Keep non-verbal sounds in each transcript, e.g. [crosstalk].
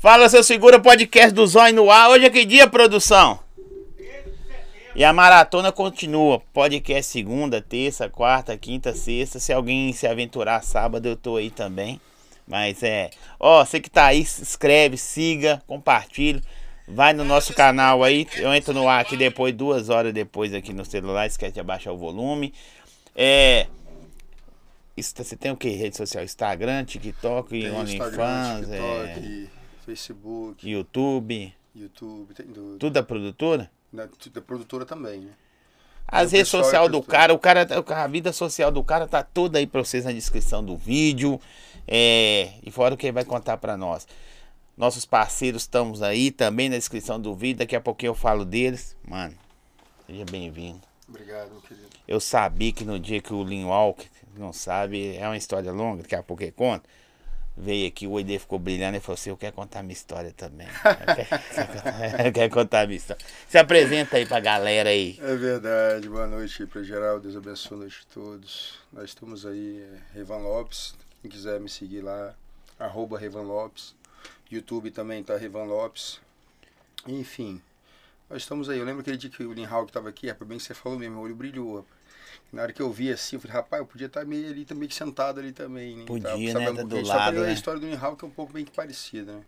Fala, seu segura podcast do Zóio no ar. Hoje é que dia, produção? E a maratona continua. Podcast segunda, terça, quarta, quinta, sexta. Se alguém se aventurar sábado, eu tô aí também. Mas é. Ó, você que tá aí, se inscreve, siga, compartilha. Vai no nosso canal aí. Eu entro no ar aqui depois, duas horas depois aqui no celular. Esquece de abaixar o volume. É. Você tem o que? Rede social? Instagram, TikTok, OnlyFans, é, Facebook, YouTube. YouTube, tem tudo. Da produtora? Da, da produtora também, né? As redes sociais do cara, o cara, a vida social do cara tá toda aí pra vocês na descrição do vídeo. É, e fora o que ele vai contar pra nós. Nossos parceiros estamos aí também na descrição do vídeo. Daqui a pouquinho eu falo deles. Mano, seja bem-vindo. Obrigado, meu querido. Eu sabia que no dia que o Lin Walk, não sabe, é uma história longa, daqui a pouco ele conta. Veio aqui, o olho ficou brilhando e falou assim: Eu quero contar minha história também. [laughs] Eu quero, contar- minha história. Se apresenta aí pra galera aí. É verdade, boa noite pra geral, Deus abençoe a noite todos. Nós estamos aí, é, Revan Lopes, quem quiser me seguir lá, arroba Revan Lopes. YouTube também tá Revan Lopes. Enfim, nós estamos aí. Eu lembro aquele dia que o Lin Hawk tava aqui, rapaz, bem que você falou mesmo, meu olho brilhou, rapaz. Na hora que eu vi assim, eu falei, rapaz, eu podia estar meio ali também sentado ali também, né? Podia, Tava né? Tá um do lado, A né? história do Lin Hawk é um pouco bem que parecida, né?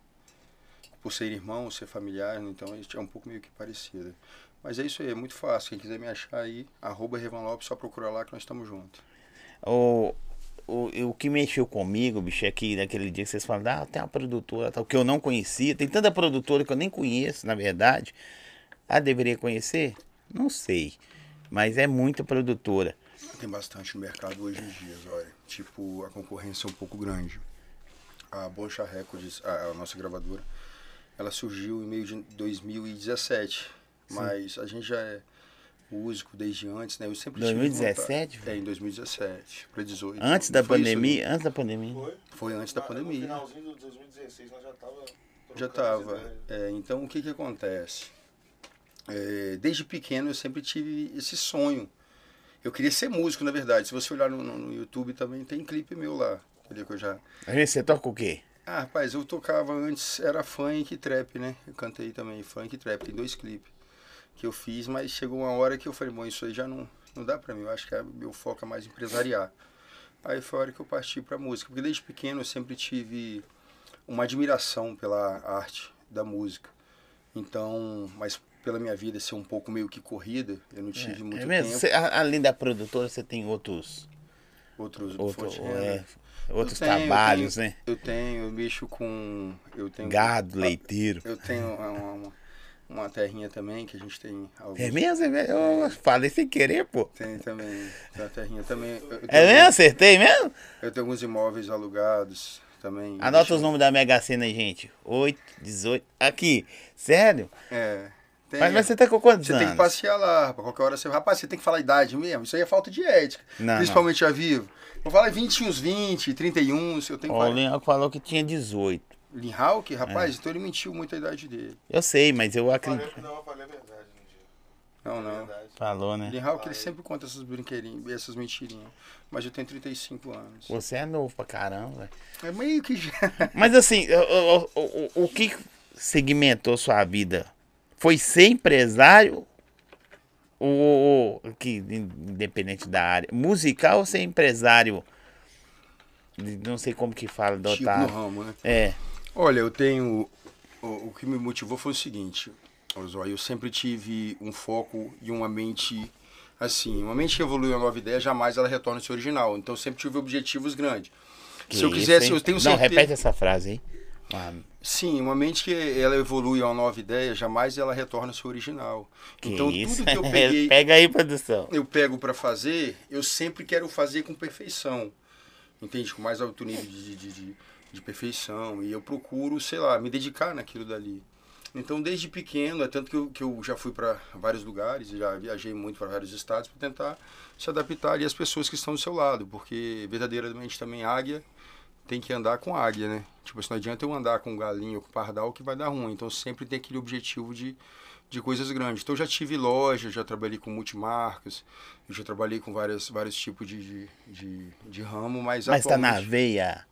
Por ser irmão, ser familiar, né? então é um pouco meio que parecida. Mas é isso aí, é muito fácil. Quem quiser me achar aí, arroba Revan Lopes, só procurar lá que nós estamos juntos. O, o, o que mexeu comigo, bicho, é que naquele dia que vocês falaram, ah, tem uma produtora tal, que eu não conhecia. Tem tanta produtora que eu nem conheço, na verdade. Ah, deveria conhecer? Não sei. Mas é muita produtora. Tem bastante no mercado hoje em dia, olha. Tipo, a concorrência é um pouco grande. A Boncha Records, a, a nossa gravadora, ela surgiu em meio de 2017. Mas a gente já é músico desde antes, né? Eu sempre tive 2017, vontade- É, em 2017, para 18. Antes da Foi isso, pandemia, antes da pandemia. Foi? Foi antes da Ah, pandemia. No finalzinho de 2016 nós já tava. Já essa ideia. então, o que, que acontece? É, desde pequeno eu sempre tive esse sonho. Eu queria ser músico, na verdade. Se você olhar no, no- YouTube também tem clipe meu lá. Entendeu? Que eu já... Você toca o quê? Ah, rapaz, eu tocava antes, era funk e trap, né? Eu cantei também funk e trap, tem dois clipes que eu fiz, mas chegou uma hora que eu falei, bom, isso aí já não, não dá pra mim, eu acho que é, meu foco é mais empresariar. Aí foi a hora que eu parti pra música, porque desde pequeno eu sempre tive uma admiração pela arte da música. Então, mas pela minha vida ser um pouco meio que corrida, eu não tive muito É mesmo? tempo. A- além da produtora, você tem outros, Outros, outro, é, outros Eu tenho, eu trabalhos, tenho- né? Eu tenho, eu mexo com. Eu tenho, Gado, leiteiro. Eu tenho uma, uma, uma terrinha também, que a gente tem alguns. É mesmo? É mesmo? Eu falei sem querer, pô. Tem também. Tem uma terrinha também. Eu, eu É mesmo? alguns- Acertei mesmo? Eu tenho alguns imóveis alugados também. Anota os eu- números da Mega Sena gente. 8, 18. Aqui. Sério? É. Tem, Mas, mas você tá com quantos Você anos? tem que passear lá, rapaz. Qualquer hora você. Rapaz, você tem que falar a idade mesmo. Isso aí é falta de ética. Não, principalmente a vivo. Vou falar 20, uns 20, 31. Se eu tenho Ó, o Leão falou que tinha 18. Lin Hawk, É. rapaz, então ele mentiu muito a idade dele. Eu sei, mas eu acredito. não, eu falei a verdade. Não, não. Verdade. Falou, né? Lin Hawk, ele sempre conta essas brinqueirinhas, essas mentirinhas. Mas eu tenho 35 anos. Você é novo pra caramba. É meio que já. Mas assim, o, o, o, o que segmentou sua vida? Foi ser empresário? Ou, ou- que, independente da área, musical ou ser empresário? Não sei como que fala da Tipo área. ramo, né? É, Olha, eu tenho. O, o que me motivou foi o seguinte, eu sempre tive um foco e uma mente assim. Uma mente que evolui uma nova ideia, jamais ela retorna ao seu original. Então eu sempre tive objetivos grandes. que Se eu isso, quisesse, hein? eu tenho Não, certeza. repete essa frase aí. Ah, Sim, uma mente que ela evolui a uma nova ideia, jamais ela retorna ao seu original. que então isso? tudo que eu [laughs] peguei. Pega aí, produção. eu pego para fazer, eu sempre quero fazer com perfeição. Entende? Com mais alto nível de, de, de, de perfeição. E eu procuro, sei lá, me dedicar naquilo dali. Então, desde pequeno, é tanto que eu, que eu já fui para vários lugares, já viajei muito para vários estados para tentar se adaptar ali às pessoas que estão do seu lado, porque verdadeiramente também águia tem que andar com águia, né? Tipo, assim, não adianta eu andar com galinha ou com pardal que vai dar ruim. Então, sempre tem aquele objetivo de, de coisas grandes. Então, eu já tive loja, já trabalhei com multimarcas, já trabalhei com várias, vários tipos de, de, de, de ramo, mas, Mas tá na veia.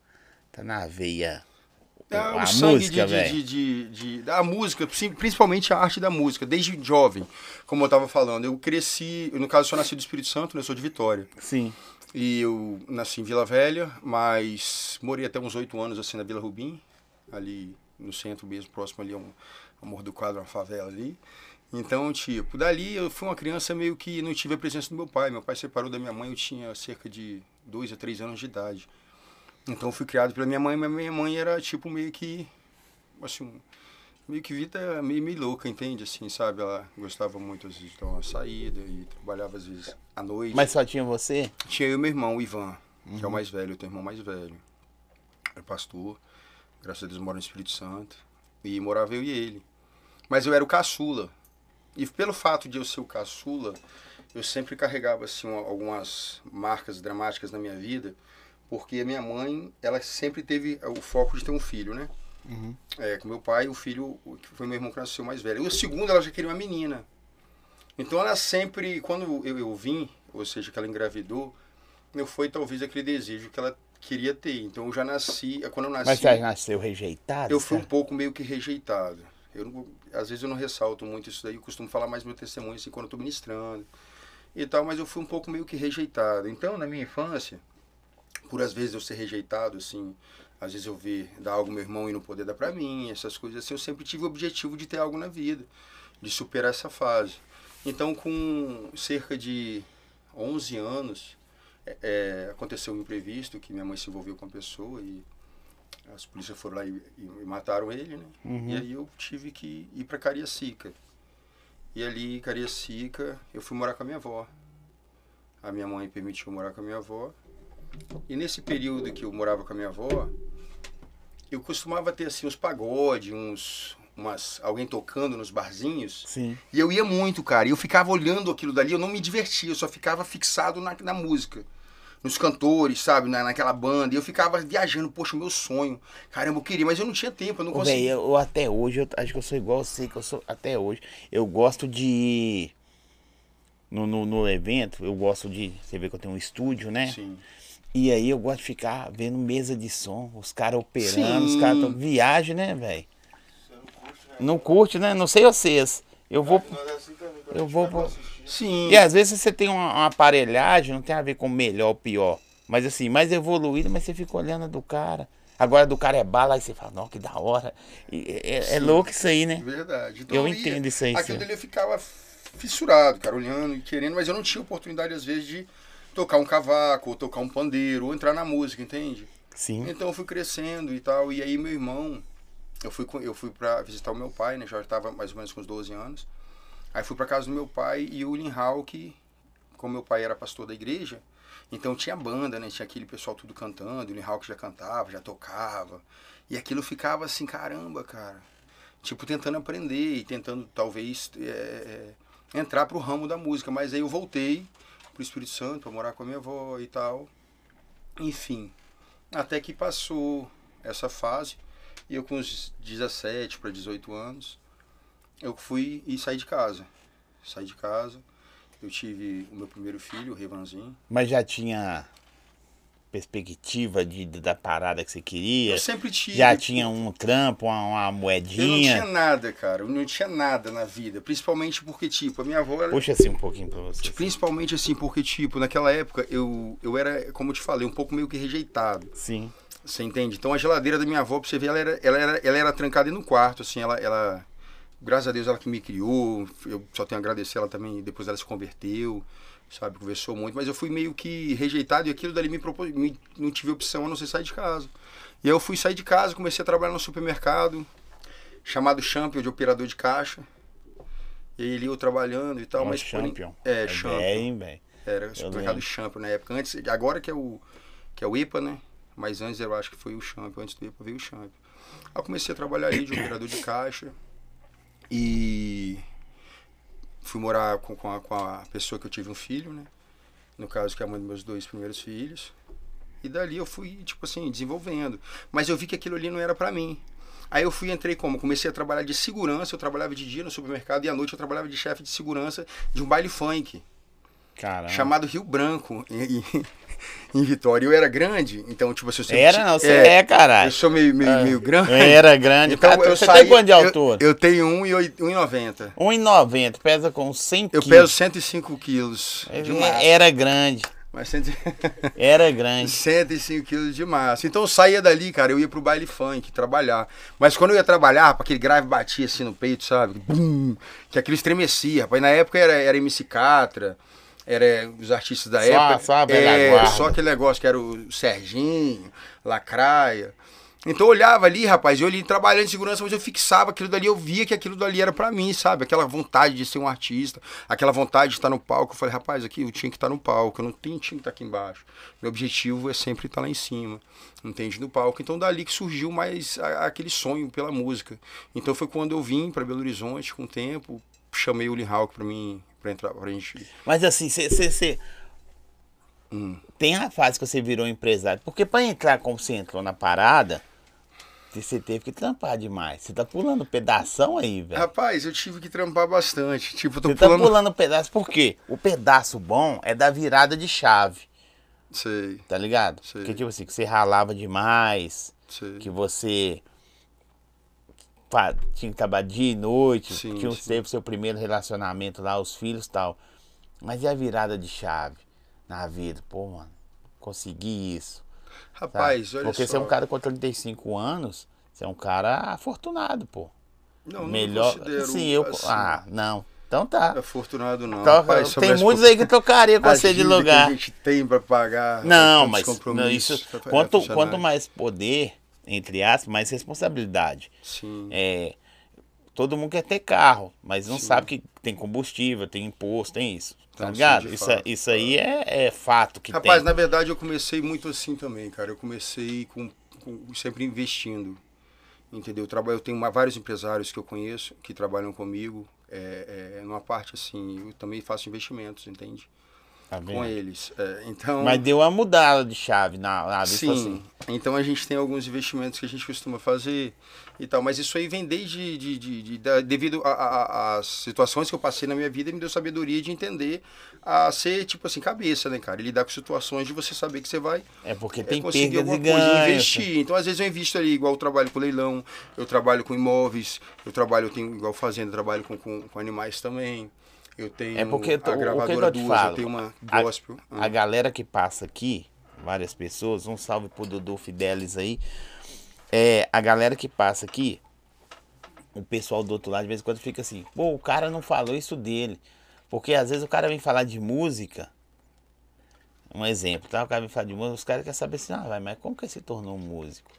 Tá na veia a o sangue música, de, de, de, de- da música, principalmente a arte da música, desde jovem, como eu tava falando. Eu cresci, no caso, eu sou nascido do Espírito Santo, né? Eu sou de Vitória. Sim. E eu nasci em Vila Velha, mas morei até uns oito anos assim na Vila Rubim, ali no centro mesmo, próximo ali a um Amor do Quadro, uma favela ali. Então, tipo, dali eu fui uma criança meio que não tive a presença do meu pai. Meu pai separou da minha mãe, eu tinha cerca de dois a três anos de idade. Então eu fui criado pela minha mãe, mas minha mãe era tipo meio que, assim, meio que vida meio, meio louca, entende? Assim, sabe? Ela gostava muito às vezes de dar uma saída e trabalhava às vezes à noite. Mas só tinha você? Tinha eu e meu irmão, o Ivan, que é o mais velho, eu tenho um irmão mais velho. É pastor, graças a Deus mora no Espírito Santo. E morava eu e ele. Mas eu era o caçula. E pelo fato de eu ser o caçula, eu sempre carregava assim, uma- algumas marcas dramáticas na minha vida, porque a minha mãe, ela sempre teve o foco de ter um filho, né? É, com meu pai, o filho, que foi meu irmão que nasceu mais velho. E o segundo, ela já queria uma menina. Então ela sempre, quando eu, eu vim, ou seja, que ela engravidou, eu foi talvez aquele desejo que ela queria ter. Então eu já nasci, quando eu nasci, Mas você nasceu rejeitado? eu fui um pouco meio que rejeitado. Eu não- às vezes eu não ressalto muito isso daí, eu costumo falar mais meu testemunho assim quando eu tô ministrando e tal, mas eu fui um pouco meio que rejeitado. Então, na minha infância, por às vezes eu ser rejeitado, assim, às vezes eu ver dar algo ao meu irmão e não poder dar pra mim, essas coisas assim, eu sempre tive o objetivo de ter algo na vida, de superar essa fase. Então, com cerca de 11 anos, é, é, aconteceu um imprevisto, que minha mãe se envolveu com a pessoa e as polícias foram lá e, e mataram ele, né? Uhum. E aí eu tive que ir para Cariacica. E ali em Cariacica eu fui morar com a minha avó. A minha mãe permitiu morar com a minha avó. E nesse período que eu morava com a minha avó, eu costumava ter assim uns pagode, uns umas alguém tocando nos barzinhos. Sim. E eu ia muito, cara. E eu ficava olhando aquilo dali, eu não me divertia, eu só ficava fixado na, na música. Nos cantores, sabe? Na, naquela banda. E eu ficava viajando, poxa, o meu sonho. Caramba, eu queria, mas eu não tinha tempo, eu não conseguia. eu, eu até hoje, eu acho que eu sou igual você, que eu sou até hoje. Eu gosto de ir no, no, no evento, eu gosto de. Você vê que eu tenho um estúdio, né? Sim. E aí eu gosto de ficar vendo mesa de som, os caras operando, os Sim. caras tão viagem, né, velho? Você não curte, né? Não curte, né? Não sei vocês. Eu vou. É assim eu vou Sim. E às vezes você tem uma, uma aparelhagem, não tem a ver com melhor ou pior. Mas assim, mais evoluído, mas você fica olhando a do cara. Agora a do cara é bala, aí você fala, não, que da hora. E é, é Sim. louco isso aí, né? Verdade. Eu ia- entendo isso aí, Aquilo sim. eu ficava fissurado, cara, olhando e querendo, mas eu não tinha oportunidade, às vezes, de tocar um cavaco, ou tocar um pandeiro, ou entrar na música, entende? Sim. Então eu fui crescendo e tal, e aí meu irmão, eu fui, eu fui pra visitar o meu pai, né, já estava mais ou menos com uns 12 anos. Aí fui pra casa do meu pai e o Lin Hawk, como meu pai era pastor da igreja, então tinha banda, né, tinha aquele pessoal tudo cantando, o Lin Hawk já cantava, já tocava. E aquilo ficava assim, caramba, cara. Tipo, tentando aprender e tentando, talvez, é, é, entrar pro ramo da música. Mas aí eu voltei pro Espírito Santo pra morar com a minha avó e tal. Enfim, até que passou essa fase e eu com uns 17 para 18 anos, eu fui e saí de casa. Saí de casa, eu tive o meu primeiro filho, o Revanzinho. Mas já tinha perspectiva de, da parada que você queria? Eu sempre tive. Já tinha um trampo, uma, uma Eu não moedinha? tinha nada, cara. Eu não tinha nada na vida. Principalmente porque, tipo, a minha avó era. Puxa assim um pouquinho pra você. Principalmente assim, porque, tipo, naquela época eu, eu era, como eu te falei, um pouco meio que rejeitado. Sim. Você entende? Então a geladeira da minha avó, pra você ver, ela era, ela era, ela era trancada no quarto, assim, ela, ela. Graças a Deus ela que me criou. Eu só tenho a agradecer ela também, depois ela se converteu, sabe, conversou muito, mas eu fui meio que rejeitado e aquilo dali me propôs. Me, não tive opção a não ser sair de casa. E aí eu fui sair de casa, comecei a trabalhar no supermercado, chamado Champion de operador de caixa. E aí ali eu trabalhando e tal, Ó, mas Champion. É, Champion. bem, velho. Era o supermercado lembro. Champion na época. Antes, agora que é o que é o IPA, né? Mas antes eu acho que foi o Champion. Antes do IPA veio o Champion. Aí eu comecei a trabalhar ali de operador de caixa. E fui morar com, com, a, com a pessoa que eu tive um filho, né? No caso, que é a mãe dos meus dois primeiros filhos. E dali eu fui, tipo assim, desenvolvendo. Mas eu vi que aquilo ali não era pra mim. Aí eu fui, entrei como? Comecei a trabalhar de segurança. Eu trabalhava de dia no supermercado e à noite eu trabalhava de chefe de segurança de um baile funk Caramba. chamado Rio Branco. E- em Vitória. Eu era grande, então, tipo assim, eu Era não, você é, caralho. Eu sou meio, meio, meio grande. Era grande. Então, Cara, eu você saí, tem quanto de eu- altura? Eu, tenho 1,90. 1,90, pesa com 100 Eu quilos. peso 105 quilos massa. Era grande, Mas 100 [laughs] era grande. 105 quilos de massa. Então eu saía dali, cara, eu ia pro baile funk, trabalhar. Mas quando eu ia trabalhar, pra aquele grave batia assim no peito, sabe? Bum, que aquilo estremecia, rapaz. Na época era, era MC Catra, era os artistas da Só- época. só a velha é, só aquele negócio que era o Serginho, Lacraia. Então eu olhava ali, rapaz, eu ali trabalhando em segurança, mas eu fixava aquilo dali, eu via que aquilo dali era pra mim, sabe? Aquela vontade de ser um artista, aquela vontade de estar no palco. Eu falei, rapaz, aqui eu tinha que estar no palco, eu não tinha, tinha que estar aqui embaixo. Meu objetivo é sempre estar lá em cima, entende? No palco. Então dali que surgiu mais a- aquele sonho pela música. Então foi quando eu vim pra Belo Horizonte com o tempo, chamei o Lee Hawk pra mim, pra entrar, pra gente. Mas assim, você. Hum. Tem a fase que você virou empresário. Porque pra entrar como você entrou na parada, você teve que trampar demais. Você tá pulando pedação aí, velho. Rapaz, eu tive que trampar bastante. Tipo, tô Você tá pulando. pulando pedaço. Por quê? O pedaço bom é da virada de chave, Sei, tá ligado? Sei. Porque, tipo assim, que você ralava demais, sei. que você tinha que trabalhar dia e noite, Sim, tinha sim. teve seu primeiro relacionamento lá, os filhos e tal. Mas e a virada de chave na vida? Pô, mano, consegui isso. sabe? Rapaz, olha Porque só. você é um cara com 35 anos, você é um cara afortunado, pô. Não, não Melhor. considero, Sim, eu. assim, Ah, não. Então tá. Afortunado não. Então, Rapaz, tem muitos por- aí que trocaria com você de lugar. Que a gente tem pra pagar. Não, mas não, isso, pra quanto, quanto mais poder, entre aspas, mais responsabilidade. Sim. É, todo mundo quer ter carro, mas não Sim. sabe que tem combustível, tem imposto, tem isso. Tá sim, ligado? Isso, fato. isso aí é, é fato que Rapaz, tem. na verdade eu comecei muito assim também, cara. Eu comecei com, com- sempre investindo. Entendeu? Eu, trabalho, eu tenho uma- vários empresários que eu conheço que trabalham comigo. É, é, numa parte assim, eu também faço investimentos, entende? Tá? Com eles. É, então. Mas deu uma mudada de chave na, na. Sim, Assim. então a gente tem alguns investimentos que a gente costuma fazer e tal, mas isso aí vem desde de, de- de- da- devido às situações que eu passei na minha vida, me deu sabedoria de entender a ser tipo assim cabeça, né, cara? E lidar com situações de você saber que você vai É porque é, tem conseguir perdas e alguma coisa, ganhos. investir. Então às vezes eu invisto ali, igual eu trabalho com leilão, eu trabalho com imóveis, eu trabalho eu tenho igual fazenda, eu trabalho com, com, com animais também. Eu tenho É porque eu tô- a o que gravadora eu duas, falo? eu tenho uma A- gospel. A galera que passa aqui, várias pessoas, um salve pro Dudu Fidelis aí. É, a galera que passa aqui, o pessoal do outro lado, de vez em quando fica assim, pô, o cara não falou isso dele. Porque às vezes o cara vem falar de música. Um exemplo, tá? O cara vem falar de música, os caras querem saber assim, ah, vai, mas como que ele se tornou um músico?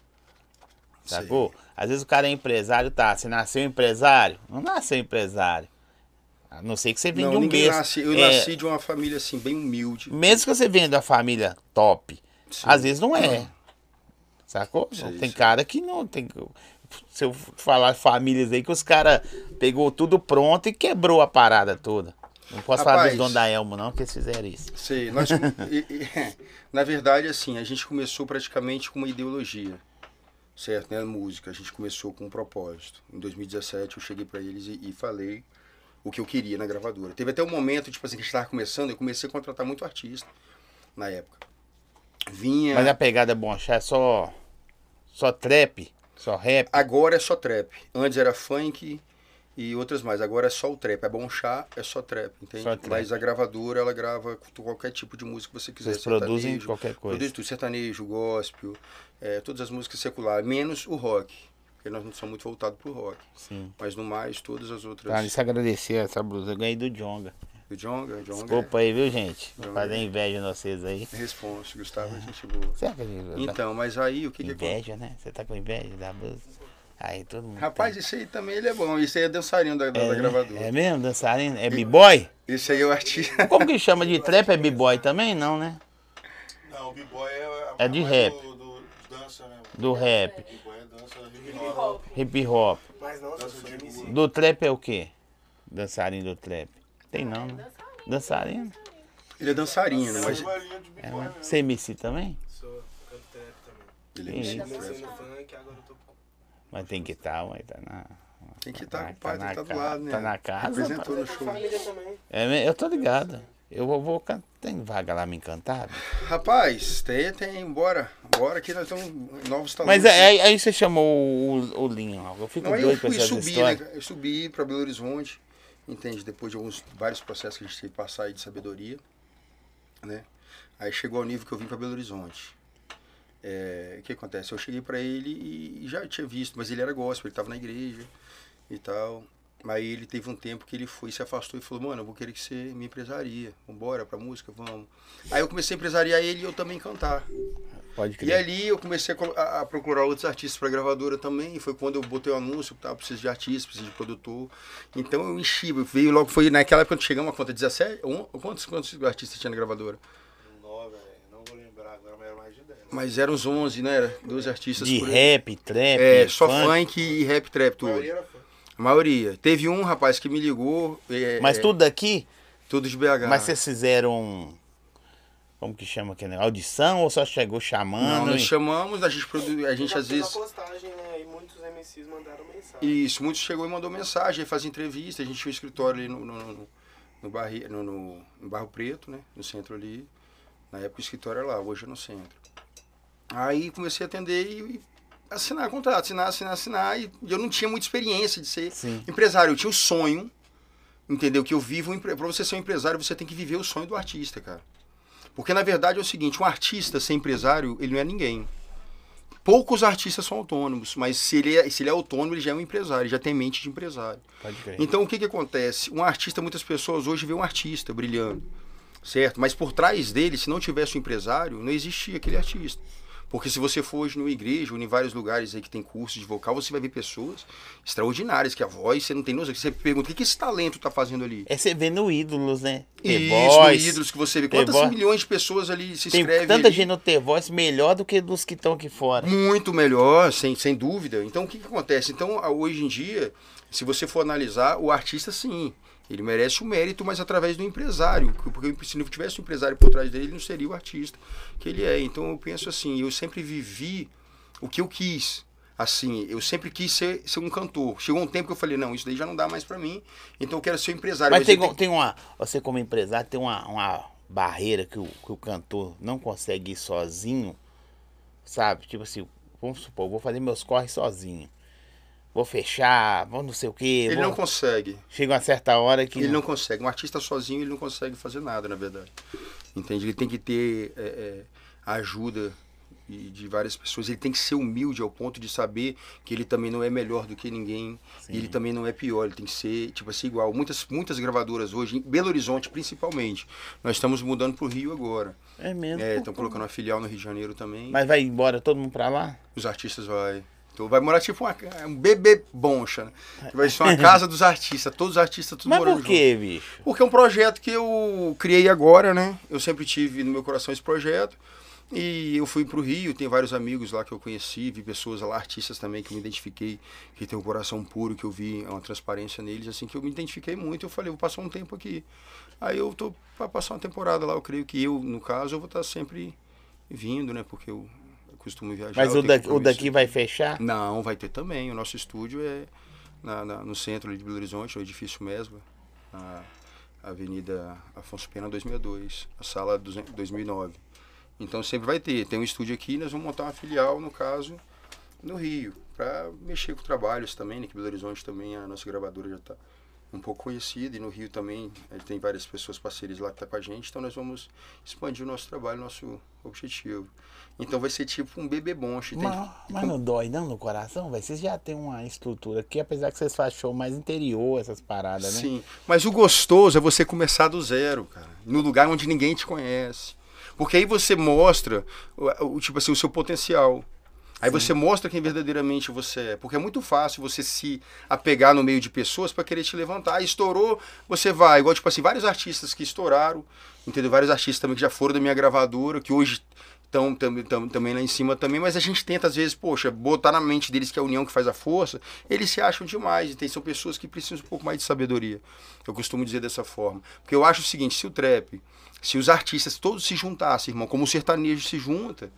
Sacou? Às vezes o cara é empresário, tá? Você nasceu empresário? Não nasceu empresário. A não ser que você vem Não, de um berço. nasce, eu é, nasci de uma família assim bem humilde. mesmo que você venha da família top, Sim. às vezes não é. Sacou? Sei, tem sei. cara que não tem. Se eu falar famílias aí que os caras pegou tudo pronto e quebrou a parada toda. Não posso falar Rapaz. dos donos da Elmo, não, porque eles fizeram isso. Sei, nós, [laughs] na verdade, assim, a gente começou praticamente com uma ideologia, certo? Né? Música, a gente começou com um propósito. Em 2017 eu cheguei pra eles e, e falei o que eu queria na gravadora. Teve até um momento, tipo assim, que a gente tava começando, eu comecei a contratar muito artista na época. Vinha... Mas a pegada Bonchá é só. Só trap, só rap. Agora é só trap. Antes era funk e outras mais. Agora é só o trap. É bom chá, é só trap, entende? Só trap. Mas a gravadora, ela grava qualquer tipo de música que você quiser. Vocês produzem sertanejo, qualquer coisa. Produz tudo, sertanejo, gospel, é, todas as músicas seculares, menos o rock. Porque nós não somos muito voltados pro rock. Sim. Mas no mais, todas as outras. Pra se agradecer essa blusa, eu ganhei do Jonga. O Jonga, Jonga Desculpa aí, viu, gente? Jonga fazer é- inveja em vocês aí. é responsa, Gustavo, é gente boa. Que ele- Então, mas aí o que que acontece? Inveja, né? Você tá com inveja da blusa? Aí todo mundo. Rapaz, esse aí também ele é bom. Esse aí é dançarino da, da, tem. da é, gravadora. é mesmo? Dançarino? É b-boy? Esse aí é o artista. [laughs] Como que chama de trap? É b-boy também? Não, né? Não, o b-boy é, É de rap. Do, do- dança, né? Do rap. B-boy é dança hip Hip hop. hop. Hip hop. Mas não, Dança sou de MC. Do trap é o quê? Dançarino do trap. Tem não, né? Dançarino. Ele é dançarino, mas. Varinha de É, b-boy né? Você é MC também? Sou canto trap também. Ele é Sim. MC, Comecei né? no funk, agora eu tô com... Mas tem que estar, mas tá na. Tem que estar Tá- com o pai, tá tá, na do lado, né? tá na casa, Representou no show. família também. É, eu tô ligado. Eu vou, vou Tem vaga lá me encantar? Rapaz, tem, tem, bora. Bora que nós estamos em novos talentos. Mas é, aí, aí você chamou o, o Linho. Eu fico Não, aí eu doido pra fui subir, né? Eu subi para Belo Horizonte, entende? Depois de alguns vários processos que a gente teve que passar aí de sabedoria, né? Aí chegou ao nível que eu vim para Belo Horizonte. É, o que acontece? Eu cheguei para ele e, e já tinha visto, mas ele era gospel, ele estava na igreja e tal. Aí ele teve um tempo que ele foi, se afastou e falou, mano, eu vou querer que você me empresaria. Vambora pra música, vamos. Aí eu comecei a empresariar ele e eu também cantar. Pode E crer. ali eu comecei a a, a procurar outros artistas para gravadora também. E foi quando eu botei o anúncio tava precisando de artista, precisando de produtor. Então eu enchi, veio logo, foi naquela época quando chegamos a conta 17. um- quantos, quantos artistas tinha na gravadora? Nove. Não vou lembrar agora, mas era mais de 10. Mas eram uns 11, né? Era 12 artistas De rap, trap, É, só funk. funk e rap trap A tudo. maioria era fã. A maioria. Teve um rapaz que me ligou. é, Mas é, tudo daqui? tudo de BH. Mas vocês fizeram. Como que chama aquele negócio? Audição ou só chegou Não, chamando? nós e- chamamos, a gente, produ... a gente às fez vezes. uma postagem, né? E muitos MCs mandaram mensagem. Isso, muitos chegou e mandou mensagem, aí fazia entrevista, a gente tinha um escritório ali no, no, no, no, Barri, no, no, no Barro Preto, né? No centro ali. Na época o escritório era lá, hoje é no centro. Aí comecei a atender e assinar contrato, assinar, assinar, assinar. E, eu não tinha muita experiência de ser Sim. empresário. Eu tinha o sonho, entendeu? Que eu vivo. um Pra você ser um empresário, você tem que viver o sonho do artista, cara. Porque na verdade é o seguinte: um artista sem empresário, ele não é ninguém. Poucos artistas são autônomos, mas se ele, é, se ele é autônomo, ele já é um empresário, ele já tem mente de empresário. Então o que, que acontece? Um artista, muitas pessoas hoje vê um artista brilhando, certo? Mas por trás dele, se não tivesse um empresário, não existia aquele artista. Porque se você for hoje numa igreja ou em vários lugares aí que tem cursos de vocal, você vai ver pessoas extraordinárias, que a voz, você não tem noção. Você pergunta, o que, que esse talento tá fazendo ali? É você vê no Ídolos, né? The Isso, no ídolos que você vê. Quantas milhões de pessoas ali se Tem inscrevem tanta ali? gente no The Voice melhor do que dos que estão aqui fora. Muito melhor, sem, sem dúvida. Então, o que, que acontece? Então, hoje em dia, se você for analisar, o artista, sim, ele merece o mérito, mas através do empresário. Porque se não tivesse um empresário por trás dele, ele não seria o artista que ele é. Então, eu penso assim, eu sempre vivi o que eu quis. Assim, eu sempre quis ser, ser um cantor. Chegou um tempo que eu falei, não, isso daí já não dá mais pra mim, então eu quero ser um empresário. Mas tem, eu tenho- tem uma. Você, como empresário, tem uma, uma barreira que o, que o cantor não consegue ir sozinho. Sabe? Tipo assim, vamos supor, eu vou fazer meus corres sozinho. Vou fechar, vou não sei o quê. Ele vou- não consegue. Chega uma certa hora que. Ele não consegue. Um artista sozinho, ele não consegue fazer nada, na verdade. Entende? Ele tem que ter é, é, a ajuda de, várias pessoas. Ele tem que ser humilde ao ponto de saber que ele também não é melhor do que ninguém. Sim. E ele também não é pior. Ele tem que ser, tipo assim, igual. Muitas, muitas gravadoras hoje, em Belo Horizonte principalmente, nós estamos mudando para o Rio agora. É mesmo. É, estão colocando uma filial no Rio de Janeiro também. Mas vai embora todo mundo pra lá? Os artistas vai. Vai morar tipo uma, um bebê boncha, né? Que vai ser uma [laughs] casa dos artistas. Todos os artistas, tudo Mas por junto. quê, bicho? Porque é um projeto que eu criei agora, né? Eu sempre tive no meu coração esse projeto. E eu fui pro Rio, tem vários amigos lá que eu conheci, vi pessoas lá, artistas também que eu me identifiquei, que tem um coração puro, que eu vi uma transparência neles, assim, que eu me identifiquei muito. Eu falei, vou passar um tempo aqui. Aí eu tô pra passar uma temporada lá, eu creio que eu, no caso, eu vou estar sempre vindo, né? Porque eu costumo viajar. Mas o, daqui, o daqui vai fechar? Não, vai ter também. O nosso estúdio é na, na- no centro de Belo Horizonte, no edifício Mesbla, na Avenida Afonso Pena 2002, a sala 200 2009. Então sempre vai ter. Tem um estúdio aqui, nós vamos montar uma filial, no caso, no Rio, para mexer com trabalhos também, né? Que Belo Horizonte também, a nossa gravadora já está um pouco conhecida, e no Rio também eh, tem várias pessoas parceiras lá que estão com a gente, então nós vamos expandir o nosso trabalho, nosso objetivo. Então vai ser tipo um bebê bonche. tem- Mas, mas não dói não no coração, velho? Vocês já tem uma estrutura aqui, apesar que vocês fazem show mais interior, essas paradas, né? Sim, mas o gostoso é você começar do zero, cara. No lugar onde ninguém te conhece. Porque aí você mostra, tipo assim, o seu potencial. Aí você mostra quem verdadeiramente você é. Porque é muito fácil você se apegar no meio de pessoas para querer te levantar. Aí estourou, você vai. Igual, tipo assim, vários artistas que estouraram, entendeu? Vários artistas também que já foram da minha gravadora, que hoje estão também lá em cima também, mas a gente tenta, às vezes, poxa, botar na mente deles que é a união que faz a força, eles se acham demais, e tem, são pessoas que precisam um pouco mais de sabedoria. Eu costumo dizer dessa forma. Porque eu acho o seguinte, se o trap, se os artistas todos se juntassem, irmão, como o sertanejo se junta,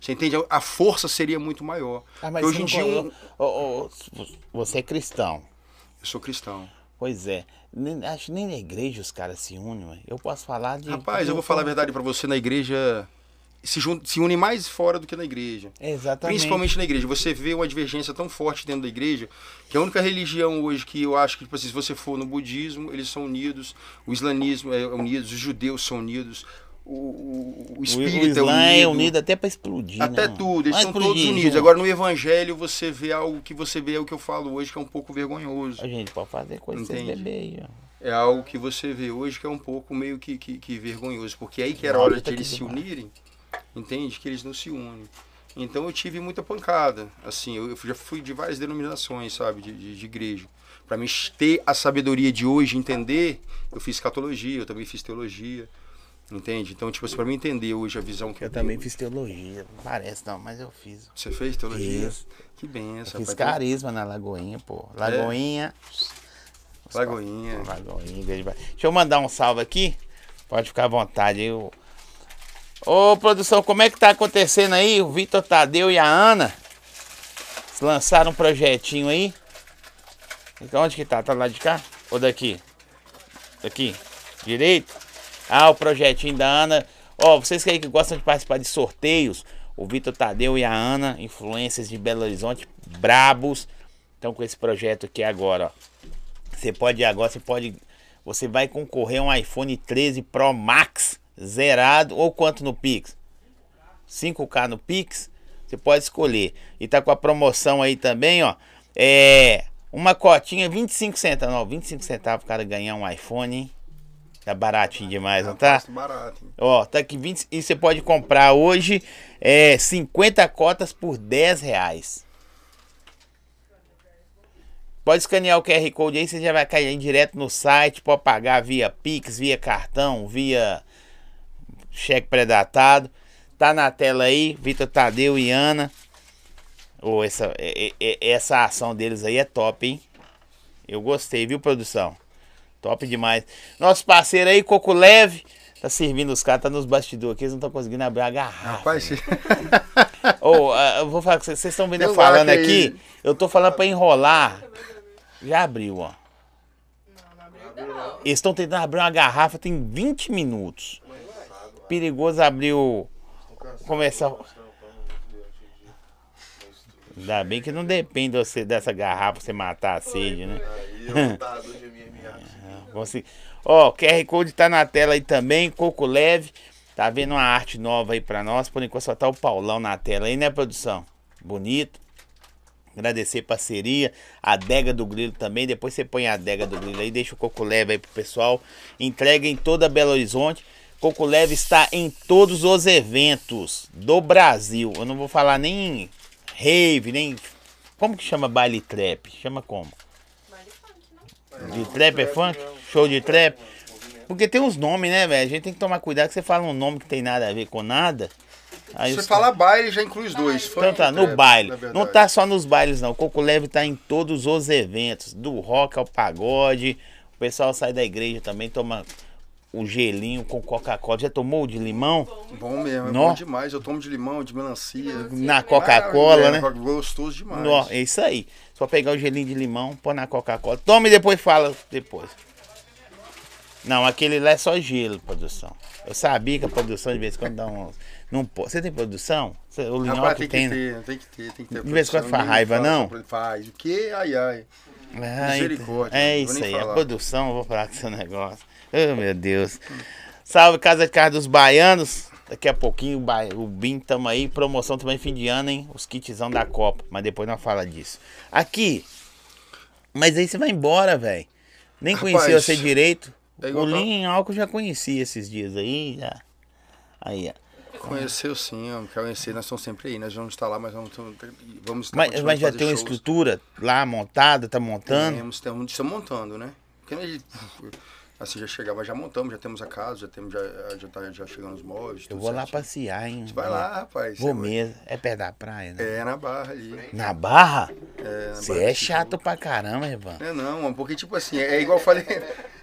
você entende? A força seria muito maior. Ah, mas hoje em você dia, um- Ô, ô, você é cristão. eu sou cristão. Pois é. Nem- acho que nem na igreja os caras se unem. Eu posso falar de. Rapaz, eu vou falar a verdade pra você, na igreja se, se une mais fora do que na igreja. Exatamente. Principalmente na igreja. Você vê uma divergência tão forte dentro da igreja, que a única religião hoje que eu acho que, tipo assim, se você for no budismo, eles são unidos, o islamismo é unido, os judeus são unidos, o, o, o O, o espírita Islã é é unido. unido até pra explodir. Até né, tudo, eles são todos explodir unidos. junto. Agora no evangelho você vê algo que você vê é o que eu falo hoje, que é um pouco vergonhoso. A gente pode fazer coisa sem beber aí, ó. É algo que você vê hoje que é um pouco meio que, que, que vergonhoso, porque aí que era a hora de tá eles se demais. Entende? Que eles não se unem. Então eu tive muita pancada, assim, eu, eu já fui de várias denominações, sabe, de, de, de igreja. Para mim ter a sabedoria de hoje, entender, eu fiz catologia, eu também fiz teologia, entende? Então, tipo assim, pra mim entender hoje a visão que Eu também fiz teologia. Não parece não, mas eu fiz. Você fez teologia? Fiz. Que benção, Eu fiz rapaz. carisma na Lagoinha, pô. É? Lagoinha. Lagoinha. Lagoinha, Ba- Deixa eu mandar um salve aqui. Pode ficar à vontade aí. Ô. Produção, como é que tá acontecendo aí? O Vitor Tadeu e a Ana lançaram um projetinho aí. Então, onde que tá? Tá lá de cá? Ou daqui? Daqui? Direito? Ah, o projetinho da Ana. Ó, vocês que aí gostam de participar de sorteios, o Vitor Tadeu e a Ana, influências de Belo Horizonte, brabos. Estão com esse projeto aqui agora, ó. Você pode agora, você pode. Você vai concorrer a um iPhone 13 Pro Max zerado ou quanto no Pix? 5K no Pix, você pode escolher. E tá com a promoção aí também, ó. É uma cotinha 25 centavos, não, 25 centavos o cara ganhar um iPhone, hein? Tá baratinho demais, não tá? Barato. hein? Ó, tá aqui 20 e você pode comprar hoje é 50 cotas por 10 reais. Pode escanear o QR Code aí, você já vai cair direto no site, pode pagar via Pix, via cartão, via cheque predatado. Tá na tela aí, Vitor Tadeu e Ana. Ô, essa, essa ação deles aí é top, hein? Eu gostei, viu, produção? Top demais. Nosso parceiro aí, Coco Leve, tá servindo os caras, tá nos bastidores aqui, eles não estão conseguindo abrir a garrafa. Rapaz, [laughs] ah, eu vou falar com vocês, vocês estão vendo eu Tem falando aqui, aí. eu tô falando pra enrolar. Já abriu, ó. Eles estão tentando abrir uma garrafa tem 20 minutos. Perigoso abrir o. Começar. Ainda bem que não depende de você, dessa garrafa você matar a sede, né? [laughs] Consegui. Ó, o QR Code tá na tela aí também, Coco Leve. Tá vendo uma arte nova aí pra nós. Por enquanto só tá o Paulão na tela aí, né, produção? Bonito. Agradecer parceria. A adega do Grilo também. Depois você põe a adega do Grilo aí, deixa o Coco Leve aí pro pessoal. Entrega em toda Belo Horizonte. Coco Leve está em todos os eventos do Brasil. Eu não vou falar nem rave, nem. Como que chama baile trap? Chama como? De trap é funk? Show de trap? Porque tem uns nomes, né, velho? A gente tem que tomar cuidado que você fala um nome que tem nada a ver com nada. Aí Você os- fala baile, já inclui os dois. Então funk tá, no trap, baile. Não tá só nos bailes, não. O Coco Leve tá em todos os eventos. Do rock ao pagode. O pessoal sai da igreja também, toma o gelinho com Coca-Cola. Já tomou o de limão? Bom mesmo, é Nó. bom demais. Eu tomo de limão, de melancia. Na Coca-Cola, né? Maravilha, Gostoso demais. Nó, é isso aí. Só pegar o gelinho de limão, pôr na Coca-Cola. Toma e depois fala depois. Não, aquele lá é só gelo, produção. Eu sabia que a produção de vez em quando dá um. Não pode. Você tem produção? Você- O Rapaz, Linhoque tem que tem, né? ter, tem que ter, tem que ter. De vez em quando faz ninguém raiva, fala não? Faz. O quê? Ai, ai. Ah, Misericórdia, É isso aí, a falar. produção, eu vou falar com seu [laughs] negócio. [laughs] Oh, meu Deus. Salve Casa de Carne dos Baianos. Daqui a pouquinho o, BIM tamo aí. Promoção também fim de ano, hein? Os kitzão da Copa. Mas depois nós fala disso. Aqui. Mas aí você vai embora, velho. Nem conhecia você direito. é o Linho em álcool já conhecia esses dias aí. Já. Aí, ó. Conheceu sim, eu conhecer, nós estamos sempre aí, nós vamos estar lá, mas vamos, vamos estar Mas, mas já tem uma shows. estrutura lá montada, tá montando? Temos, estamos, estamos montando, né? Porque assim, já chegava, já montamos, já temos a casa, já temos, já, já, tá, já chegando os móveis. Eu vou lá passear, hein? Você vai lá, rapaz. Vou vai- mesmo. É perto da praia, né? É, na barra ali. Na barra? É, na Você é chato Tijuca. pra caramba, Ivan. É não, mano, porque tipo assim, é igual eu falei,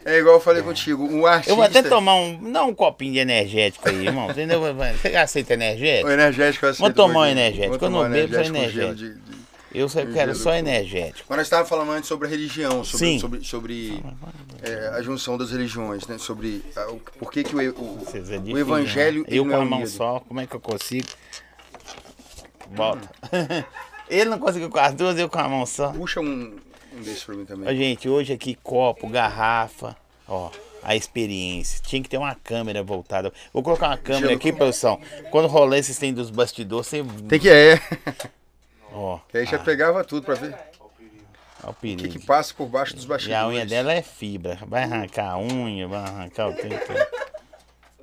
é igual eu falei contigo, um artista... Eu vou até tomar um. Dá um copinho de energético aí, irmão. Entendeu? Você aceita energético? O energético eu aceito Vou tomar um energético, eu não bebo, só energético. Eu só quero só energético. Mas nós estávamos falando antes sobre a religião, sobre, Sim. sobre, sobre é, a junção das religiões, né? Sobre ah, o, por que, que o, o, é o difícil, evangelho né? Eu com a mão unido. só, como é que eu consigo? Volta. [laughs] Ele não conseguiu com as duas, eu com a mão só. Puxa um, um desses pra mim também. gente, hoje aqui copo, garrafa, ó, a experiência. Tinha que ter uma câmera voltada. Vou colocar uma câmera Gelo aqui, produção. Quando rolar esses tem dos bastidores, você. Tem que é. [laughs] Ó, Que aí já pegava tudo pra ver ó o o que, perigo. que passa por baixo dos E bastidores. a unha dela é fibra. Vai arrancar a unha, vai arrancar o tempo.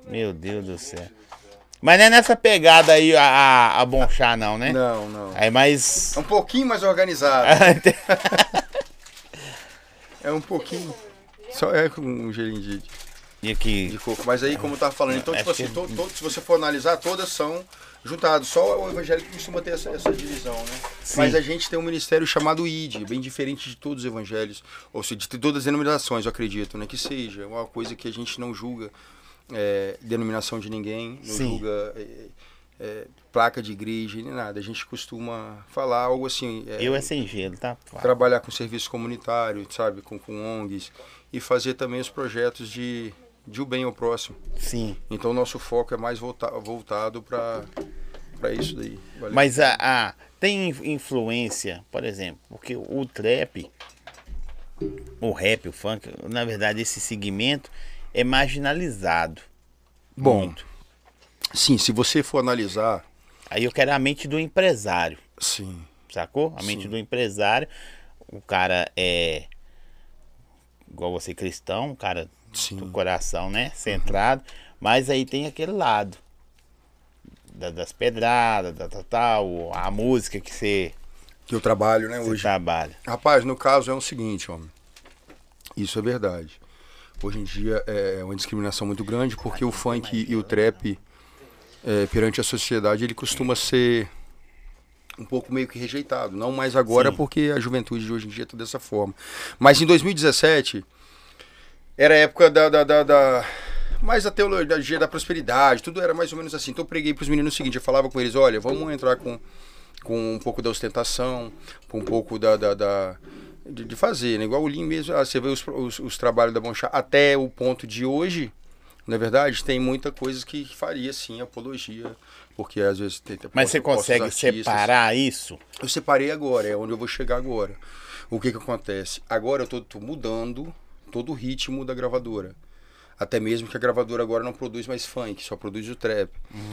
Meu Deus do céu. Mas não é nessa pegada aí a, a, a bonchar, não, né? Não, não. Aí mais. É um pouquinho mais organizado. [laughs] É um pouquinho. Só é com um gelinho de, e aqui. de coco. Mas aí, como eu tava falando, então, tipo Acho assim, que- to- se você for analisar, todas são juntadas. Só o evangélico costuma ter essa, essa divisão, né? Sim. Mas a gente tem um ministério chamado ID, bem diferente de todos os evangelhos, ou seja, de todas as denominações, eu acredito, né? Que seja. É uma coisa que a gente não julga é, denominação de ninguém, não Sim. julga é, é, placa de igreja, nem nada. A gente costuma falar algo assim. é, Eu é sem gelo, tá? trabalhar com serviço comunitário, sabe, com, com ONGs e fazer também os projetos de, de o bem ao próximo. Sim. Então o nosso foco é mais volta, voltado para para isso daí. Valeu. Mas a, a- tem in- influência, por exemplo, porque o trap, o rap, o funk, na verdade esse segmento é marginalizado. Bom. Muito. sim, se você for analisar, Aí eu quero a mente do empresário, sim, sacou? A mente Sim. do empresário. O cara é igual você cristão, um cara sim, do coração, né? Centrado. Mas aí tem aquele lado da- das pedradas, da tal, tal, a música que você, que eu trabalho, né, hoje. trabalha. Rapaz, no caso é o seguinte, homem. Isso é verdade. Hoje em dia é uma discriminação muito grande porque o funk e o trap, é, perante a sociedade, ele costuma ser um pouco meio que rejeitado. Não mais agora Sim. porque a juventude de hoje em dia está dessa forma. Mas em 2017, era a época da, da, da, da- mais da teologia da prosperidade, tudo era mais ou menos assim. Então eu preguei para os meninos o seguinte, eu falava com eles, olha, vamos entrar com, com um pouco da ostentação, com um pouco da, da, da- de, de fazer, né? Igual o Lean mesmo, ah, você vê os, os, os trabalhos da Bonchá até o ponto de hoje, na verdade, tem muita coisa que faria sim apologia, porque às vezes tem tem Mas você consegue artistas. separar isso? Eu separei agora, é onde eu vou chegar agora. O que que acontece? Agora eu tô mudando todo o ritmo da gravadora. Até mesmo que a gravadora agora não produz mais funk, só produz o trap.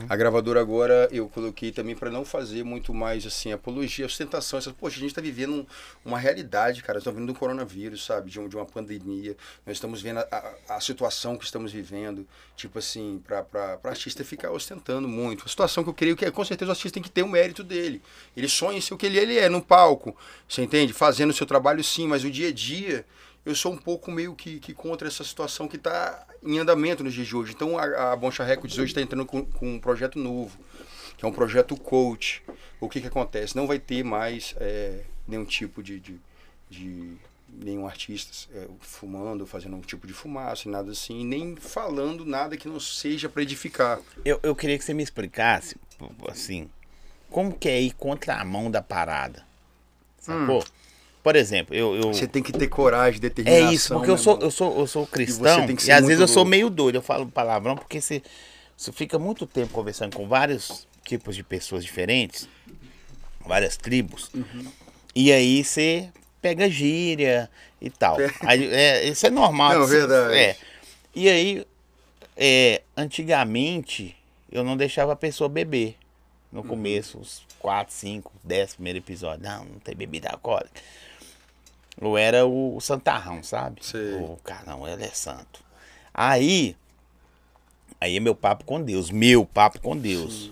A gravadora agora eu coloquei também para não fazer muito mais assim apologia, ostentação. Essas, Poxa, a gente tá vivendo um- uma realidade, cara. Estamos vivendo um coronavírus, sabe? De, um- de uma pandemia. Nós estamos vendo a, a- a situação que estamos vivendo. Tipo assim, para artista ficar ostentando muito. A situação que eu creio que é, com certeza o artista tem que ter o mérito dele. Ele sonha em ser o que ele, ele é no palco. Você entende? Fazendo o seu trabalho sim, mas o dia a dia eu sou um pouco meio que, que contra essa situação que está em andamento nos dias de hoje. Então a, a Boncha Records hoje está entrando com, com um projeto novo, que é um projeto coach. O que, que acontece? Não vai ter mais é, nenhum tipo de, de, de nenhum artista é, fumando, fazendo um tipo de fumaça, nada assim, nem falando nada que não seja para edificar. Eu, eu queria que você me explicasse, assim, como que é ir contra a mão da parada. Sacou? Por exemplo, eu. eu... Você tem que ter coragem, É determinação. isso, porque eu meu sou, eu sou, eu sou cristão e, ser às vezes eu sou meio doido, eu falo palavrão, porque você, você fica muito tempo conversando com vários tipos de pessoas diferentes, várias tribos, Uhum. e aí você pega gíria e tal. Aí, é, isso é normal. Não, você- verdade. É. E aí, é, antigamente, eu não deixava a pessoa beber. No Uhum. começo, os 4, 5, 10 primeiros episódios. Não, não tem bebida alcoólica. Eu era o, o santarrão, sabe? Sei. O cara, não, ele é santo. Aí, aí é meu papo com Deus. Meu papo com Deus.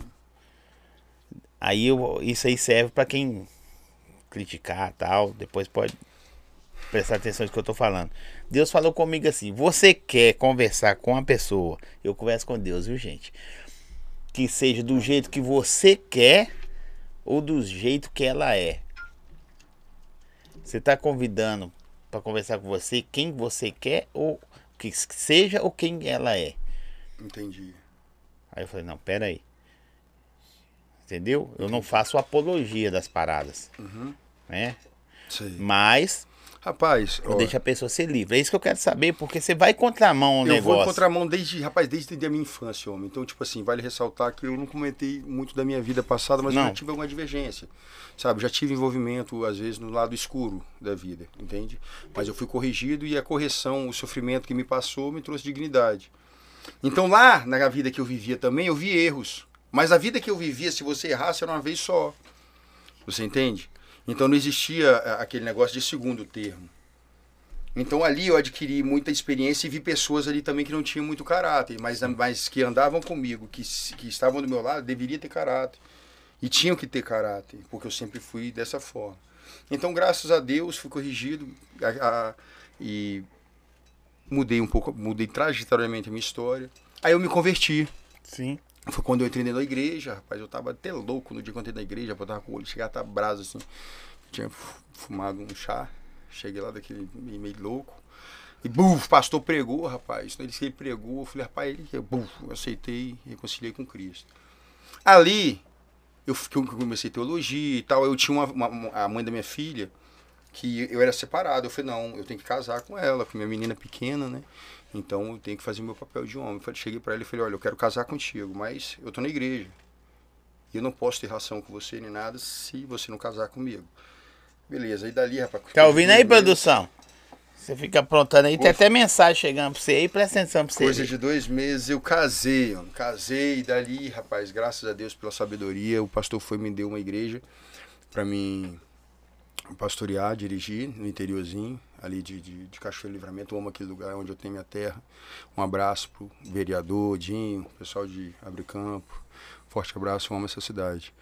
Aí eu, isso aí serve pra quem criticar tal. Depois pode prestar atenção no que eu tô falando. Deus falou comigo assim: você quer conversar com a pessoa? Eu converso com Deus, viu, gente? Que seja do jeito que você quer ou do jeito que ela é. Você tá convidando para conversar com você quem você quer ou que seja ou quem ela é. Entendi. Aí eu falei, não, pera aí. Entendeu? Eu não faço apologia das paradas. né? Sei. Mas Rapaz, ó, deixa a pessoa ser livre. É isso que eu quero saber, porque você vai contramão o eu negócio. vou em contramão desde, rapaz, desde a minha infância, homem. Então, tipo assim, vale ressaltar que eu não comentei muito da minha vida passada, mas eu Não. já tive alguma divergência. Sabe, já tive envolvimento, às vezes, no lado escuro da vida, entende? Mas eu fui corrigido e a correção, o sofrimento que me passou, me trouxe dignidade. Então, lá na vida que eu vivia também, eu vi erros. Mas a vida que eu vivia, se você errasse, era uma vez só. Você entende? Então não existia ah, aquele negócio de segundo termo. Então ali eu adquiri muita experiência e vi pessoas ali também que não tinham muito caráter, mas, mas que andavam comigo, que, que estavam do meu lado, deveria ter caráter. E tinham que ter caráter, porque eu sempre fui dessa forma. Então, graças a Deus, fui corrigido a- a- e mudei um pouco, mudei trajetoriamente a minha história. Aí eu me converti. Sim. Foi quando eu entrei da igreja, rapaz. Eu tava até louco no dia que eu entrei na igreja, eu tava com o olho, chegava a estar brasa assim. Tinha fu- fumado um chá, cheguei lá daquele meio, louco. E buf, o pastor pregou, rapaz. Ele ele pregou, eu falei, rapaz, ele, buf, eu aceitei reconciliei com Cristo. Ali, eu, eu comecei teologia e tal, eu tinha uma, uma- a mãe da minha filha, que eu era separado. Eu falei, não, eu tenho que casar com ela, porque minha menina é pequena, né? Então eu tenho que fazer meu papel de homem. Eu cheguei pra ela e falei, olha, eu quero casar contigo, mas eu tô na igreja. E eu não posso ter relação com você nem nada se você não casar comigo. Beleza, aí dali, rapaz. Tá ouvindo aí, produção? Você fica aprontando aí, tem até mensagem chegando pra você aí, presta atenção pra você. Coisa ver. de dois meses eu casei, homem. casei, e dali, rapaz, graças a Deus pela sabedoria, o pastor foi e me deu uma igreja pra mim pastorear, dirigir no interiorzinho, ali de, de, de Cachoeiro Livramento. Eu amo aquele lugar onde eu tenho minha terra. Um abraço pro vereador, Dinho, pessoal de Abre Campo. Forte abraço, eu amo essa cidade.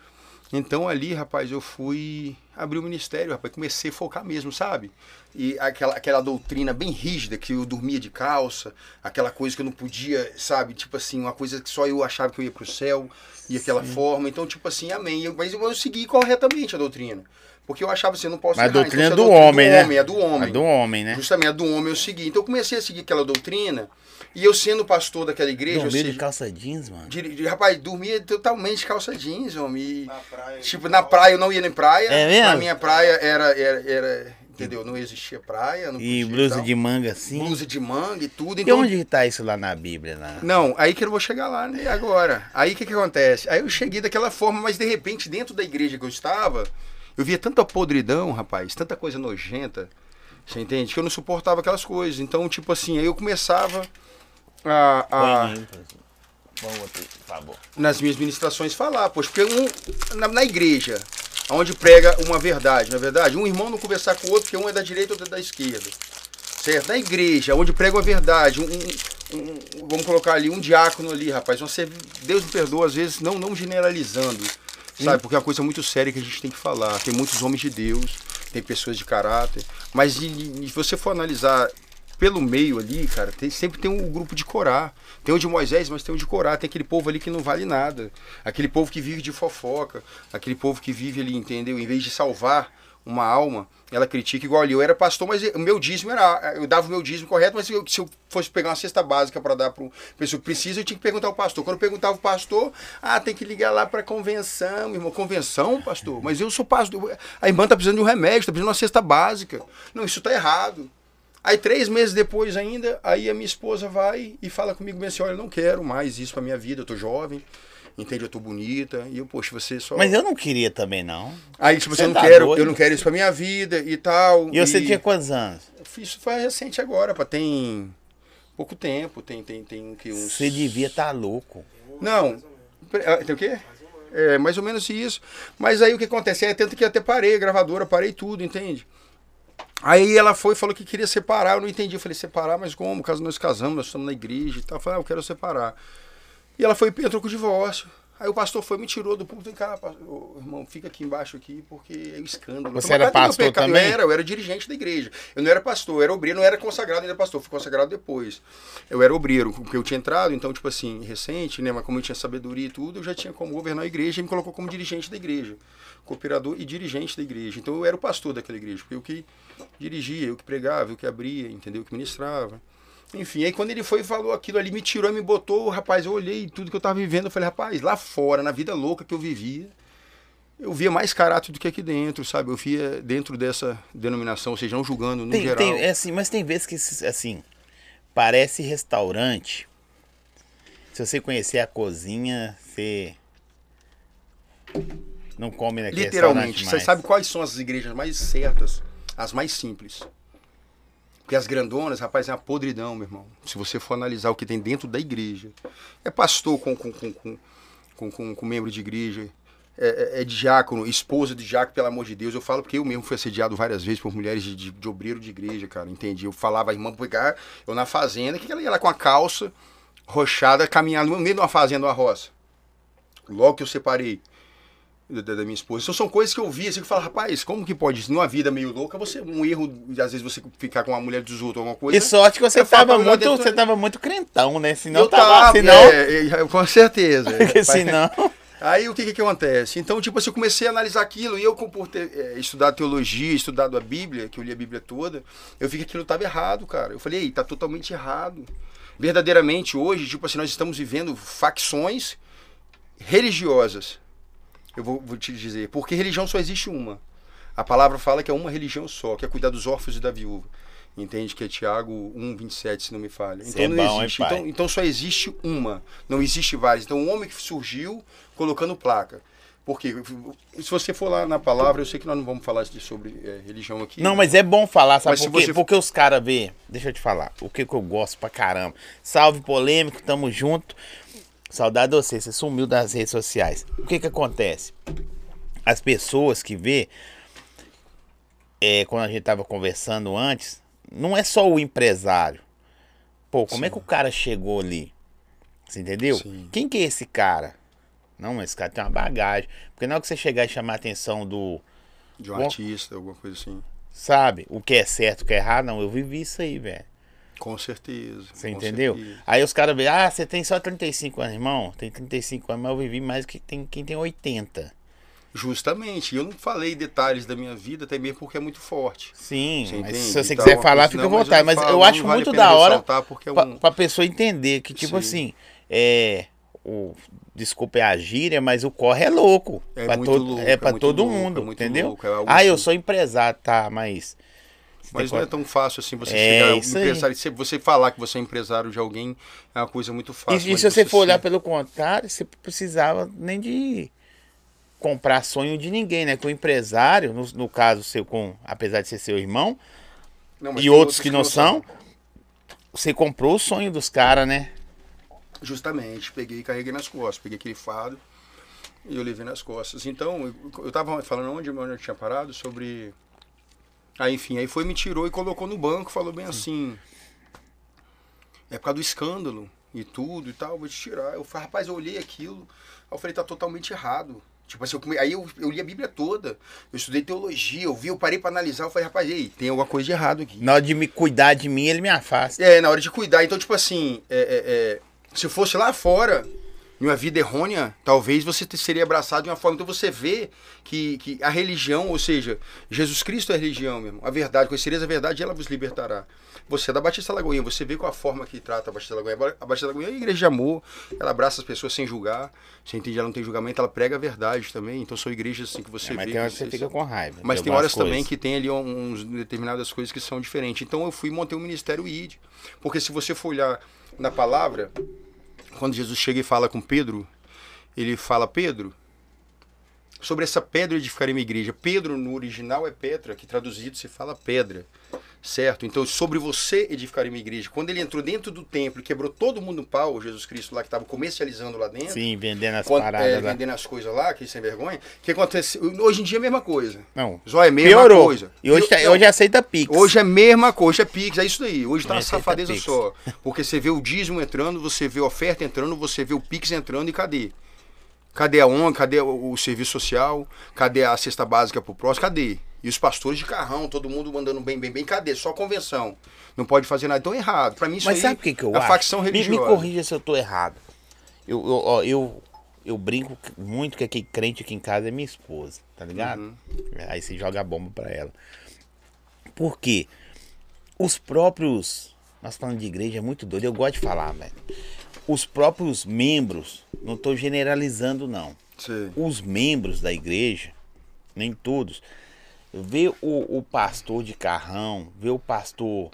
Então ali, rapaz, eu fui abrir o ministério, rapaz, comecei a focar mesmo, sabe? E aquela, aquela doutrina bem rígida, que eu dormia de calça, aquela coisa que eu não podia, sabe? Tipo assim, uma coisa que só eu achava que eu ia pro céu, e aquela forma. Então, tipo assim, amém. Eu, mas eu, eu segui corretamente a doutrina. Porque eu achava assim, não posso Mas a errar. doutrina Então, do se a doutrina homem, né? É do homem. É do homem, né? Justamente, a do homem eu segui. Então eu comecei a seguir aquela doutrina, e eu sendo pastor daquela igreja, ou Dormiu de calça jeans, mano. de- de- rapaz, dormia totalmente de calça jeans, homem. E, Na praia. Tipo, na praia eu não ia nem praia. É mesmo? Na minha praia era, era, era entendeu? Não existia praia. Não E podia blusa tal. de manga assim. Blusa de manga e tudo. E Então, onde que tá isso lá na Bíblia? Lá? Não, aí que eu vou chegar lá né, agora. Aí o que, que acontece? Aí eu cheguei daquela forma, mas de repente, dentro da igreja que eu estava, eu via tanta podridão, rapaz, tanta coisa nojenta. Você entende? Que eu não suportava aquelas coisas. Então, tipo assim, aí eu começava a. a nas minhas ministrações falar, pois porque um, na, na igreja, onde prega uma verdade, na é verdade, um irmão não conversar com o outro, porque um é da direita e outro é da esquerda. Certo? Na igreja, onde prega uma verdade, um, um- um- vamos colocar ali um diácono ali, rapaz, você, Deus me perdoa, às vezes, não, não generalizando, sabe? Porque é uma coisa muito séria que a gente tem que falar. Tem muitos homens de Deus, tem pessoas de caráter, mas se você for analisar pelo meio ali, cara, tem- sempre tem um grupo de Corá. Tem o de Moisés, mas tem o de Corá. Tem aquele povo ali que não vale nada. Aquele povo que vive de fofoca. Aquele povo que vive ali, entendeu? Em vez de salvar uma alma, ela critica igual ali. Eu era pastor, mas o meu dízimo era. Eu dava o meu dízimo correto, mas se eu, se eu fosse pegar uma cesta básica para dar para uma pessoa que precisa, eu tinha que perguntar ao pastor. Quando eu perguntava ao pastor, ah, tem que ligar lá para convenção, irmão. Convenção, pastor? Mas eu sou pastor. A irmã tá precisando de um remédio, tá precisando de uma cesta básica. Não, isso tá errado. Aí três meses depois ainda, aí a minha esposa vai e fala comigo bem assim, olha, eu não quero mais isso pra minha vida, eu tô jovem, entende, eu tô bonita, e eu, poxa, você só... Mas eu não queria também, não. Aí, tipo, Você você não tá quero, doido? eu não quero isso pra minha vida e tal. E você tinha quantos anos? Isso foi recente agora, pá, tem pouco tempo, tem, tem, tem que uns... Você devia estar louco. Não, ah, tem o quê? É, mais ou menos isso. Mas aí o que acontece? Aí tanto que até parei a gravadora, parei tudo, entende? Aí ela foi e falou que queria separar, eu não entendi. Eu falei, separar, mas como? Caso nós casamos, nós estamos na igreja e tal. Eu falei, ah, eu quero separar. E ela foi entrou com o divórcio. Aí o pastor foi, me tirou do púlpito e cara, ô, irmão, fica aqui embaixo aqui, porque é o escândalo. Você era "Mas cadê meu pastor pecado?" também? Eu era, eu era dirigente da igreja. Eu não era pastor, eu era obreiro, não era consagrado ainda pastor, fui consagrado depois. Eu era obreiro, porque eu tinha entrado, então, tipo assim, recente, né? Mas como eu tinha sabedoria e tudo, eu já tinha como governar a igreja e me colocou como dirigente da igreja. Cooperador e dirigente da igreja. Então eu era o pastor daquela igreja, porque eu que dirigia, eu que pregava, eu que abria, entendeu? Eu que ministrava. Enfim, aí quando ele foi e falou aquilo ali, me tirou e me botou, rapaz, eu olhei tudo que eu tava vivendo, eu falei, rapaz, lá fora, na vida louca que eu vivia, eu via mais caráter do que aqui dentro, sabe? Eu via dentro dessa denominação, ou seja, não julgando no Tem, geral. tem, é assim, mas tem vezes que, assim, parece restaurante. Se você conhecer a cozinha, você não come naquele Literalmente, você sabe quais são as igrejas mais certas? As mais simples. Porque as grandonas, rapaz, é uma podridão, meu irmão. Se você for analisar o que tem dentro da igreja. É pastor com, com, com, com, com, com, com membro de igreja. É, é, é diácono, esposa de diácono, pelo amor de Deus. Eu falo porque eu mesmo fui assediado várias vezes por mulheres de, de, de obreiro de igreja, cara. Entendi. Eu falava, irmã, pegar eu na fazenda, que ela ia lá com a calça rochada, caminhando no meio de uma fazenda, uma roça. Logo que eu separei da, da minha esposa. Então são coisas que eu vi, assim, que eu falo, rapaz, como que pode, numa vida meio louca, você, um erro, às vezes você ficar com a mulher dos outros, alguma coisa. E sorte que você É fato, tava eu lá muito, dentro- você tava muito crentão, né? Senão eu tava, tava, senão, é, é, com certeza. [laughs] porque senão, Aí o que, que acontece? Então, tipo assim, eu comecei a analisar aquilo e eu, por ter é, estudado teologia, estudado a Bíblia, que eu li a Bíblia toda, eu vi que aquilo estava errado, cara. Eu falei, ei, tá totalmente errado. Verdadeiramente, hoje, tipo assim, nós estamos vivendo facções religiosas. Eu vou, vou te dizer, porque religião só existe uma. A palavra fala que é uma religião só, que é cuidar dos órfãos e da viúva. Entende? Que é Tiago 1, 27, se não me falha. Então é não existe. pai? então, então só existe uma. Não existe várias. Então o homem que surgiu colocando placa. Por quê? Se você for lá na palavra, eu sei que nós não vamos falar sobre é, religião aqui. Não, mas é bom falar, sabe por quê? você- Porque os caras vê, deixa eu te falar, o que que eu gosto pra caramba. Salve polêmico, tamo junto. Saudade de você, você sumiu das redes sociais. O que que acontece? As pessoas que vê, é, quando a gente tava conversando antes, não é só o empresário. Pô, como é que o cara chegou ali? Você entendeu? Sim. Quem que é esse cara? Não, esse cara tem uma bagagem. Porque na hora que você chegar e chamar a atenção do, De um artista, alguma coisa assim. sabe, o que é certo, o que é errado, não, eu vivi isso aí, velho. Com certeza. Você com entendeu? certeza. Aí os caras veem, ah, você tem só 35 anos, irmão. Tem 35 anos, mas eu vivi mais que tem, quem tem 80. Justamente. Eu não falei detalhes da minha vida, até mesmo porque é muito forte. Sim, Você mas entende? se você Então, quiser falar, fica à não, mas eu vontade. Mas eu acho vale a muito da hora é um- pra pessoa entender que, tipo Sim. assim, é. O, desculpa é a gíria, mas o corre é louco. É pra muito todo, louco, é é pra muito todo louco, mundo, é entendeu? louco, é ah, eu assim. sou empresário, tá, mas. Mas não é tão fácil assim você É, chegar aí. empresário. se Você falar que você é empresário de alguém é uma coisa muito E, fácil. e mas se você for olhar pelo contrário, você precisava nem de comprar sonho de ninguém, né? Que o empresário, no, no caso seu, com, apesar de ser seu irmão, Não, e tem outros que não são, você comprou o sonho dos caras, né? Justamente, peguei e carreguei nas costas. Peguei aquele fardo e eu levei nas costas. Então, eu, eu tava falando onde, onde eu tinha parado sobre. Aí, enfim, aí foi, me tirou e colocou no banco, falou bem assim. É por causa do escândalo e tudo e tal, vou te tirar. Eu falei, rapaz, eu olhei aquilo, aí eu falei, tá totalmente errado. Tipo assim, eu come- aí eu, eu li a Bíblia toda, eu estudei teologia, eu vi, eu parei pra analisar, eu falei, rapaz, ei, tem alguma coisa de errado aqui. Na hora de me cuidar de mim, ele me afasta. É, na hora de cuidar. Então, tipo assim, é, é, é, se fosse lá fora, em uma vida errônea, talvez você seria abraçado de uma forma. Então você vê que, que a religião, ou seja, Jesus Cristo é a religião mesmo. A verdade, conhecereis a verdade e ela vos libertará. Você é da Batista Lagoinha, você vê qual a forma que trata a Batista Lagoinha. A Batista Lagoinha é uma igreja de amor, ela abraça as pessoas sem julgar. Você entende? Ela não tem julgamento, ela prega a verdade também. Então são igrejas assim que você É, mas vê. tem hora que você fica com raiva. mas tem horas também coisas. que tem ali uns determinadas coisas que são diferentes. Então eu fui e montei um ministério ID. Porque se você for olhar na palavra, quando Jesus chega e fala com Pedro, ele fala, Pedro, sobre essa pedra edificarei minha igreja. Pedro no original é Petra, que traduzido se fala pedra. Certo? Então, sobre você edificarei minha igreja. Quando ele entrou dentro do templo e quebrou todo mundo no pau, Jesus Cristo lá que estava comercializando lá dentro, Sim, vendendo as quando- paradas é, vendendo as coisas lá, que sem vergonha, o que acontece? Hoje em dia é a mesma coisa. Não, Zóia é a mesma piorou. coisa. E hoje, tá- Eu- hoje aceita Pix. Hoje é a mesma coisa, hoje é Pix, é isso daí. Hoje tá uma safadeza Pix. só. Porque você vê o dízimo entrando, você vê a oferta entrando, você vê o Pix entrando e cadê? Cadê a ONG? Cadê o, o serviço social? Cadê a cesta básica pro próximo? Cadê? E os pastores de carrão, todo mundo mandando bem, bem, bem. Cadê? Só convenção. Não pode fazer nada. Então é errado. Pra mim isso Mas aí sabe o que, que eu é a acho? facção Me- religiosa. Me, corrija se eu tô errado. Eu, eu, ó, eu, eu brinco muito que aquele crente aqui em casa é minha esposa, tá ligado? Uhum. Aí você joga a bomba pra ela. Por quê? Os próprios. Nós falando de igreja é muito doido, eu gosto de falar, velho. Os próprios membros, não tô generalizando, não. Sei. os membros da igreja, nem todos, vê o, o pastor de carrão, vê o pastor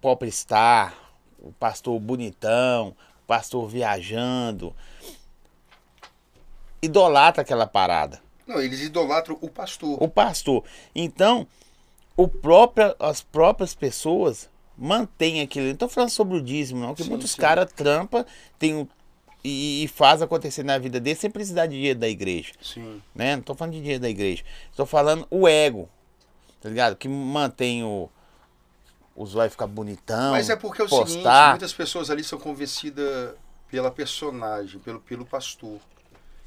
popstar, o pastor bonitão, o pastor viajando, idolatra aquela parada. Não, eles idolatram o pastor. O pastor. Então, o próprio, as próprias pessoas mantêm aquilo. Não estou falando sobre o dízimo, não, que Sim, muitos caras trampam tem um, e, e faz acontecer na vida deles sem precisar de dinheiro da igreja. Sim. Né? Não estou falando de dinheiro da igreja. Estou falando o ego. Tá ligado? Que mantém o. Os vai ficar bonitão. Mas é porque é o seguinte, postar. muitas pessoas ali são convencidas pela personagem, pelo, pelo pastor.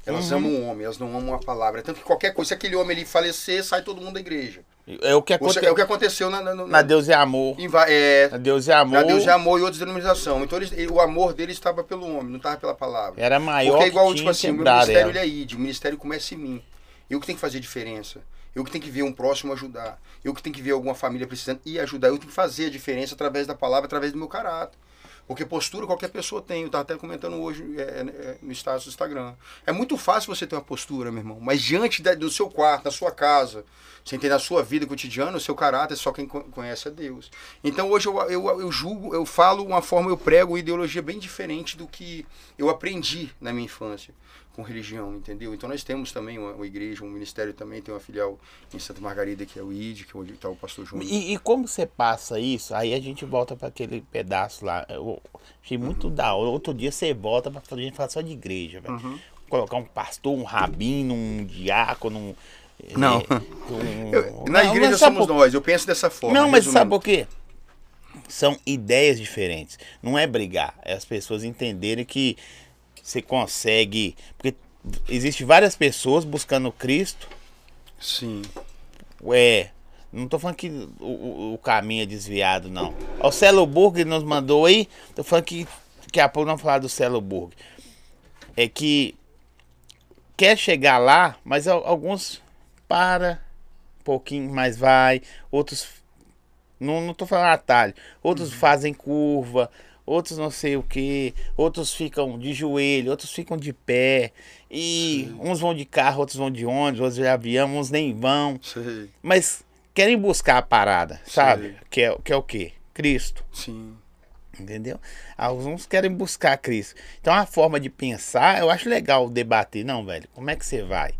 Elas Uhum. amam o homem, elas não amam a palavra. Tanto que qualquer coisa, se aquele homem ali falecer, sai todo mundo da igreja. É o que aconteceu É o que aconteceu na, na, na, na Deus e Amor. em é, Na Deus e Amor. na Deus é amor e outras denominações. Então eles- o amor dele estava pelo homem, não estava pela palavra. Era maior Porque é igual, que tipo assim, o meu ministério é id, o ministério começa em mim. Eu que tenho que fazer diferença. Eu que tenho que ver um próximo ajudar. Eu que tenho que ver alguma família precisando e ajudar. Eu tenho que fazer a diferença através da palavra, através do meu caráter. Porque postura qualquer pessoa tem. Eu estava até comentando hoje é, é, no status do Instagram. É muito fácil você ter uma postura, meu irmão. Mas diante da- do seu quarto, da sua casa, você entende? Na sua vida cotidiana, o seu caráter, só quem co- conhece é Deus. Então hoje eu, eu, eu julgo, eu falo uma forma, eu prego uma ideologia bem diferente do que eu aprendi na minha infância com religião, entendeu? Então nós temos também uma, uma igreja, um ministério também, tem uma filial em Santa Margarida que é o ID, que é onde está o pastor Júnior. E, e como você passa isso, aí a gente volta para aquele pedaço lá. Eu achei muito Uhum. da hora. Outro dia você volta pra a gente falar só de igreja, velho. Colocar um pastor, um rabino, um diácono. um- Não. é, um- Eu- na Não, igreja sabe somos por- nós, eu penso dessa forma. Não, mas sabe resumindo. por quê? São ideias diferentes. Não é brigar. É as pessoas entenderem que você consegue. Porque existe várias pessoas buscando Cristo. Sim. É. Não tô falando que o, o- caminho é desviado, não. O Celo Burg nos mandou aí. Tô falando que daqui a pouco não falar do Celo Burg. É que quer chegar lá, mas al- alguns para um pouquinho, mas vai. Outros. Não, não tô falando atalho. Outros fazem curva. Outros não sei o que. Outros ficam de joelho. Outros ficam de pé. E uns vão de carro, outros vão de ônibus, outros de avião, uns nem vão. Sei. Mas querem buscar a parada, sabe? Que é, que é o quê? Cristo. Sim. Entendeu? Alguns querem buscar Cristo. Então a forma de pensar, eu acho legal debater. Não, velho, como é que você vai?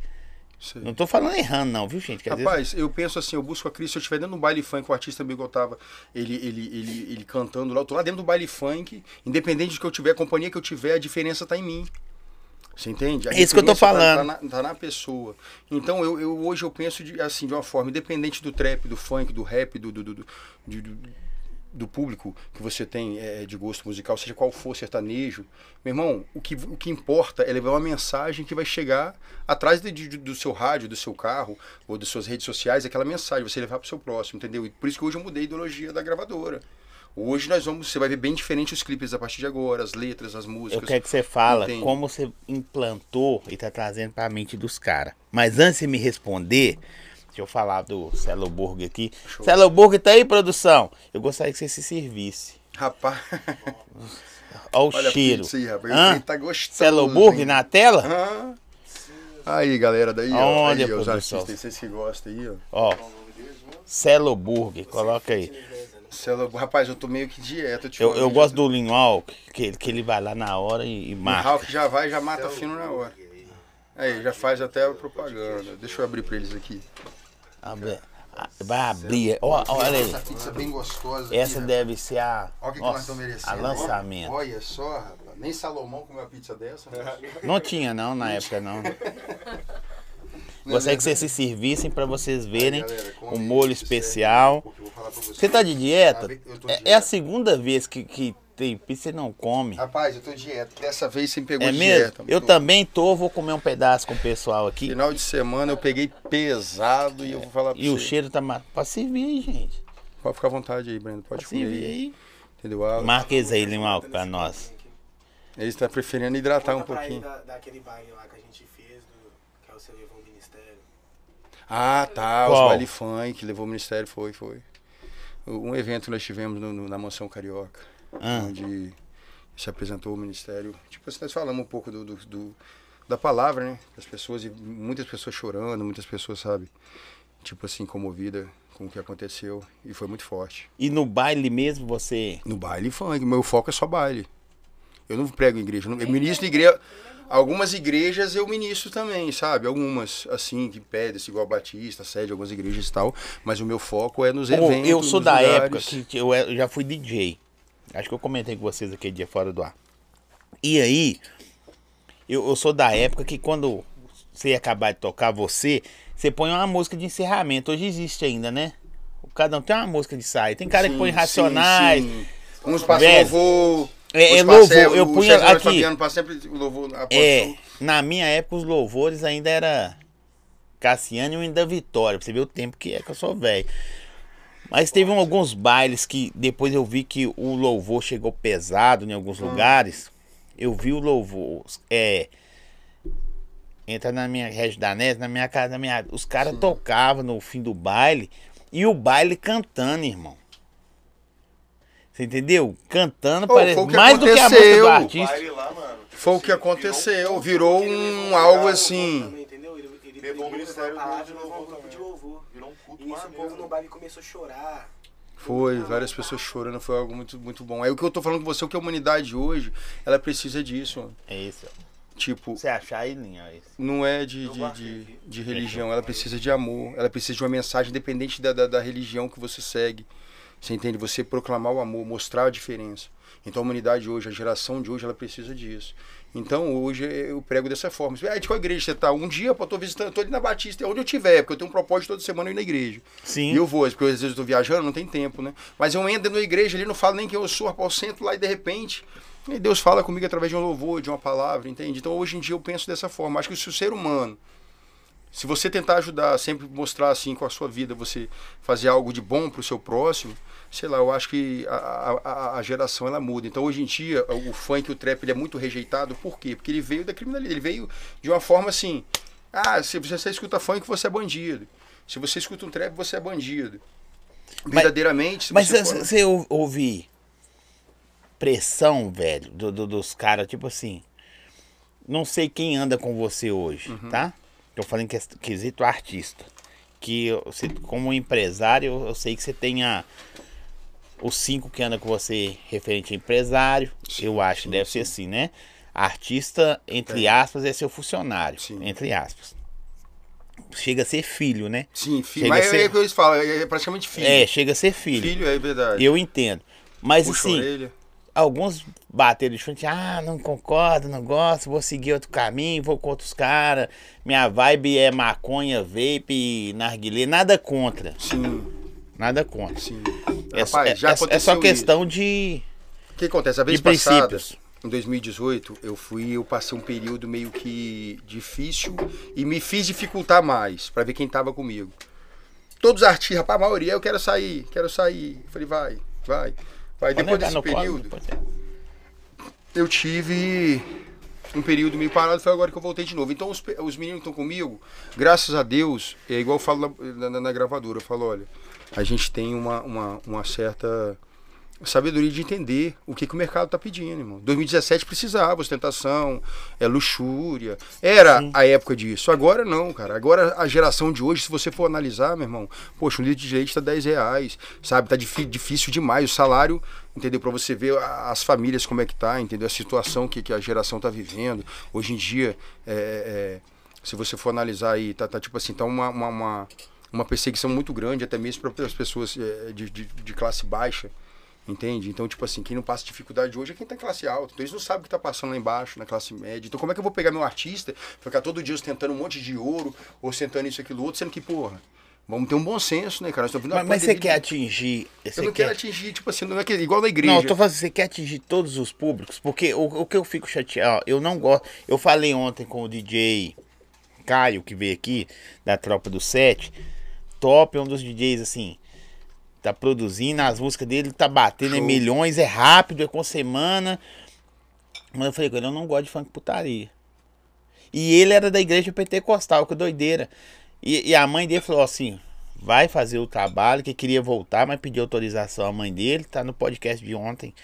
Sei. Não tô falando errando, não, viu, gente? Que às vezes- Rapaz, eu penso assim, eu busco a Cristo, se eu estiver dentro do baile funk, o artista bigotava ele, ele, ele, ele cantando lá, eu tô lá dentro do baile funk, independente de que eu tiver, a companhia que eu tiver, a diferença tá em mim. Você entende? A É isso que eu tô tá- falando. Tá, na, tá na pessoa. Então eu, eu hoje eu penso de, assim, de uma forma, independente do trap, do funk, do rap, do, do, do, do, de- do- público que você tem é, de gosto musical, seja qual for, sertanejo, meu irmão, o que, o que importa é levar uma mensagem que vai chegar atrás de- de- do seu rádio, do seu carro ou das suas redes sociais, aquela mensagem, você levar para o seu próximo, entendeu? E por isso que hoje eu mudei a ideologia da gravadora. Hoje nós vamos, você vai ver bem diferente os clipes a partir de agora, as letras, as Eu músicas. quero que você fala Entende? como você implantou e tá trazendo pra mente dos caras. Mas antes de me responder, deixa eu falar do Celo Burg aqui. Show. Celo Burg tá aí, produção? Eu gostaria que você se servisse. Rapaz, Ó o olha cheiro. pizza aí, rapaz. Ele tá gostoso. Celo Burg hein? na tela? Aí, galera, daí, ó. Olha, Aí, ó, os produção. artistas, vocês que gostam aí, ó. Ó. Celo Burg, coloca aí. Celo- Rapaz, eu tô meio que dieta. Eu, eu gosto do Linhol, que, que ele vai lá na hora e, e O marca. Hulk já vai, já mata fino na hora. Aí, já faz até a propaganda. Deixa eu abrir pra eles aqui. Ah, Vai abrir. Ó, ó, olha aí. Essa pizza bem gostosa. Essa aqui, deve ser a. Olha o que, nós Nossa, estamos merecendo. a lançamento. Olha só, rapaz. Nem Salomão comeu uma pizza dessa. moço. [laughs] Não tinha não na época não. [laughs] É Gostaria que vocês se servissem pra vocês verem Galera, o molho isso, especial. Você tá de dieta? Tô É, dieta. é a segunda vez que, que tem pizza e não come. Rapaz, eu tô de dieta. Dessa vez você me pegou É de mesmo? dieta. Eu Tô- também tô, vou comer um pedaço com o pessoal aqui. Final de semana eu peguei pesado e eu vou falar pra E o você. cheiro tá. ma- Pode servir aí, gente. Pode ficar à vontade aí, Breno. Pode Pode comer servir aí. Entendeu? Ah, Marca esse aí, Limão, pra nós. Ele está preferindo hidratar um Conta pra ele pouquinho. Da, daquele baile lá que a gente fez, do, que você levou o ministério. Ah, tá. Qual? Os baile funk, levou o ministério, foi, foi. Um evento que nós tivemos no- no- na Mansão Carioca, Ah. onde se apresentou o ministério. Tipo assim, nós falamos um pouco do, do, do, da palavra, né? As pessoas, e muitas pessoas chorando, muitas pessoas, sabe? Tipo assim, comovida com o que aconteceu. E foi muito forte. E no baile mesmo você. No baile funk, meu foco é só baile. Eu não prego em igreja, eu ministro em igreja. Algumas igrejas eu ministro também, sabe? Algumas, assim, que pedem, igual Batista, sede, algumas igrejas e tal. Mas o meu foco é nos eventos. eu sou nos da lugares. época que eu já fui DJ. Acho que eu comentei com vocês aquele dia fora do ar. E aí, eu, eu sou da época que quando você ia acabar de tocar, você, você põe uma música de encerramento. Hoje existe ainda, né? Cada um tem uma música de sair. Tem cara que Sim, põe sim, racionais. sim. Uns passam Velho, louvor. é- é louvor, eu o punha aqui. Sempre louvor É, na minha época os louvores ainda era Cassiano e o Ainda Vitória, pra você ver o tempo que é que eu sou velho. Mas teve um- alguns bailes que depois eu vi que o louvor chegou pesado em alguns lugares. Eu vi o louvor, é. Entra na minha rede da NES, na minha casa, na minha. Os caras tocavam no fim do baile e o baile cantando, irmão. Você entendeu? Cantando, Ô, parece mais do que a música aconteceu. do O artista. baile lá, mano. Foi o que aconteceu, virou um algo assim. Também, entendeu? Ele, ele Levou o ministério de um louvor nisso o povo no baile começou a chorar. Foi, várias pessoas chorando, foi algo muito, muito bom. Aí o que eu tô falando com você, o que a humanidade hoje, ela precisa disso. mano. É isso. Tipo, Você achar aí, linha, é isso. não é de, de, de, de religião, ela precisa de amor, ela precisa de uma mensagem independente da, da, da religião que você segue. Você entende? Você proclamar o amor, mostrar a diferença. Então a humanidade hoje, a geração de hoje, ela precisa disso. Então hoje eu prego dessa forma. Ah, de qual igreja você tá? Um dia, eu tô visitando, tô ali na Batista, onde eu tiver, porque eu tenho um propósito toda semana eu ir na igreja. Sim. E eu vou, porque às vezes eu tô viajando, não tem tempo, né? Mas eu entro na igreja ali, não falo nem quem eu sou, rapaz, eu sento lá e de repente. E Deus fala comigo através de um louvor, de uma palavra, entende? Então hoje em dia eu penso dessa forma. Acho que se o ser humano, se você tentar ajudar, sempre mostrar assim com a sua vida, você fazer algo de bom pro seu próximo, sei lá, eu acho que a, a, a- geração ela muda. Então hoje em dia o funk, o trap, ele é muito rejeitado. Por quê? Porque ele veio da criminalidade, ele veio de uma forma assim: ah, se você escuta funk, você é bandido. Se você escuta um trap, você é bandido. Verdadeiramente, Mas você você for- você ou- ouve pressão, velho, do, do- dos caras, tipo assim. Não sei quem anda com você hoje, Uhum. tá? Eu falei em ques- quesito artista. Que você, como empresário, eu, eu sei que você tem a, os cinco que anda com você referente a empresário. Sim, eu acho que sim, deve ser assim, né? Artista, entre aspas, é seu funcionário. Sim. Entre aspas. Chega a ser filho, né? Sim, filho. Chega Mas é ser- o que eles falam, é praticamente filho. É, chega a ser filho. Filho é verdade. Eu entendo. Mas Puxa assim, alguns bateram de frente, ah, não concordo, não gosto, vou seguir outro caminho, vou com outros caras. Minha vibe é maconha, vape, narguilé, nada contra. Sim, Nada contra. sim. É, Rapaz, é- já é- aconteceu é só isso. questão de, O que acontece? A vez de passada, princípios. em 2018, eu fui, eu passei um período meio que difícil e me fiz dificultar mais pra ver quem tava comigo. Todos os artistas, rapaz, a maioria, eu quero sair, quero sair. Eu falei, vai, vai, vai. Pode Depois desse período, pode entrar. eu tive um período meio parado, foi agora que eu voltei de novo. Então os, os meninos que estão comigo, graças a Deus, é igual eu falo na, na- na gravadora, eu falo, olha, a gente tem uma, uma, uma certa sabedoria de entender o que, que o mercado está pedindo, irmão. 2017 precisava, ostentação, é luxúria. Era Sim. a época disso. Agora não, cara. Agora a geração de hoje, se você for analisar, meu irmão, poxa, um litro de leite tá 10 reais, sabe? Tá difí- difícil demais. O salário, entendeu? Para você ver as famílias como é que tá, entendeu? A situação que, que a geração tá vivendo. Hoje em dia, é, é, se você for analisar aí, tá, tá tipo assim, tá uma, uma, uma, uma perseguição muito grande, até mesmo para as pessoas é, de, de, de classe baixa. Entende? Então, tipo assim, quem não passa dificuldade hoje é quem tá em classe alta. Então eles não sabem o que tá passando lá embaixo, na classe média. Então como é que eu vou pegar meu artista, ficar todo dia ostentando um monte de ouro, ostentando isso, aquilo, outro, sendo que, porra, vamos ter um bom senso, né, cara? Mas, mas você quer atingir. Eu Você não quer... quero atingir, tipo assim, não é que, igual na igreja. Não, eu tô falando, você quer atingir todos os públicos? Porque o, o que eu fico chateado, eu não gosto. Eu falei ontem com o DJ Caio, que veio aqui, da Tropa do Sete. Top, é um dos DJs assim. Tá produzindo, as músicas dele tá batendo em Show. milhões, é rápido, é com semana. Mas eu falei com ele, eu não gosto de funk putaria. E ele era da igreja pentecostal, que doideira. E, e a mãe dele falou assim: vai fazer o trabalho, que queria voltar, mas pediu autorização à mãe dele, tá no podcast de ontem,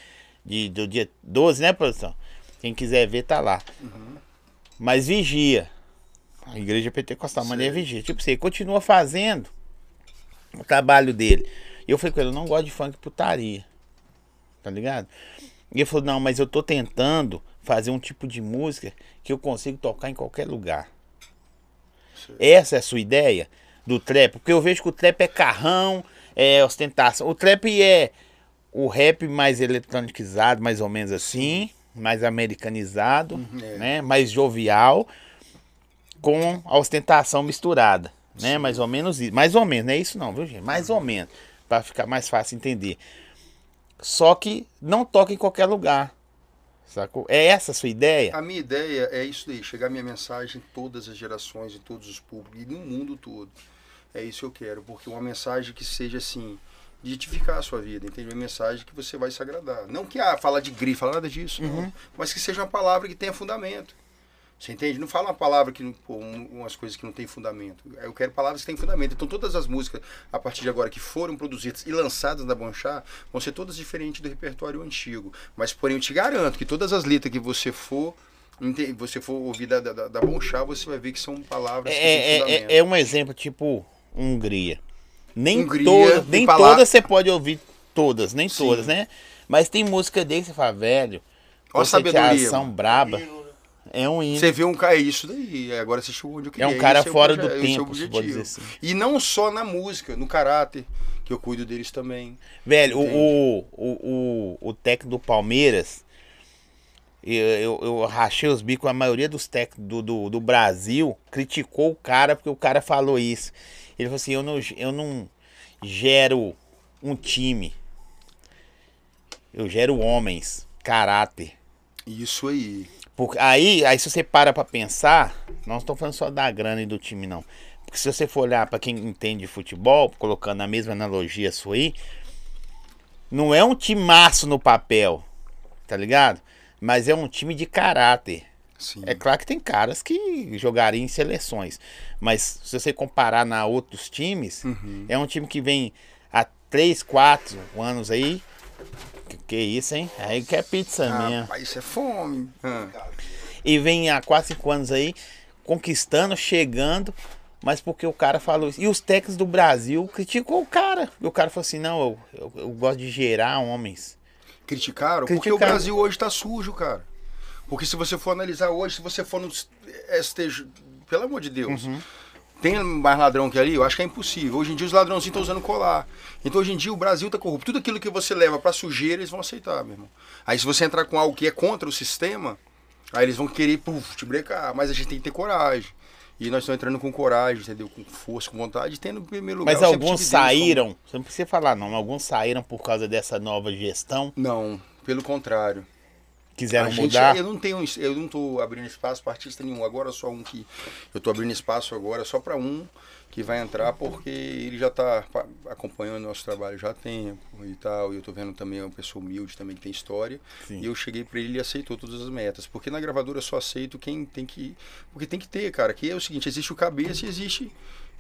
de, do dia 12, né, produção? Quem quiser ver, tá lá. mas vigia. A igreja pentecostal, mas é vigia. Tipo, você continua fazendo o trabalho dele. E eu falei com ele, eu não gosto de funk putaria. Tá ligado? E ele falou, não, mas eu tô tentando fazer um tipo de música que eu consigo tocar em qualquer lugar. Essa é a sua ideia do trap? Porque eu vejo que o trap é carrão, é ostentação. O trap é o rap mais eletronicizado, mais ou menos assim, mais americanizado, é. né? Mais jovial, com a ostentação misturada, né? Mais ou menos isso. Mais ou menos, não é isso não, viu, gente? Mais ou menos, para ficar mais fácil entender. Só que não toca em qualquer lugar. Sacou? É essa a sua ideia? A minha ideia é isso daí, chegar minha mensagem em todas as gerações, em todos os públicos, e no mundo todo. É isso que eu quero, porque uma mensagem que seja assim, de edificar a sua vida, entende? Uma mensagem que você vai se agradar. Não que ah, falar de grife, falar nada disso, não. Mas que seja uma palavra que tenha fundamento. Você entende? Não fala uma palavra que não- pô, um- umas coisas que não tem fundamento. Eu quero palavras que têm fundamento. Então todas as músicas a partir de agora que foram produzidas e lançadas na Bonchá vão ser todas diferentes do repertório antigo. Mas porém eu te garanto que todas as letras que você for você for ouvir da, da, da Bonchá, você vai ver que são palavras que têm É, fundamento. é, é, é um exemplo tipo Hungria. Nem, Hungria, todas, nem palavra- todas você pode ouvir todas, nem Sim. todas, né? Mas tem música dele que você fala, velho, Ó a sabedoria, braba. É um hino. Você vê um cara, é isso daí. Agora você chegou onde eu queria. É um cara Esse o fora do é o tempo, se pode dizer assim. E não só na música, no caráter, que eu cuido deles também. Velho, Entende? o, o, o, o técnico do Palmeiras, eu, eu, eu rachei os bicos, a maioria dos técnicos do, do, do Brasil criticou o cara porque o cara falou isso. Ele falou assim, eu não, eu não gero um time. Eu gero homens, caráter. Isso aí. Porque aí, aí se você para pra pensar, não estou falando só da grana e do time, não. Porque se você for olhar pra quem entende de futebol, colocando a mesma analogia sua aí, não é um timaço no papel, tá ligado? Mas é um time de caráter. Sim. É claro que tem caras que jogariam em seleções. Mas se você comparar na outros times, Uhum. é um time que vem há 3, 4 anos aí. Que, que isso, hein? Aí que é pizza mesmo. Rapaz, isso é fome. Ah, E vem há 4, 5 anos aí, conquistando, chegando, mas porque o cara falou isso. E os técnicos do Brasil criticou o cara. E o cara falou assim: não, eu, eu, eu gosto de gerar homens. criticaram? Porque o Criticaram. Brasil hoje tá sujo, cara. Porque se você for analisar hoje, se você for no STJ, pelo amor de Deus, Uhum. Tem mais ladrão que ali? Eu acho que é impossível. Hoje em dia os ladrãozinhos estão usando colar. Então hoje em dia o Brasil tá corrupto. Tudo aquilo que você leva pra sujeira, eles vão aceitar, meu irmão. Aí se você entrar com algo que é contra o sistema, aí eles vão querer puf, te brecar. Mas a gente tem que ter coragem. E nós estamos entrando com coragem, entendeu? Com força, com vontade, tendo em primeiro lugar. Mas alguns como- saíram, você não precisa falar não, mas alguns saíram por causa dessa nova gestão, Não, pelo contrário. Quiseram gente- mudar. eu não tenho, eu não tô abrindo espaço para artista nenhum. Agora só um que eu tô abrindo espaço agora só para um que vai entrar porque ele já tá pa- acompanhando nosso trabalho já há tempo e tal. E eu tô vendo também uma pessoa humilde também que tem história. Sim. E eu cheguei para ele e ele aceitou todas as metas, porque na gravadora eu só aceito quem tem que, porque tem que ter, cara. Que é o seguinte, existe o cabeça e existe,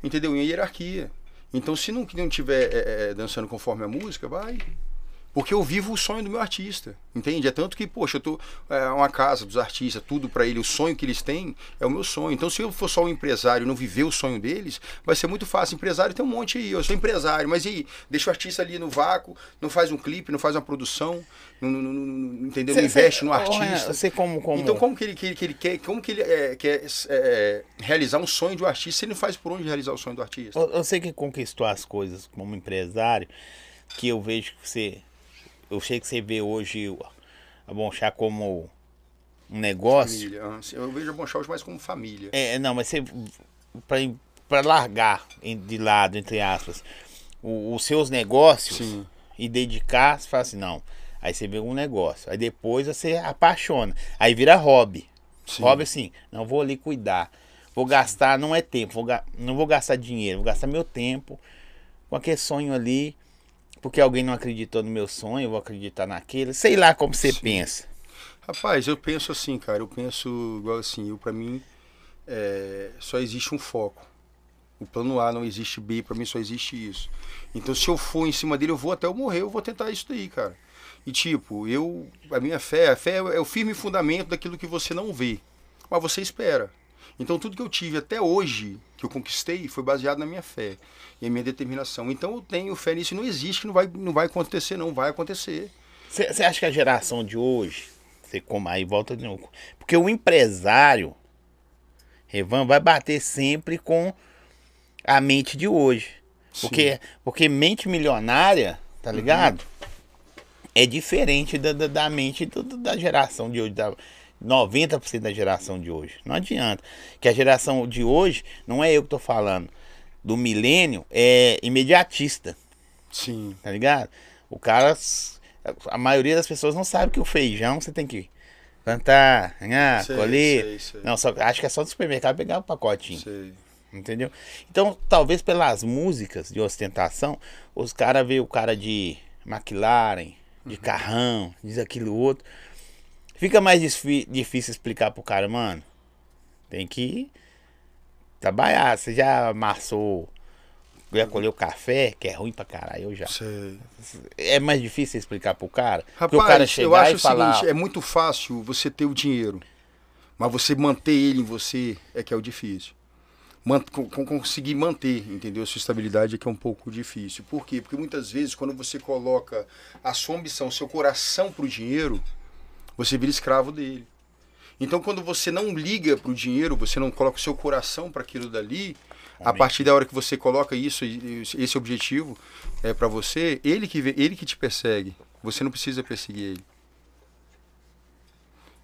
entendeu? Uma hierarquia. Então se não não tiver é, é, dançando conforme a música, vai. Porque eu vivo o sonho do meu artista, entende? É tanto que, poxa, eu tô é, uma casa dos artistas, tudo pra ele, o sonho que eles têm é o meu sonho. Então, se eu for só um empresário e não viver o sonho deles, vai ser muito fácil. Empresário tem um monte aí, eu sou empresário, mas e aí? Deixa o artista ali no vácuo, não faz um clipe, não faz uma produção, não, não- não- não- entendeu? Não Cê- investe cê- no artista. Você como, como... Então, como que ele, que ele, que ele quer, como que ele é, quer é, realizar um sonho de um artista se ele não faz por onde realizar o sonho do artista? Eu, eu sei que conquistou as coisas como empresário, que eu vejo que você. Eu sei que você vê hoje a Bonchá como um negócio. Família. Eu vejo a Bonchal mais como família. É, não, mas você. Pra, pra largar de lado, entre aspas, o- os seus negócios Sim. e dedicar, você fala assim, não. Aí você vê um negócio. Aí depois você apaixona. Aí vira hobby. Sim. Hobby assim, não vou ali cuidar. Vou gastar, não é tempo, vou não vou gastar dinheiro, vou gastar meu tempo com aquele sonho ali. Porque alguém não acreditou no meu sonho, eu vou acreditar naquele. Sei lá como você pensa. Rapaz, eu penso assim, cara. Eu penso igual assim. Eu, pra mim, é, só existe um foco. O plano A não existe B, pra mim só existe isso. Então, se eu for em cima dele, eu vou até eu morrer, eu vou tentar isso daí, cara. E tipo, eu, a minha fé, a fé é o firme fundamento daquilo que você não vê. mas você espera. Então tudo que eu tive até hoje, que eu conquistei, foi baseado na minha fé e a minha determinação. Então eu tenho fé nisso, não existe não vai, não vai acontecer, não vai acontecer. Você acha que a geração de hoje, você como aí volta de novo, porque o empresário, Revan, vai bater sempre com a mente de hoje. Porque, porque mente milionária, tá ligado? É diferente da, da, da mente do- da geração de hoje, da 90% da geração de hoje. Não adianta. Que a geração de hoje, não é eu que tô falando, do milênio, é imediatista Sim. tá ligado? O cara, a maioria das pessoas não sabe que o feijão você tem que plantar, ganhar, Sei, colher. sei, sei. Não, só, acho que é só no supermercado pegar o pacotinho, Sei. entendeu? Então, talvez pelas músicas de ostentação, os caras vê o cara de McLaren, Uhum. de carrão, diz aquilo outro. Fica mais difícil explicar pro cara, mano. Tem que trabalhar. Você já amassou, já colheu café, que é ruim pra caralho, eu já. Sei. É mais difícil explicar pro cara. Rapaz, o cara eu chegar acho e o falar. seguinte, é muito fácil você ter o dinheiro, mas você manter ele em você é que é o difícil. Man- conseguir manter, entendeu? A sua estabilidade é que é um pouco difícil. Por quê? Porque muitas vezes quando você coloca a sua ambição, seu coração pro dinheiro, você vira escravo dele. Então quando você não liga pro dinheiro, você não coloca o seu coração para aquilo dali, a Amém. partir da hora que você coloca isso, esse objetivo é para você, ele que vê- ele que te persegue. Você não precisa perseguir ele.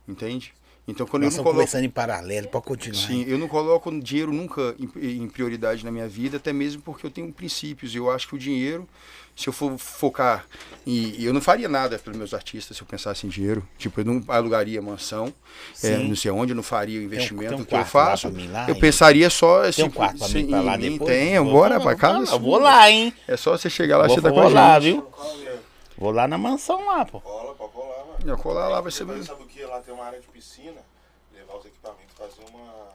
Entende? Então quando Nós eu não coloco conversando em paralelo, pode continuar. Sim, eu não coloco dinheiro nunca em, em prioridade na minha vida, até mesmo porque eu tenho princípios. Eu acho que o dinheiro, se eu for focar em. Eu não faria nada pelos meus artistas se eu pensasse em dinheiro. Tipo, eu não alugaria mansão, é, não sei onde, eu não faria o tem investimento um que eu lá faço. mim lá, eu hein? pensaria só. Tem um quarto pra mim pra lá mim depois? Tem, Vou- bora vou- pra casa. vou-. Vou lá, hein? É só você chegar lá, Vou, você tá com vou a lá, gente. viu? Vou lá na mansão lá, pô. Mano. Eu colar lá, vai ser bem. Sabe o que? Lá tem uma área de piscina. Levar os equipamentos, fazer uma,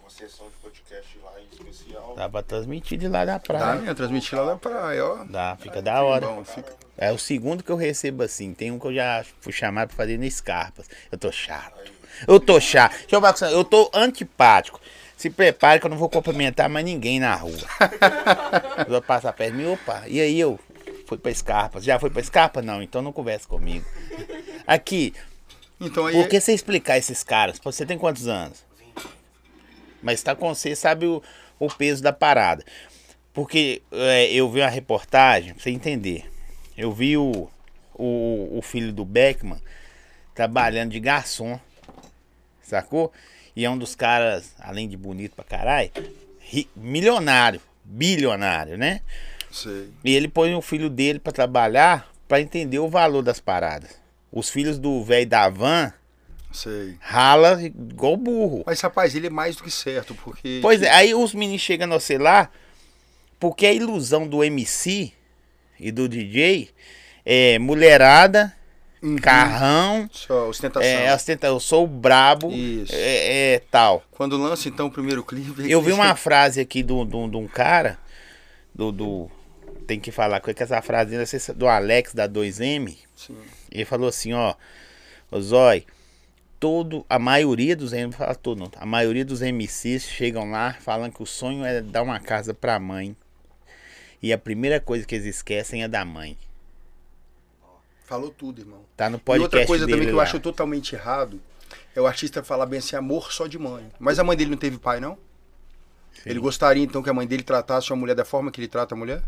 uma sessão de podcast lá em especial. Dá pra transmitir de lá da Dá, praia. minha, transmitir lá da praia, ó. Dá, fica da hora. Bom, fica. É o segundo que eu recebo assim. Tem um que eu já fui chamado pra fazer no Scarpas. Eu tô chato. Eu tô chato. Deixa eu falar com você, eu tô antipático. Se prepare que eu não vou cumprimentar mais ninguém na rua. [laughs] eu vou passar perto de mim, opa. E aí eu fui pra Scarpas. Já foi pra Scarpa? Não, então não conversa comigo. Aqui, Então aí. por que você explicar esses caras? Você tem quantos anos? Mas tá com você, sabe o, o peso da parada. Porque é, eu vi uma reportagem, pra você entender. Eu vi o, o, o filho do Beckman trabalhando de garçom. Sacou? E é um dos caras, além de bonito pra caralho, ri- milionário, bilionário, né? Sei. E ele põe o filho dele pra trabalhar pra entender o valor das paradas. Os filhos do velho da van Sei. rala igual burro. Mas, rapaz, ele é mais do que certo, porque. Pois é, aí os meninos chegam no celular, porque a ilusão do MC e do DJ é mulherada, Uhum. carrão, Só ostentação. é, ostenta, eu sou o brabo, Isso. é, é, tal. Quando lança então o primeiro clipe. Eu vi uma frase aqui do- do- de um cara, do, do- Tem que falar com essa frase do Alex da 2M. Sim. Ele falou assim, ó, Zói, todo, a maioria dos fala todo, não, a maioria dos MCs chegam lá falando que o sonho é dar uma casa pra mãe. E a primeira coisa que eles esquecem é da mãe. Falou tudo, irmão. Tá no E podcast outra coisa também que eu lá. acho totalmente errado é o artista falar bem assim, amor só de mãe. Mas a mãe dele não teve pai, não? Sim. Ele gostaria então que a mãe dele tratasse a mulher da forma que ele trata a mulher?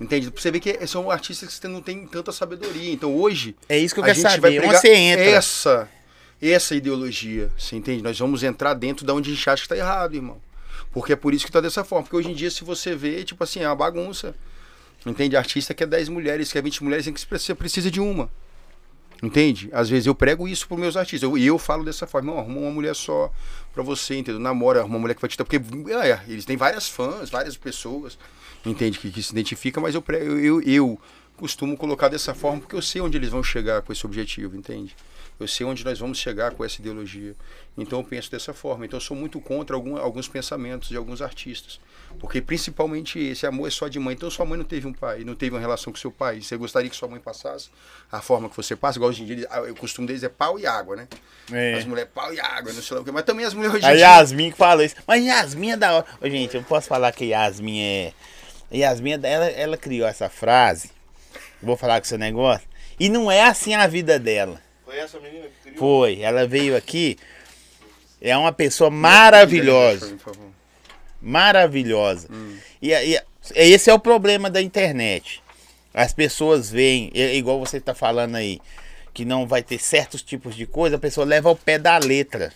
Entende? Pra você ver que são artistas que não têm tanta sabedoria. Então hoje. É isso que eu a quero gente vai saber. Onde pregar você entra? essa, essa ideologia. Você entende? Nós vamos entrar dentro da onde a gente acha que tá errado, irmão. Porque é por isso que tá dessa forma. Porque hoje em dia, se você vê, tipo assim, é uma bagunça. Entende? Artista quer 10 mulheres, quer 20 mulheres, tem que você precisa de uma. Entende? Às vezes eu prego isso pros meus artistas. Eu- E eu, falo dessa forma, arruma uma mulher só pra você, entendeu? Namora, arruma uma mulher que vai te dar. Porque é, eles têm várias fãs, várias pessoas, entende? Que, que se identificam, mas eu prego, eu, eu, costumo colocar dessa forma porque eu sei onde eles vão chegar com esse objetivo, entende? Eu sei onde nós vamos chegar com essa ideologia. Então eu penso dessa forma. Então eu sou muito contra algum, alguns pensamentos de alguns artistas. Porque principalmente esse amor é só de mãe. Então sua mãe não teve um pai, não teve uma relação com seu pai. Você gostaria que sua mãe passasse a forma que você passa? Igual hoje em dia, o costume deles é pau e água, né? É. As mulheres pau e água, não sei lá o quê. Mas também as mulheres hoje A em dia. Yasmin que fala isso. Mas Yasmin é da hora. Ô, gente, eu posso falar que Yasmin é. Yasmin, é ela, ela criou essa frase. Vou falar com seu negócio. E não é assim a vida dela. Foi essa menina que criou? Foi. Ela veio aqui. É uma pessoa maravilhosa. Maravilhosa. E, e esse é o problema da internet. As pessoas veem, é igual você está falando aí, que não vai ter certos tipos de coisa, a pessoa leva ao pé da letra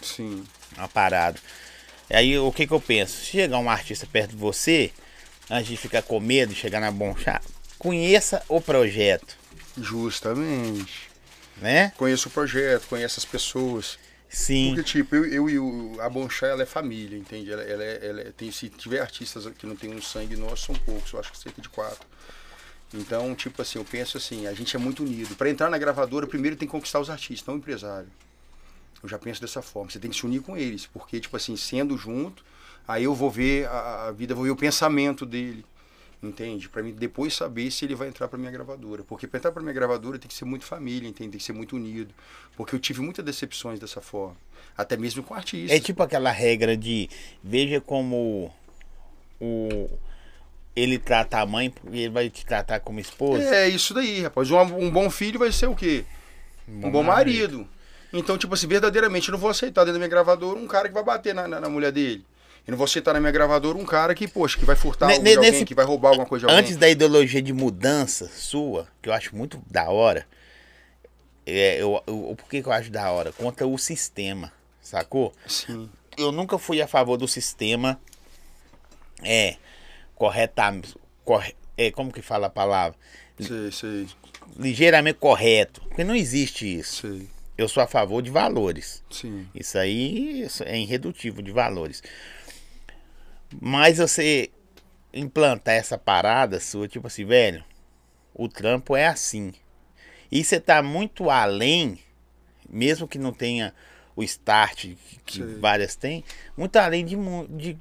Sim. a parada. Aí o que que eu penso? Se chegar um artista perto de você, antes de ficar com medo de chegar na Bonchá, conheça o projeto, Justamente. Né? Conheço o projeto, conheço as pessoas. Sim. Porque, tipo, eu, e a Bonchá, ela é família, entende? Ela, ela, é- ela é- tem, se tiver artistas que não tem um sangue nosso, são poucos, eu acho que cerca de quatro. Então, tipo assim, eu penso assim, a gente é muito unido. Para entrar na gravadora, primeiro tem que conquistar os artistas, não o empresário. Eu já penso dessa forma, você tem que se unir com eles, porque, tipo assim, sendo junto, aí eu vou ver a, a vida, vou ver o pensamento dele, entende? Para mim depois saber se ele vai entrar para minha gravadora. Porque para entrar para minha gravadora tem que ser muito família, entende? Tem que ser muito unido. Porque eu tive muitas decepções dessa forma, até mesmo com artistas. É tipo aquela regra de veja como o ele trata a mãe, porque ele vai te tratar como esposa. É isso daí, rapaz. Um, um bom filho vai ser o quê? Um bom marido. Então, tipo assim, verdadeiramente, eu não vou aceitar dentro da minha gravadora um cara que vai bater na, na, na mulher dele. Eu não vou aceitar na minha gravadora um cara que, poxa, que vai furtar ne- alguém, nesse- que vai roubar alguma coisa de alguém. Antes da ideologia de mudança sua, que eu acho muito da hora, é, eu, eu, por que, eu acho da hora? Contra o sistema, sacou? Sim, Eu nunca fui a favor do sistema é corretamente. Corre, é, como que fala a palavra? sei, sei, Ligeiramente correto. Porque não existe isso. sei. Eu sou a favor de valores. Sim, Isso aí é irredutível de valores. Mas você implantar essa parada sua, tipo assim, velho, o trampo é assim. E você tá muito além, mesmo que não tenha o start que, Sei. várias têm, muito além de, de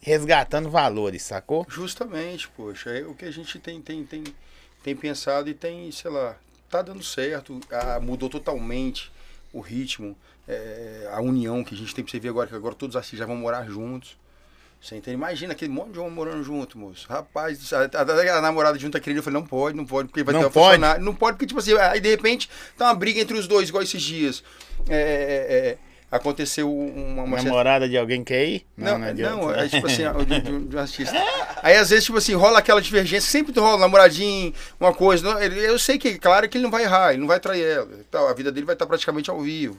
resgatando valores, sacou? justamente, poxa. É o que a gente tem, tem, tem, tem pensado e tem, sei lá, tá dando certo. Ah, mudou totalmente o ritmo, é, a união que a gente tem pra você ver agora, que agora todos os artistas já vão morar juntos. Você entende? Imagina aquele monte de homem morando junto, moço. Rapaz, a, a- namorada junto aquele, eu falei, não pode, não pode, porque vai Não ter uma pode? funcionária. Não pode, porque, tipo assim, aí de repente tá uma briga entre os dois, igual esses dias. É, é, é, aconteceu uma, uma certa- Namorada de alguém quer ir? não, não, não, é tipo assim, de, de- de um artista. [laughs] Aí às vezes, tipo assim, rola aquela divergência, sempre rola um namoradinho, uma coisa. Eu sei que, claro que ele não vai errar, ele não vai trair ela. e Tal, a vida dele vai estar praticamente ao vivo.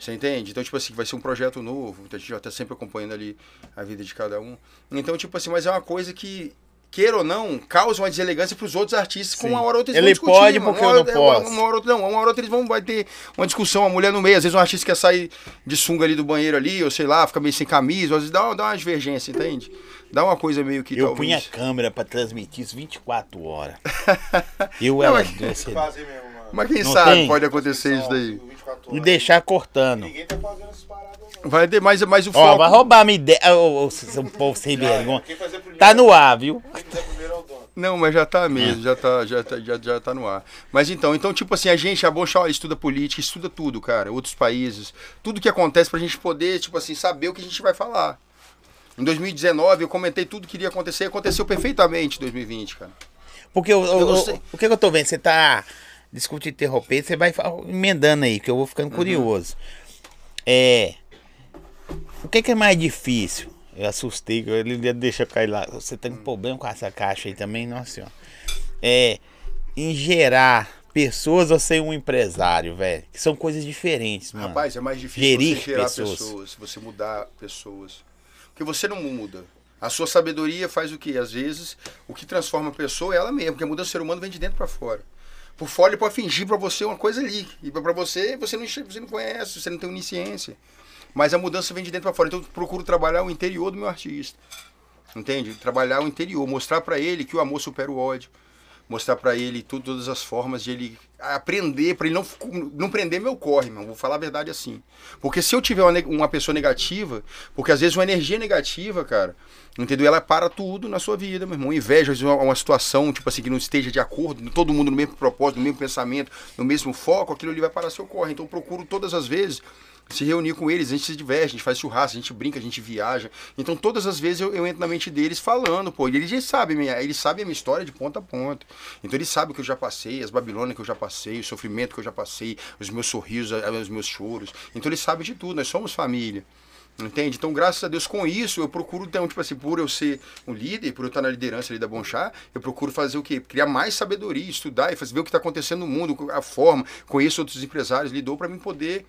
Você entende? Então, tipo assim, vai ser um projeto novo. A gente já tá sempre acompanhando ali a vida de cada um. Então, tipo assim, mas é uma coisa que, queira ou não, causa uma deselegância pros outros artistas. Com Sim. uma hora ou outra eles Ele vão discutir, pode mano. porque Uma eu hora- não uma- posso. Uma hora, ou outra- não, uma hora ou outra eles vão vai ter uma discussão, a mulher no meio. Às vezes um artista quer sair de sunga ali do banheiro ali, ou sei lá, fica meio sem camisa, às vezes dá, uma- dá uma divergência, entende? Dá uma coisa meio que Eu talvez... punha a câmera pra transmitir isso 24 horas. [laughs] Eu Não, era mas- Fazer mesmo, mano. Mas quem Não sabe tem? pode acontecer isso daí. 24 E horas. deixar cortando. Ninguém tá fazendo essas paradas, não. Vai ter mais, mais o Ó, foco. vai roubar minha ideia. Ô, ô, seu povo sem vergonha. Quem fazer primeiro, Tá no ar, viu? Quem fizer primeiro é o dono. Não, mas já tá mesmo, já tá, já tá, já, já tá no ar. Mas então, então, tipo assim, a gente, a Bocha estuda política, estuda tudo, cara, outros países, tudo que acontece pra gente poder, tipo assim, saber o que a gente vai falar. Em 2019, eu comentei tudo que iria acontecer, aconteceu perfeitamente em 2020, cara. Porque eu, eu- Eu o que que eu tô vendo? Você tá. Desculpa te interromper, você vai emendando aí, que eu vou ficando curioso. É. O que, que é mais difícil? Eu assustei, que ele ia deixar cair lá. Você tem um problema com essa caixa aí também? Nossa senhora. É. Em gerar pessoas ou ser um empresário, velho. Que são coisas diferentes, mano. Rapaz, é mais difícil Gerir você gerar pessoas. pessoas. você mudar pessoas. Porque você não muda. A sua sabedoria faz o quê? Às vezes, o que transforma a pessoa é ela mesma, porque a mudança do ser humano vem de dentro pra fora. Por fora ele pode fingir pra você uma coisa ali, e pra você, você não, você não conhece, você não tem onisciência. Mas a mudança vem de dentro pra fora. Então eu procuro trabalhar o interior do meu artista. Entende? Trabalhar o interior, mostrar pra ele que o amor supera o ódio. Mostrar pra ele tu- todas as formas de ele aprender, pra ele não, não prender meu corre, irmão. Vou falar a verdade assim. Porque se eu tiver uma, uma pessoa negativa, porque às vezes uma energia negativa, cara, entendeu? Ela para tudo na sua vida, meu irmão. Inveja, às vezes, uma, uma situação, tipo assim, que não esteja de acordo, todo mundo no mesmo propósito, no mesmo pensamento, no mesmo foco, aquilo ali vai parar seu corre. Então eu procuro todas as vezes se reunir com eles, a gente se diverte, a gente faz churrasco, a gente brinca, a gente viaja. Então todas as vezes eu, eu entro na mente deles falando, pô, eles já sabem, eles sabem a minha história de ponta a ponta. Então eles sabem o que eu já passei, as Babilônias que eu já passei, o sofrimento que eu já passei, os meus sorrisos, a- os meus choros. Então eles sabem de tudo, nós somos família. Entende? Então, graças a Deus, com isso, eu procuro, então, tipo assim, por eu ser um líder, por eu estar na liderança ali da Bonchá, eu procuro fazer o quê? Criar mais sabedoria, estudar e fazer, ver o que está acontecendo no mundo, a forma, conheço outros empresários, lidou para mim poder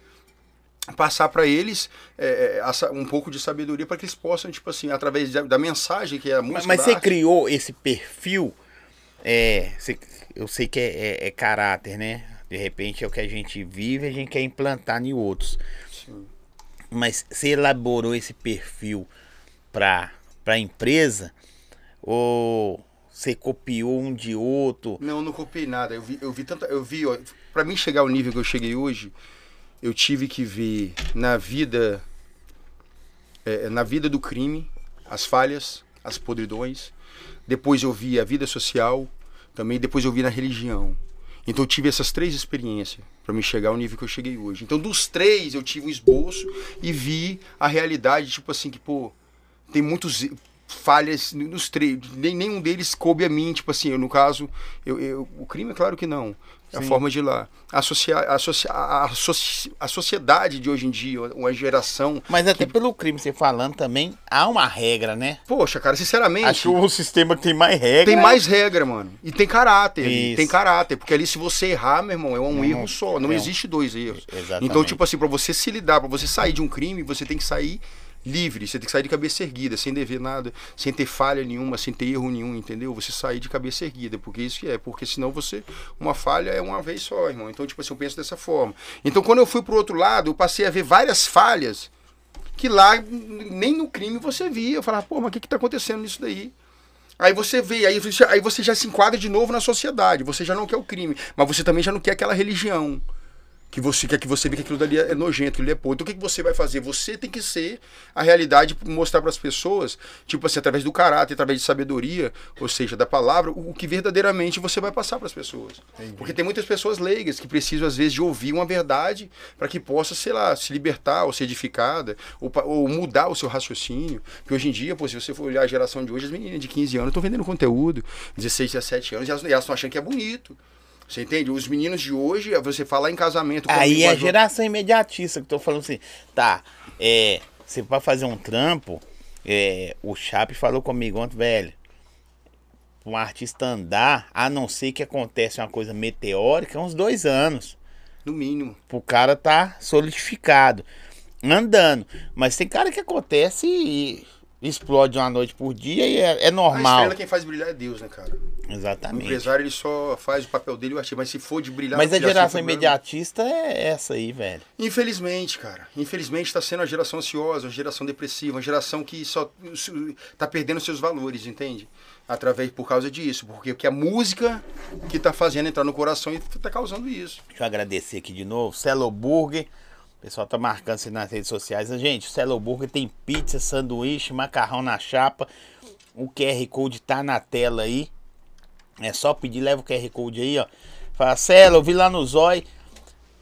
passar para eles é, é, um pouco de sabedoria para que eles possam, tipo assim, através da, da mensagem que é a música. Mas, mas você arte, criou esse perfil, é, você- eu sei que é, é- é caráter, né? De repente é o que a gente vive, a gente quer implantar em outros. Sim. Mas você elaborou esse perfil para a empresa ou você copiou um de outro? Não, não copiei nada. Eu vi, eu vi tanta. Eu vi, ó, pra mim chegar ao nível que eu cheguei hoje, eu tive que ver na vida. é, na vida do crime, as falhas, as podridões. Depois eu vi a vida social, também depois eu vi na religião. Então eu tive essas três experiências para me chegar ao nível que eu cheguei hoje. Então dos três eu tive um esboço e vi a realidade, tipo assim, que, pô, tem muitos falhas nos três. Nem, nenhum deles coube a mim, tipo assim, eu, no caso, eu, eu- o crime é claro que não. É a forma de ir lá. A, socia, a, a, soci- a sociedade de hoje em dia, uma geração. Mas até pelo crime você falando também, há uma regra, né? Poxa, cara, sinceramente. Acho que o sistema que tem mais regra. Tem mais regra, mano. E tem caráter. ali. Tem caráter. Porque ali, se você errar, meu irmão, é um Não, erro só. Não é existe dois erros. Exatamente. Então, tipo assim, pra você se lidar, pra você sair de um crime, você tem que sair livre. Você tem que sair de cabeça erguida, sem dever nada, sem ter falha nenhuma, sem ter erro nenhum, entendeu? Você sair de cabeça erguida. Porque isso que é. Porque senão você. Uma falha é uma vez só, irmão. Então, tipo assim, eu penso dessa forma. Então, quando eu fui pro outro lado, eu passei a ver várias falhas que lá nem no crime você via. Eu falava, pô, mas o que, que tá acontecendo nisso daí? Aí você vê, aí você, aí você já se enquadra de novo na sociedade. Você já não quer o crime, mas você também já não quer aquela religião. Que você quer que você vê que aquilo dali é nojento, ele é podre. Então o que, que você vai fazer? Você tem que ser a realidade, mostrar para as pessoas, tipo assim, através do caráter, através de sabedoria, ou seja, da palavra, o, que verdadeiramente você vai passar para as pessoas. Porque tem muitas pessoas leigas que precisam, às vezes, de ouvir uma verdade para que possa, sei lá, se libertar ou ser edificada, ou, ou mudar o seu raciocínio. Porque hoje em dia, pô, se você for olhar a geração de hoje, as meninas de 15 anos estão vendendo conteúdo, 16, 17 anos, e elas estão achando que é bonito. Você entende? Os meninos de hoje, você falar em casamento. Aí é geração imediatista que tô falando assim, tá, é, você vai fazer um trampo, é, o Chape falou comigo ontem, velho, um artista andar, a não ser que acontece uma coisa meteórica, é uns dois anos, No mínimo. pro cara tá solidificado, andando, mas tem cara que acontece e explode uma noite por dia e é, é A normal, estrela quem faz brilhar é Deus, né, cara? O exatamente. empresário ele só faz o papel dele e o mas se for de brilhar. Mas a já geração imediatista é essa aí, velho. Infelizmente, cara. Infelizmente está sendo uma geração ansiosa, uma geração depressiva, uma geração que só está perdendo seus valores, entende? Através por causa disso, porque que a música que tá fazendo entrar no coração e tá causando isso. Deixa eu agradecer aqui de novo. Celo Burger. Pessoal tá marcando isso nas redes sociais. Gente, o Celo Burger tem pizza, sanduíche, macarrão na chapa. O QR Code tá na tela aí. É só pedir, leva o QR Code aí, ó. Fala, Celo, eu vi lá no Zói.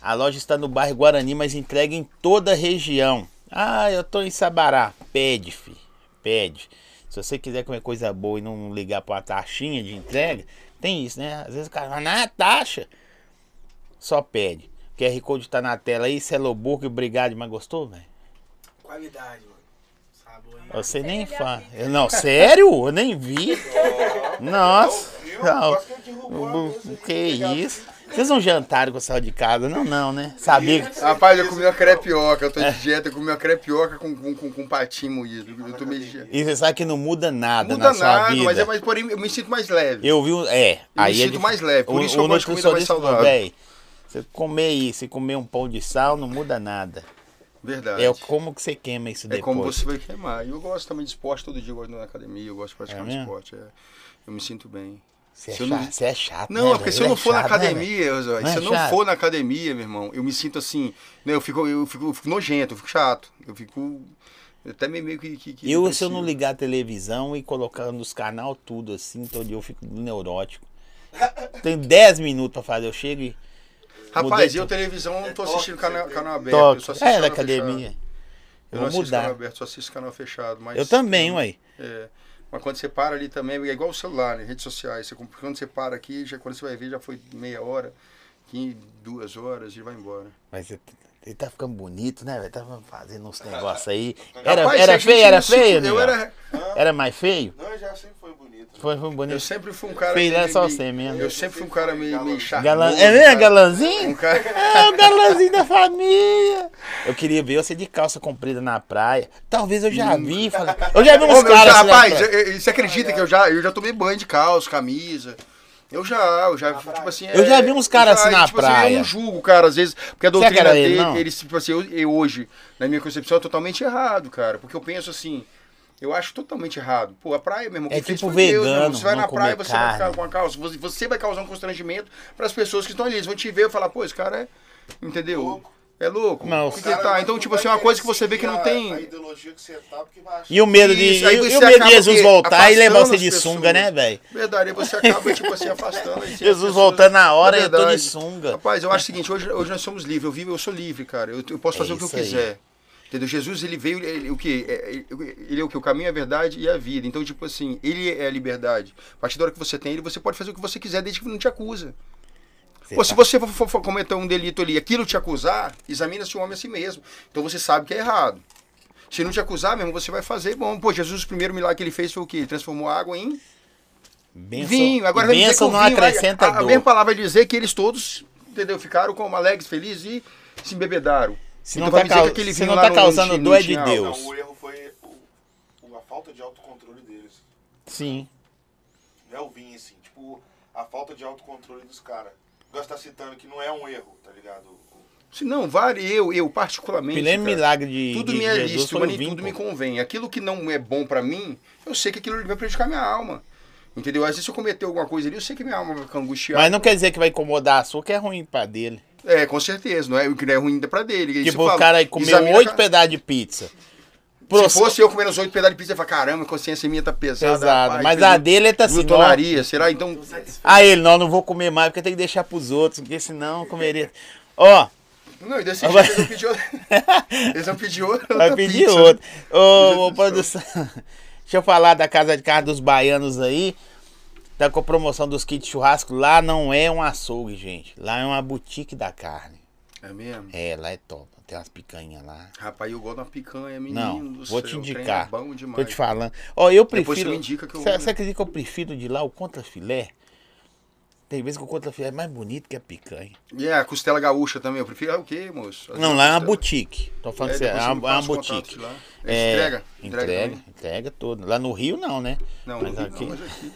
A loja está no bairro Guarani, mas entrega em toda a região. Ah, eu tô em Sabará. Pede, fi. Pede. Se você quiser comer coisa boa e não ligar pra uma taxinha de entrega, tem isso, né? Às vezes o cara não, é taxa. Só pede. O QR Code tá na tela aí, Celoburgo, obrigado, mas gostou, velho? Qualidade, mano. Sabor aí. Você nem fã. Eu, não, sério? Eu nem vi. Nossa. Não. Quase que isso? Vocês não jantaram quando saiu de casa? Não, não, né? Sabia que... Rapaz, eu comi uma crepioca, eu tô de dieta, eu comi uma crepioca com, com, com, com patinho moído. Eu tô meio de. E você sabe que não muda nada Muda na sua nada, vida. mas, é, mas porém eu me sinto mais leve. Eu vi, é, aí é sinto dif- mais leve, por o, isso eu o gosto de comida mais saudável. "Véi, você comer isso, você comer um pão de sal, não muda nada. Verdade. É como que você queima isso É depois. como você vai queimar. E eu gosto também de esporte, todo dia eu gosto na academia, eu gosto de praticar É esporte. é. Eu me sinto bem. Você é, Se eu chato, não- você é chato. Não, né, é porque se eu não é for na chato, né, velho? academia, Não se é eu não chato? for na academia, meu irmão, eu me sinto assim, né? Eu fico, eu fico, eu fico nojento, eu fico chato. Eu fico até meio, meio que, que, que Eu, se eu não ligar a televisão e colocar nos canal tudo assim, todo dia eu fico neurótico. Tem 10 minutos pra fazer, eu chego e. Rapaz, mudei eu televisão eu não tô É assistindo toque, canal, você canal aberto. eu Toque. só assisto É, da canal academia. fechado. Eu Eu não vou assisto canal mudar. aberto, só assisto canal fechado. Mas, Eu também, ué. É, mas quando você para ali também, é igual o celular, né? Redes sociais. Você, quando você para aqui, já, quando você vai ver, já foi meia hora, 15, duas horas e vai embora. Mas ele, tá ficando bonito, né, velho? Tava fazendo uns [laughs] negócios aí. Era, Rapaz, era feio, era feio, Eu né? era, Era mais feio? Não, já sempre foi bonito. Foi, foi eu bonito. sempre fui um cara. Feio meio- é só você mesmo. Eu sempre fui um cara meio, meio chato. Galan... É mesmo, galãzinho? Um cara. [laughs] É o galãzinho da família. Eu queria ver você de calça comprida na praia. Talvez eu já vi. Falei... [laughs] Eu já vi uns Ô, caras assim rapaz, eu- eu- você acredita que eu já, eu já tomei banho de calça, camisa? Eu já, eu já, tipo assim... Eu já vi uns caras assim na tipo praia. eu não julgo cara, às vezes, porque a doutrina ele, dele, não? ele, tipo assim, eu, eu hoje, na minha concepção, é totalmente errado, cara. Porque eu penso assim, eu acho totalmente errado. Pô, a praia, meu irmão, É tipo Deus, vegano, irmão. Você vai na praia, você vai ficar carne. com a calça, você, você vai causar um constrangimento para as pessoas que estão ali. Eles vão te ver e falar, pô, esse cara é, entendeu? Louco. É louco? Não, que que ele tá? Então, tipo assim, uma coisa que você vê que não A tem... ideologia que você tá, porque vai achar. E o medo de, Isso, aí e, e o medo de Jesus voltar e levar você de as sunga, pessoas. né, velho? Verdade, aí você acaba, tipo assim, [laughs] afastando. aí as Jesus pessoas- voltando na hora É e eu tô de verdade. sunga. Rapaz, eu acho o seguinte, hoje, hoje nós somos livres, eu vivo, eu sou livre, cara. Eu, eu posso É fazer o que eu aí. quiser. Entendeu? Jesus, ele veio, ele, o quê? É, Ele, ele é o que? O caminho, a verdade e a vida. Então, tipo assim, ele é a liberdade. A partir da hora que você tem ele, você pode fazer o que você quiser, desde que não te acusa. Pô, tá- se você for, for- for cometer um delito ali, aquilo te acusar, examina-se o homem a si mesmo. Então você sabe que é errado. Se não te acusar mesmo, você vai fazer. Bom, pô, Jesus, o primeiro milagre que ele fez foi o quê? Ele transformou água em Benção, vinho. Agora vai dizer que o não vinho, acrescenta a, a mesma palavra vai dizer que eles todos, entendeu, ficaram como alegres, felizes e se embebedaram. Se não Então vai tá, dizer que cau- aquele se vinho não tá causando dor é de Deus. Não, o erro foi o- a falta de autocontrole deles. Sim. Não é o vinho, assim. Tipo, a falta de autocontrole dos caras. Gosto de estar citando que não é um erro, tá ligado? Se não, vale, eu, eu particularmente. O primeiro cara, milagre de, Tudo de me é lícito, mas nem vinho, tudo pô. me convém. Aquilo que não é bom pra mim, eu sei que aquilo vai prejudicar minha alma. Entendeu? Às vezes se eu cometer alguma coisa ali, eu sei que minha alma vai ficar angustiada. Mas não quer dizer que vai incomodar a sua, que é ruim pra dele. É, com certeza. Não é o que não é ruim ainda pra dele. Tipo, o cara aí comeu oito pedaços de pizza. Se fosse eu comendo os oito pedaços de pizza, eu ia falar, caramba, a consciência minha tá pesada. Pesado. rapaz, Mas a dele é tá assim. Glutonaria, será? Então. Ah, ele, não, não vou comer mais, porque tem que deixar pros outros, porque senão eu comeria. Ó, não, e desse jeito eles vão pedir outra. [laughs] Eles vão pedir outra vai pedir pizza. outro. Ô, ô, produção. [laughs] Deixa eu falar da Casa de Carne dos Baianos aí. Tá com a promoção dos kits churrasco. Lá não é um açougue, gente. Lá é uma boutique da carne. É mesmo? É, lá é top. Tem umas picanhas lá. Rapaz, eu gosto de uma picanha, menino Não, do vou céu. te trem indicar. É bom demais. Tô te falando. Ó, eu Depois prefiro. você me indica que eu Você acredita que eu prefiro de lá o contra filé? Tem vezes que o contra filé é mais bonito que a picanha. E é, a costela gaúcha também. Eu prefiro é o quê, moço? Não, lá é uma boutique. Tô falando É, sério, é depois uma, é uma contatos boutique. lá. É, entrega? entrega, também? entrega todo. Lá no Rio não, né? Não, mas não, aqui, mas aqui.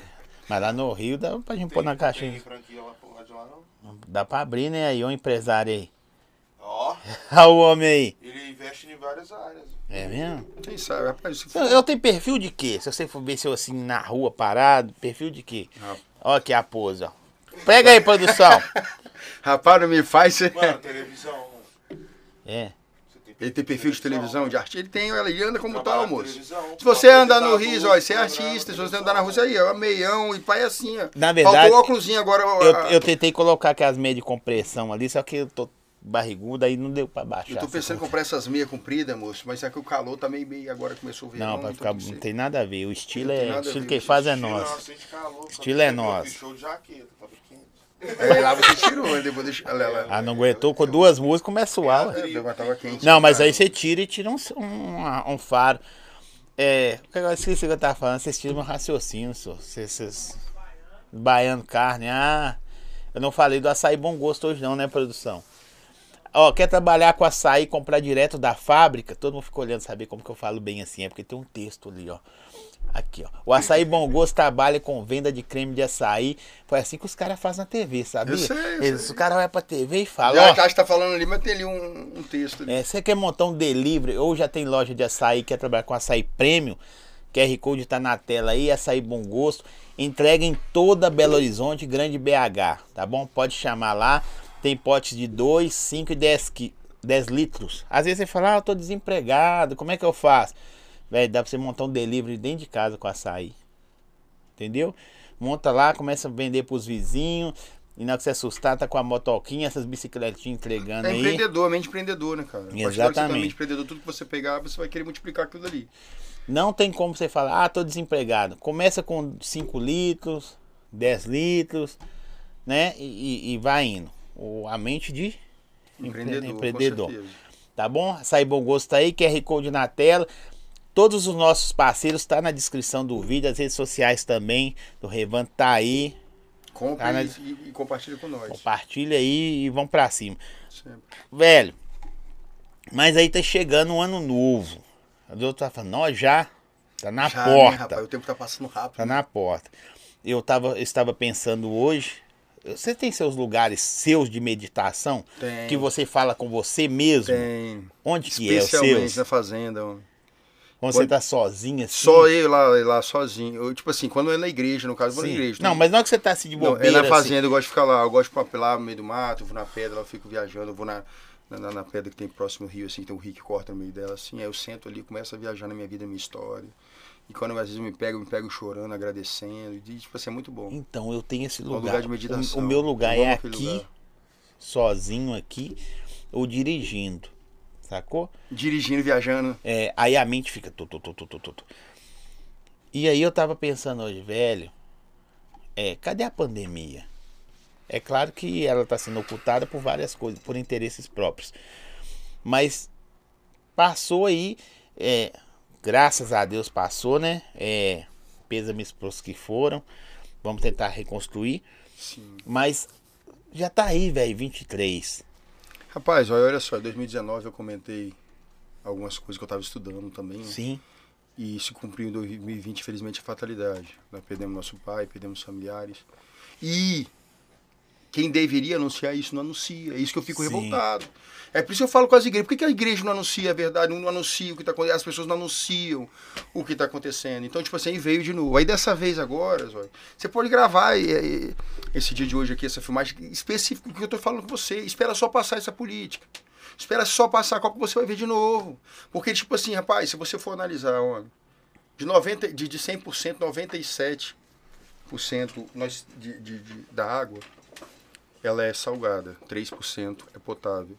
mas lá no Rio dá pra gente pôr na Tem caixinha. franquia lá de lá, não? Dá pra abrir, né? Aí, o empresário aí. [laughs] Olha o homem aí. ele investe em várias áreas. É mesmo? Quem sabe, rapaz. Se Eu, eu tenho perfil de quê? Se você for ver se eu assim na rua parado, perfil de quê? Rapaz. Ó aqui a pose, ó. Pega aí, produção. [laughs] Rapaz, não me faz. Mano, televisão. É. Ele tem perfil de televisão, de artista. Ele tem, olha, ele anda como tal, moço. Se você andar no Rio, ó, você é artista. Se você andar na rua, aí, ó, meião e pai assim, ó. Na verdade, Faltou o óculosinho agora. ó, Eu, eu tentei colocar aquelas meias de compressão ali, só que eu tô barrigudo, aí não deu pra baixar. Eu tô pensando em comprar essas meias compridas, moço, mas é que o calor tá meio, meio agora começou o verão. Não, pra ficar, não tem nada a ver. O estilo é. O a estilo ver, esse faz é nosso. Estilo é nosso. Show de jaqueta. É, lá você tirou, né? depois deixa. Olha lá. Ah, não aguentou com duas músicas, começa a suar. ué. É, mas tava quente. Não, mas cara. aí você tira e tira um, um, um faro. É. o que Eu esqueci o que eu tava falando. Vocês tiram meu raciocínio, senhor. Vocês. vocês- Baiano carne. Ah, eu não falei do açaí bom gosto hoje, não, né, produção? Ó, quer trabalhar com açaí, comprar direto da fábrica? Todo mundo fica olhando saber como que eu falo bem assim. É porque tem um texto ali, ó. Aqui, ó. O açaí bom gosto trabalha com venda de creme de açaí. Foi assim que os caras fazem na TV, sabia? Eu sei, eu Eles, sei. o cara vai pra TV e fala, Já, ó. já está falando ali, mas tem ali um, um texto ali. É, você quer montar um delivery ou já tem loja de açaí, quer trabalhar com açaí premium, QR Code tá na tela aí, açaí bom gosto. Entrega em toda Belo Horizonte, Grande BH, tá bom? Pode chamar lá. Tem potes de 2, 5 e 10, qui- 10 litros. Às vezes você fala, ah, eu tô desempregado, como é que eu faço? Velho, dá pra você montar um delivery dentro de casa com açaí. Entendeu? Monta lá, começa a vender pros vizinhos. E na hora que você assustar, tá com a motoquinha, essas bicicletinhas entregando É aí. empreendedor, mente empreendedor, né, cara? Tá Exatamente. mente empreendedor, tudo que você pegar, você vai querer multiplicar aquilo ali. Não tem como você falar, ah, tô desempregado. Começa com 5 litros, 10 litros, né? E, e- e vai indo. O, a mente de Empreendedor, empreendedor. tá bom? Açaí Bom Gosto aí, QR Code na tela. Todos os nossos parceiros tá na descrição do vídeo, as redes sociais também do Revan tá aí. Compre Tá, né? e, e compartilha com nós. Compartilha aí e vamos pra cima. Sempre. Velho, mas aí tá chegando um ano novo. A doutora tá falando, nós já tá na Já, né, porta. rapaz, o tempo tá passando rápido. Tá na porta. Eu tava, eu estava pensando hoje. Você tem seus lugares seus de meditação? Tem. Que você fala com você mesmo? Tem. Onde que é o Especialmente seu? na fazenda. ó. Quando você tá sozinho assim? Só eu lá, lá sozinho. Eu, tipo assim, quando é na igreja, no caso, eu vou na igreja. Não, né? mas não é que você tá assim de Não, é bobeira. na fazenda, eu gosto de ficar lá. Eu gosto de ir lá no meio do mato, eu vou na pedra, eu fico viajando, eu vou na, na, na pedra que tem próximo ao rio, assim, tem um rio que corta no meio dela, assim. Aí eu sento ali, começo a viajar na minha vida, na minha história. E quando às vezes eu me pego, eu me pego chorando, agradecendo. E, tipo assim, é muito bom. Então, eu tenho esse É um lugar. lugar de meditação. O, o meu lugar é aqui, lugar. sozinho aqui, ou dirigindo. Sacou? Dirigindo, viajando. É, aí a mente fica. Tu, tu, tu, tu, tu, tu. E aí eu tava pensando hoje, velho. É, cadê a pandemia? É claro que ela tá sendo ocultada por várias coisas, por interesses próprios. Mas passou aí, é, graças a Deus passou, né? É, pêsames pros que foram. Vamos tentar reconstruir. Sim. Mas já tá aí, velho, 23. Rapaz, olha, só, em 2019 eu comentei algumas coisas que eu tava estudando também. né? Sim. E se cumpriu em 2020, infelizmente, a fatalidade. Nós perdemos nosso pai, perdemos familiares. E quem deveria anunciar isso não anuncia. É isso que eu fico Sim. revoltado. É por isso que eu falo com as igrejas. Por que, que a igreja não anuncia a verdade? Não anuncia o que está acontecendo. As pessoas não anunciam o que está acontecendo. Então, tipo assim, veio de novo. Aí dessa vez agora, Zóio, você pode gravar esse dia de hoje aqui, essa filmagem específica que eu estou falando com você. Espera só passar essa política. Espera só passar qual que você vai ver de novo. Porque, tipo assim, rapaz, se você for analisar, ó, de, 90, de, de 100%, 97% nós, de, de, de- da água, ela é salgada. 3% é potável.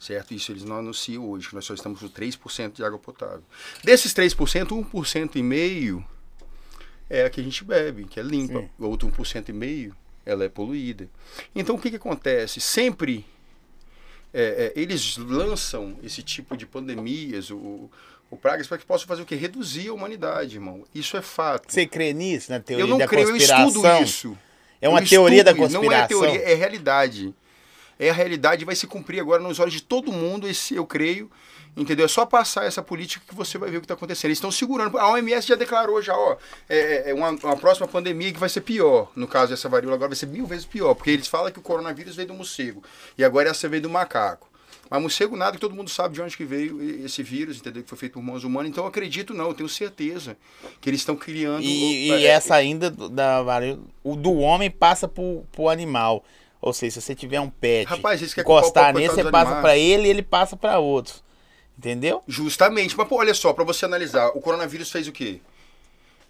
Certo? Isso eles não anunciam hoje, que nós só estamos com 3% de água potável. Desses 3%, 1% e meio é a que a gente bebe, que é limpa. Sim. O outro 1% e meio, ela é poluída. Então o que, que acontece? Sempre é, é, eles lançam esse tipo de pandemias, o, o pragas, para que possam fazer o quê? Reduzir a humanidade, irmão. Isso é fato. Você crê nisso, na teoria eu não da creio, eu conspiração? estudo isso. É uma teoria da conspiração. Não é teoria, é realidade. É a realidade vai se cumprir agora nos olhos de todo mundo, esse eu creio. Entendeu? É só passar essa política que você vai ver o que está acontecendo. Eles estão segurando. A OMS já declarou já, ó, é, é uma, uma próxima pandemia que vai ser pior. No caso dessa varíola agora vai ser mil vezes pior, porque eles falam que o coronavírus veio do morcego e agora essa veio do macaco. Mas morcego nada, que todo mundo sabe de onde que veio esse vírus, entendeu? Que foi feito por mãos humanas. Então eu acredito não, eu tenho certeza que eles estão criando. E, é, e essa ainda do- da o do homem passa pro, pro animal. Ou seja, se você tiver um pet, Rapaz, isso o encostar nele, você passa pra ele e ele passa pra outros. Entendeu? Justamente. Mas, pô, olha só, pra você analisar, o coronavírus fez o quê?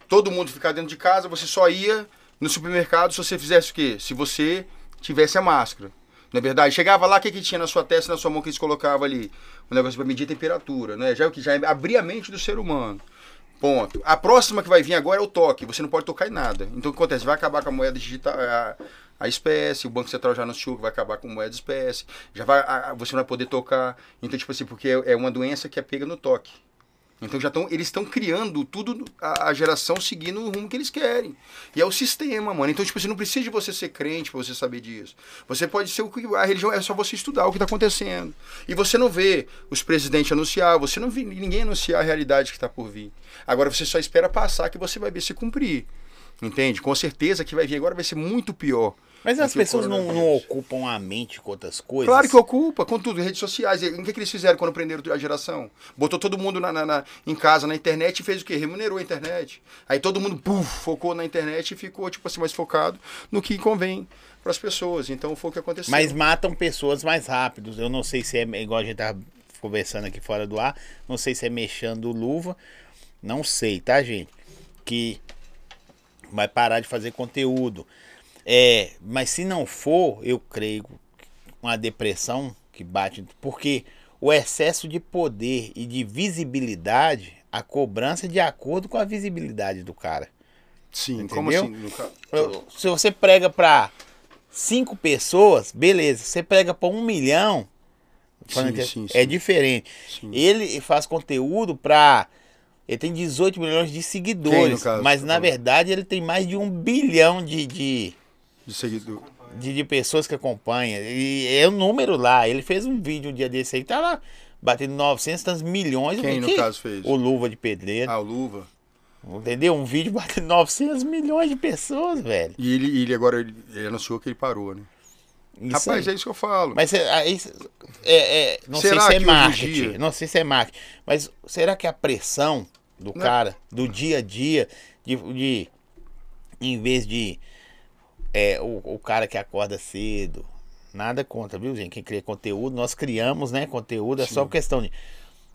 Todo mundo ficar dentro de casa, você só ia no supermercado se você fizesse o quê? Se você tivesse a máscara. Não é verdade? Chegava lá, o que, que tinha na sua testa na sua mão que eles colocavam ali? Um negócio para medir a temperatura, né? Já é o que já abria a mente do ser humano. Ponto. A próxima que vai vir agora é o toque. Você não pode tocar em nada. Então o que acontece? Vai acabar com a moeda digital, a, a espécie. O Banco Central já anunciou que vai acabar com a moeda espécie. Já vai, a- você não vai poder tocar. Então, tipo assim, porque é é uma doença que é pega no toque. Então já estão, eles estão criando tudo, a, a geração seguindo o rumo que eles querem. E é o sistema, mano. Então, tipo, você não precisa de você ser crente pra você saber disso. Você pode ser o que. A religião é só você estudar o que está acontecendo. E você não vê os presidentes anunciar, você não vê ninguém anunciar a realidade que está por vir. Agora você só espera passar que você vai ver se cumprir. Entende? Com certeza que vai vir agora vai ser muito pior. Mas as que o pessoas não, não coronavírus. ocupam a mente com outras coisas. Claro que ocupa, com tudo, redes sociais. E O que, que eles fizeram quando prenderam a geração? Botou todo mundo na, na- na- em casa, na internet, e fez o quê? Remunerou a internet. Aí todo mundo puf, focou na internet e ficou, tipo assim, mais focado no que convém para as pessoas. Então foi o que aconteceu. Mas matam pessoas mais rápidos. Eu não sei se é igual a gente tava conversando aqui fora do ar. Não sei se é mexendo luva. Não sei, tá, gente? Que vai parar de fazer conteúdo. É, mas se não for, eu creio uma depressão que bate, porque o excesso de poder e de visibilidade, a cobrança é de acordo com a visibilidade do cara. Sim, Entendeu? como assim? No ca- Eu- Se você prega pra cinco pessoas, beleza. Você prega pra um milhão, falando que sim, é sim. diferente. Sim. Ele faz conteúdo pra. Ele tem 18 milhões de seguidores, no caso, mas tá na verdade ele tem mais de um bilhão de, de, De seguidor. de, de pessoas que acompanham. E é o número lá. Ele fez um vídeo um dia desse aí, tá lá, batendo 900 tantos milhões. Quem, no "Que caso, fez? O Luva de Pedreiro. Ah, o Luva. Entendeu? Um vídeo batendo 900 milhões de pessoas, velho. E ele, ele agora ele, ele anunciou que ele parou, né? Isso Rapaz, aí. é isso que eu falo. Mas aí, cê- é, é, não Será sei se é marketing, dia- não sei se é marketing, mas será que a pressão do Não. cara, do dia a dia, de, de em vez de é, o, o cara que acorda cedo, nada contra, viu, gente? Quem cria conteúdo, nós criamos, né? Conteúdo, é só Sim. questão de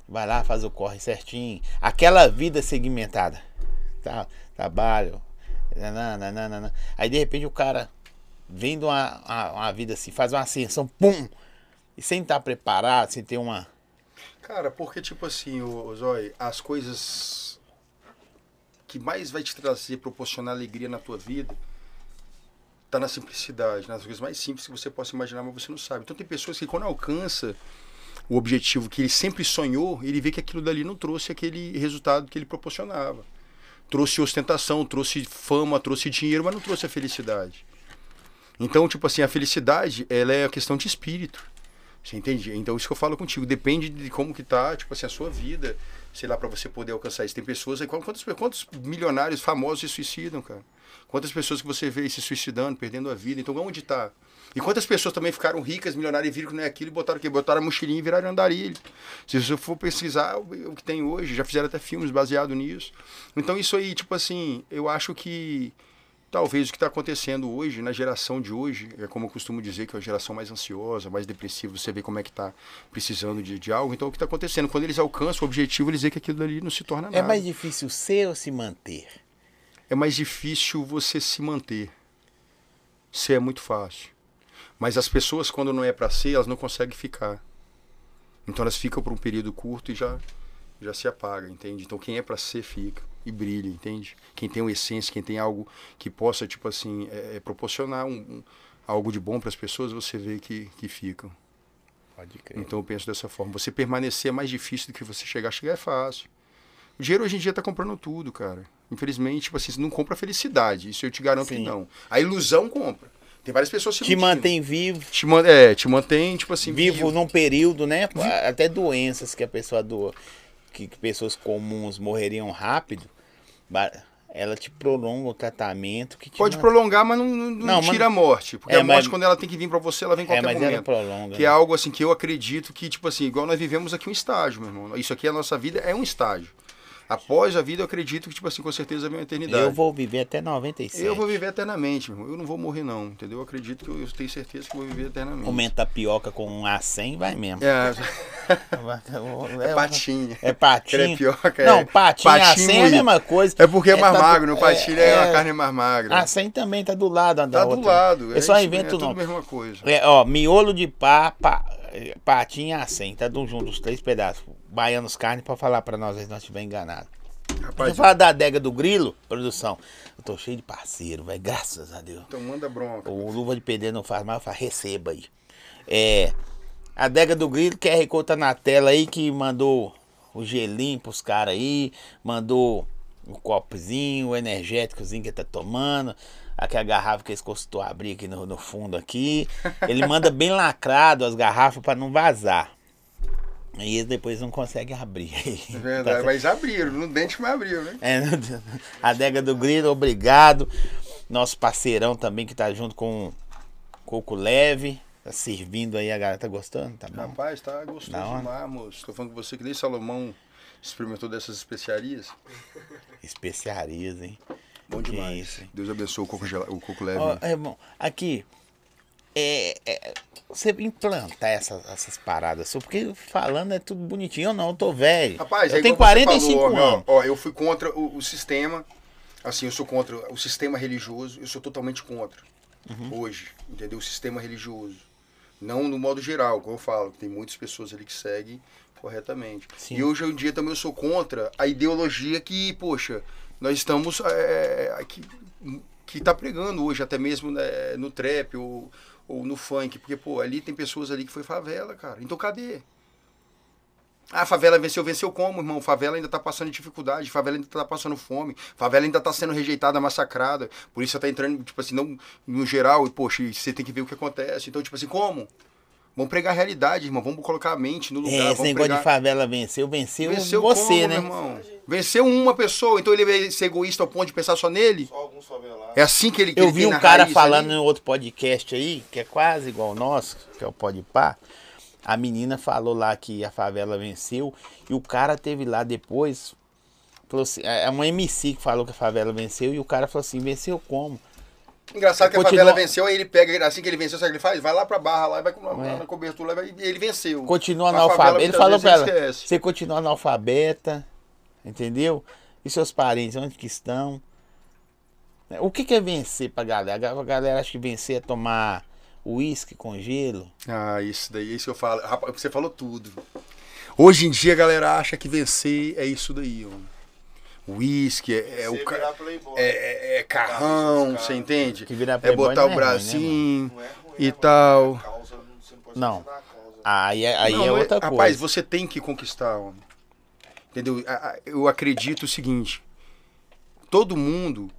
vai lá, faz o corre certinho, aquela vida segmentada, tá? Trabalho, nananana. aí de repente o cara vem de uma, uma, uma vida assim, faz uma ascensão, pum! E sem estar preparado, sem ter uma. Cara, porque, tipo assim, o Zói, as coisas que mais vai te trazer, proporcionar alegria na tua vida, tá na simplicidade, nas coisas mais simples que você possa imaginar, mas você não sabe. Então tem pessoas que quando alcança o objetivo que ele sempre sonhou, ele vê que aquilo dali não trouxe aquele resultado que ele proporcionava. Trouxe ostentação, trouxe fama, trouxe dinheiro, mas não trouxe a felicidade. Então, tipo assim, a felicidade, ela é a questão de espírito. Você entende? Então, isso que eu falo contigo. Depende de como que tá, tipo assim, a sua vida, sei lá, para você poder alcançar isso. Tem pessoas aí, quantos, quantos milionários famosos se suicidam, cara? Quantas pessoas que você vê se suicidando, perdendo a vida? Então, onde tá? E quantas pessoas também ficaram ricas, milionárias, e viram que não é aquilo e botaram o quê? Botaram a mochilinha e viraram andarilho. Se você for pesquisar o que tem hoje, já fizeram até filmes baseados nisso. Então, isso aí, tipo assim, eu acho que talvez o que está acontecendo hoje, na geração de hoje, é como eu costumo dizer, que é a geração mais ansiosa, mais depressiva, você vê como é que está precisando de, de algo. Então, o que está acontecendo? Quando eles alcançam o objetivo, eles veem que aquilo ali não se torna nada. É mais difícil ser ou se manter? É mais difícil você se manter. Ser é muito fácil. Mas as pessoas, quando não é para ser, elas não conseguem ficar. Então elas ficam por um período curto e já, já se apaga, entende? Então quem é para ser, fica. E brilha, entende? Quem tem uma essência, quem tem algo que possa, tipo assim, é, é proporcionar um, um- algo de bom para as pessoas, você vê que, que ficam. Pode crer. Então eu penso dessa forma. Você permanecer é mais difícil do que você chegar. Chegar é fácil. O dinheiro hoje em dia tá comprando tudo, cara. Infelizmente, tipo assim, você não compra felicidade. Isso eu te garanto Sim. que não. A ilusão compra. Tem várias pessoas se Te iludindo. mantém vivo, Te man- É, te mantém, tipo assim, vivo num período, né? Até doenças que a pessoa doa, que, que pessoas comuns morreriam rápido, ela te prolonga o tratamento. Que Pode mantém- prolongar, mas não, não- não Não, mas- tira a morte. Porque É, a morte, mas- quando ela tem que vir pra você, ela vem em É, qualquer mas ela momento. prolonga. Que é né? algo assim que eu acredito que, tipo assim, igual nós vivemos aqui um estágio, meu irmão. Isso aqui, a nossa vida é um estágio. Após a vida, eu acredito que, tipo assim, com certeza vem uma eternidade. Eu vou viver até 97. Eu vou viver eternamente, meu irmão. Eu não vou morrer, não, entendeu? Eu acredito que eu, eu tenho certeza que eu vou viver eternamente. Comer tapioca com um A100 vai mesmo. É, É, [laughs] é patinha. É patinho. Crepioca, é. Não, patinho, Patinho A100 é a mesma coisa. É porque é mais tá magro, no patinho é, a é- carne mais magra. A100 também tá do lado uma da tá do outra. lado. É só isso, invento é tudo a mesma coisa. É, ó, miolo de pá, pá patinho A100, tá do junto, os três pedaços. Baianos carne pra falar pra nós se nós estiver enganado. Rapaz, falar da adega do grilo, produção. Eu tô cheio de parceiro, velho, graças a Deus. então manda bronca. O Luva de Pedreiro não faz mais, faz receba aí. É. A adega do grilo, QR Code tá na tela aí que mandou o gelinho pros caras aí, mandou o copozinho, o energéticozinho que tá tomando, aqui a garrafa que eles costou abrir aqui no, no fundo aqui. Ele manda bem lacrado as garrafas para não vazar. E depois não conseguem abrir. É verdade, mas abriram, no dente, mas abriu, né? É, a Adega do Grilo, obrigado. Nosso parceirão também que tá junto com o Coco Leve. Tá servindo aí, a galera tá gostando? Tá bom? Rapaz, tá gostoso demais, moço. Tô falando com você que nem Salomão experimentou dessas especiarias. Especiarias, hein? Bom Que demais. isso? Deus abençoe o coco, o coco leve. Ó, é bom, aqui, é, é, você implantar essas, essas paradas, só porque falando é tudo bonitinho. Eu não, eu tô velho. Rapaz, eu é tenho igual você 45 falou, anos. Ó, eu fui contra o, o sistema. Assim, eu sou contra o sistema religioso. Eu sou totalmente contra. Uhum. Hoje, entendeu? O sistema religioso. Não no modo geral, como eu falo. Tem muitas pessoas ali que seguem corretamente. Sim. E hoje em dia também eu sou contra a ideologia que, poxa, nós estamos é, aqui que tá pregando hoje, até mesmo né, no trap ou, ou no funk, porque, pô, ali tem pessoas ali que foi favela, cara. Então cadê? Ah, favela venceu, venceu como, irmão? Favela ainda tá passando dificuldade, favela ainda tá passando fome, favela ainda tá sendo rejeitada, massacrada. Por isso tá entrando, tipo assim, não no geral, e, poxa, você tem que ver o que acontece. Então, tipo assim, como? Vamos pregar a realidade, irmão. Vamos colocar a mente no lugar. É, esse vamos negócio pregar... de favela venceu, venceu, Venceu você, como, né? irmão? Venceu uma pessoa, então ele vai ser egoísta ao ponto de pensar só nele? Só alguns favelados. É assim que ele que Eu ele vi tem um na cara falando ali? em outro podcast aí, que é quase igual o nosso, que é o Podpah. A menina falou lá que a favela venceu e o cara teve lá depois, falou assim, é uma MC que falou que a favela venceu e o cara falou assim, venceu como? Engraçado que a Continua- favela venceu, aí ele pega, assim que ele venceu, sabe o que ele faz? Vai lá pra barra lá, e vai com É. na cobertura, lá, e ele venceu. Continua analfabeta. Ele falou pra ela, esquece. você continua analfabeta, entendeu? E seus parentes, onde que estão? O que que é vencer pra galera? A galera acha que vencer é tomar uísque com gelo. Ah, isso daí, isso que eu falo. Rapaz, você falou tudo. Hoje em dia a galera acha que vencer é isso daí, ó. Whisky, é, é o ca- virar playboy. é, é- é carrão, você entende? Que virar É botar não o é ruim, né, bracinho Não é e tal. não causa. Aí, é- aí Não, é outra coisa. Rapaz, você tem que conquistar, homem. Entendeu? Eu acredito o seguinte. Todo mundo,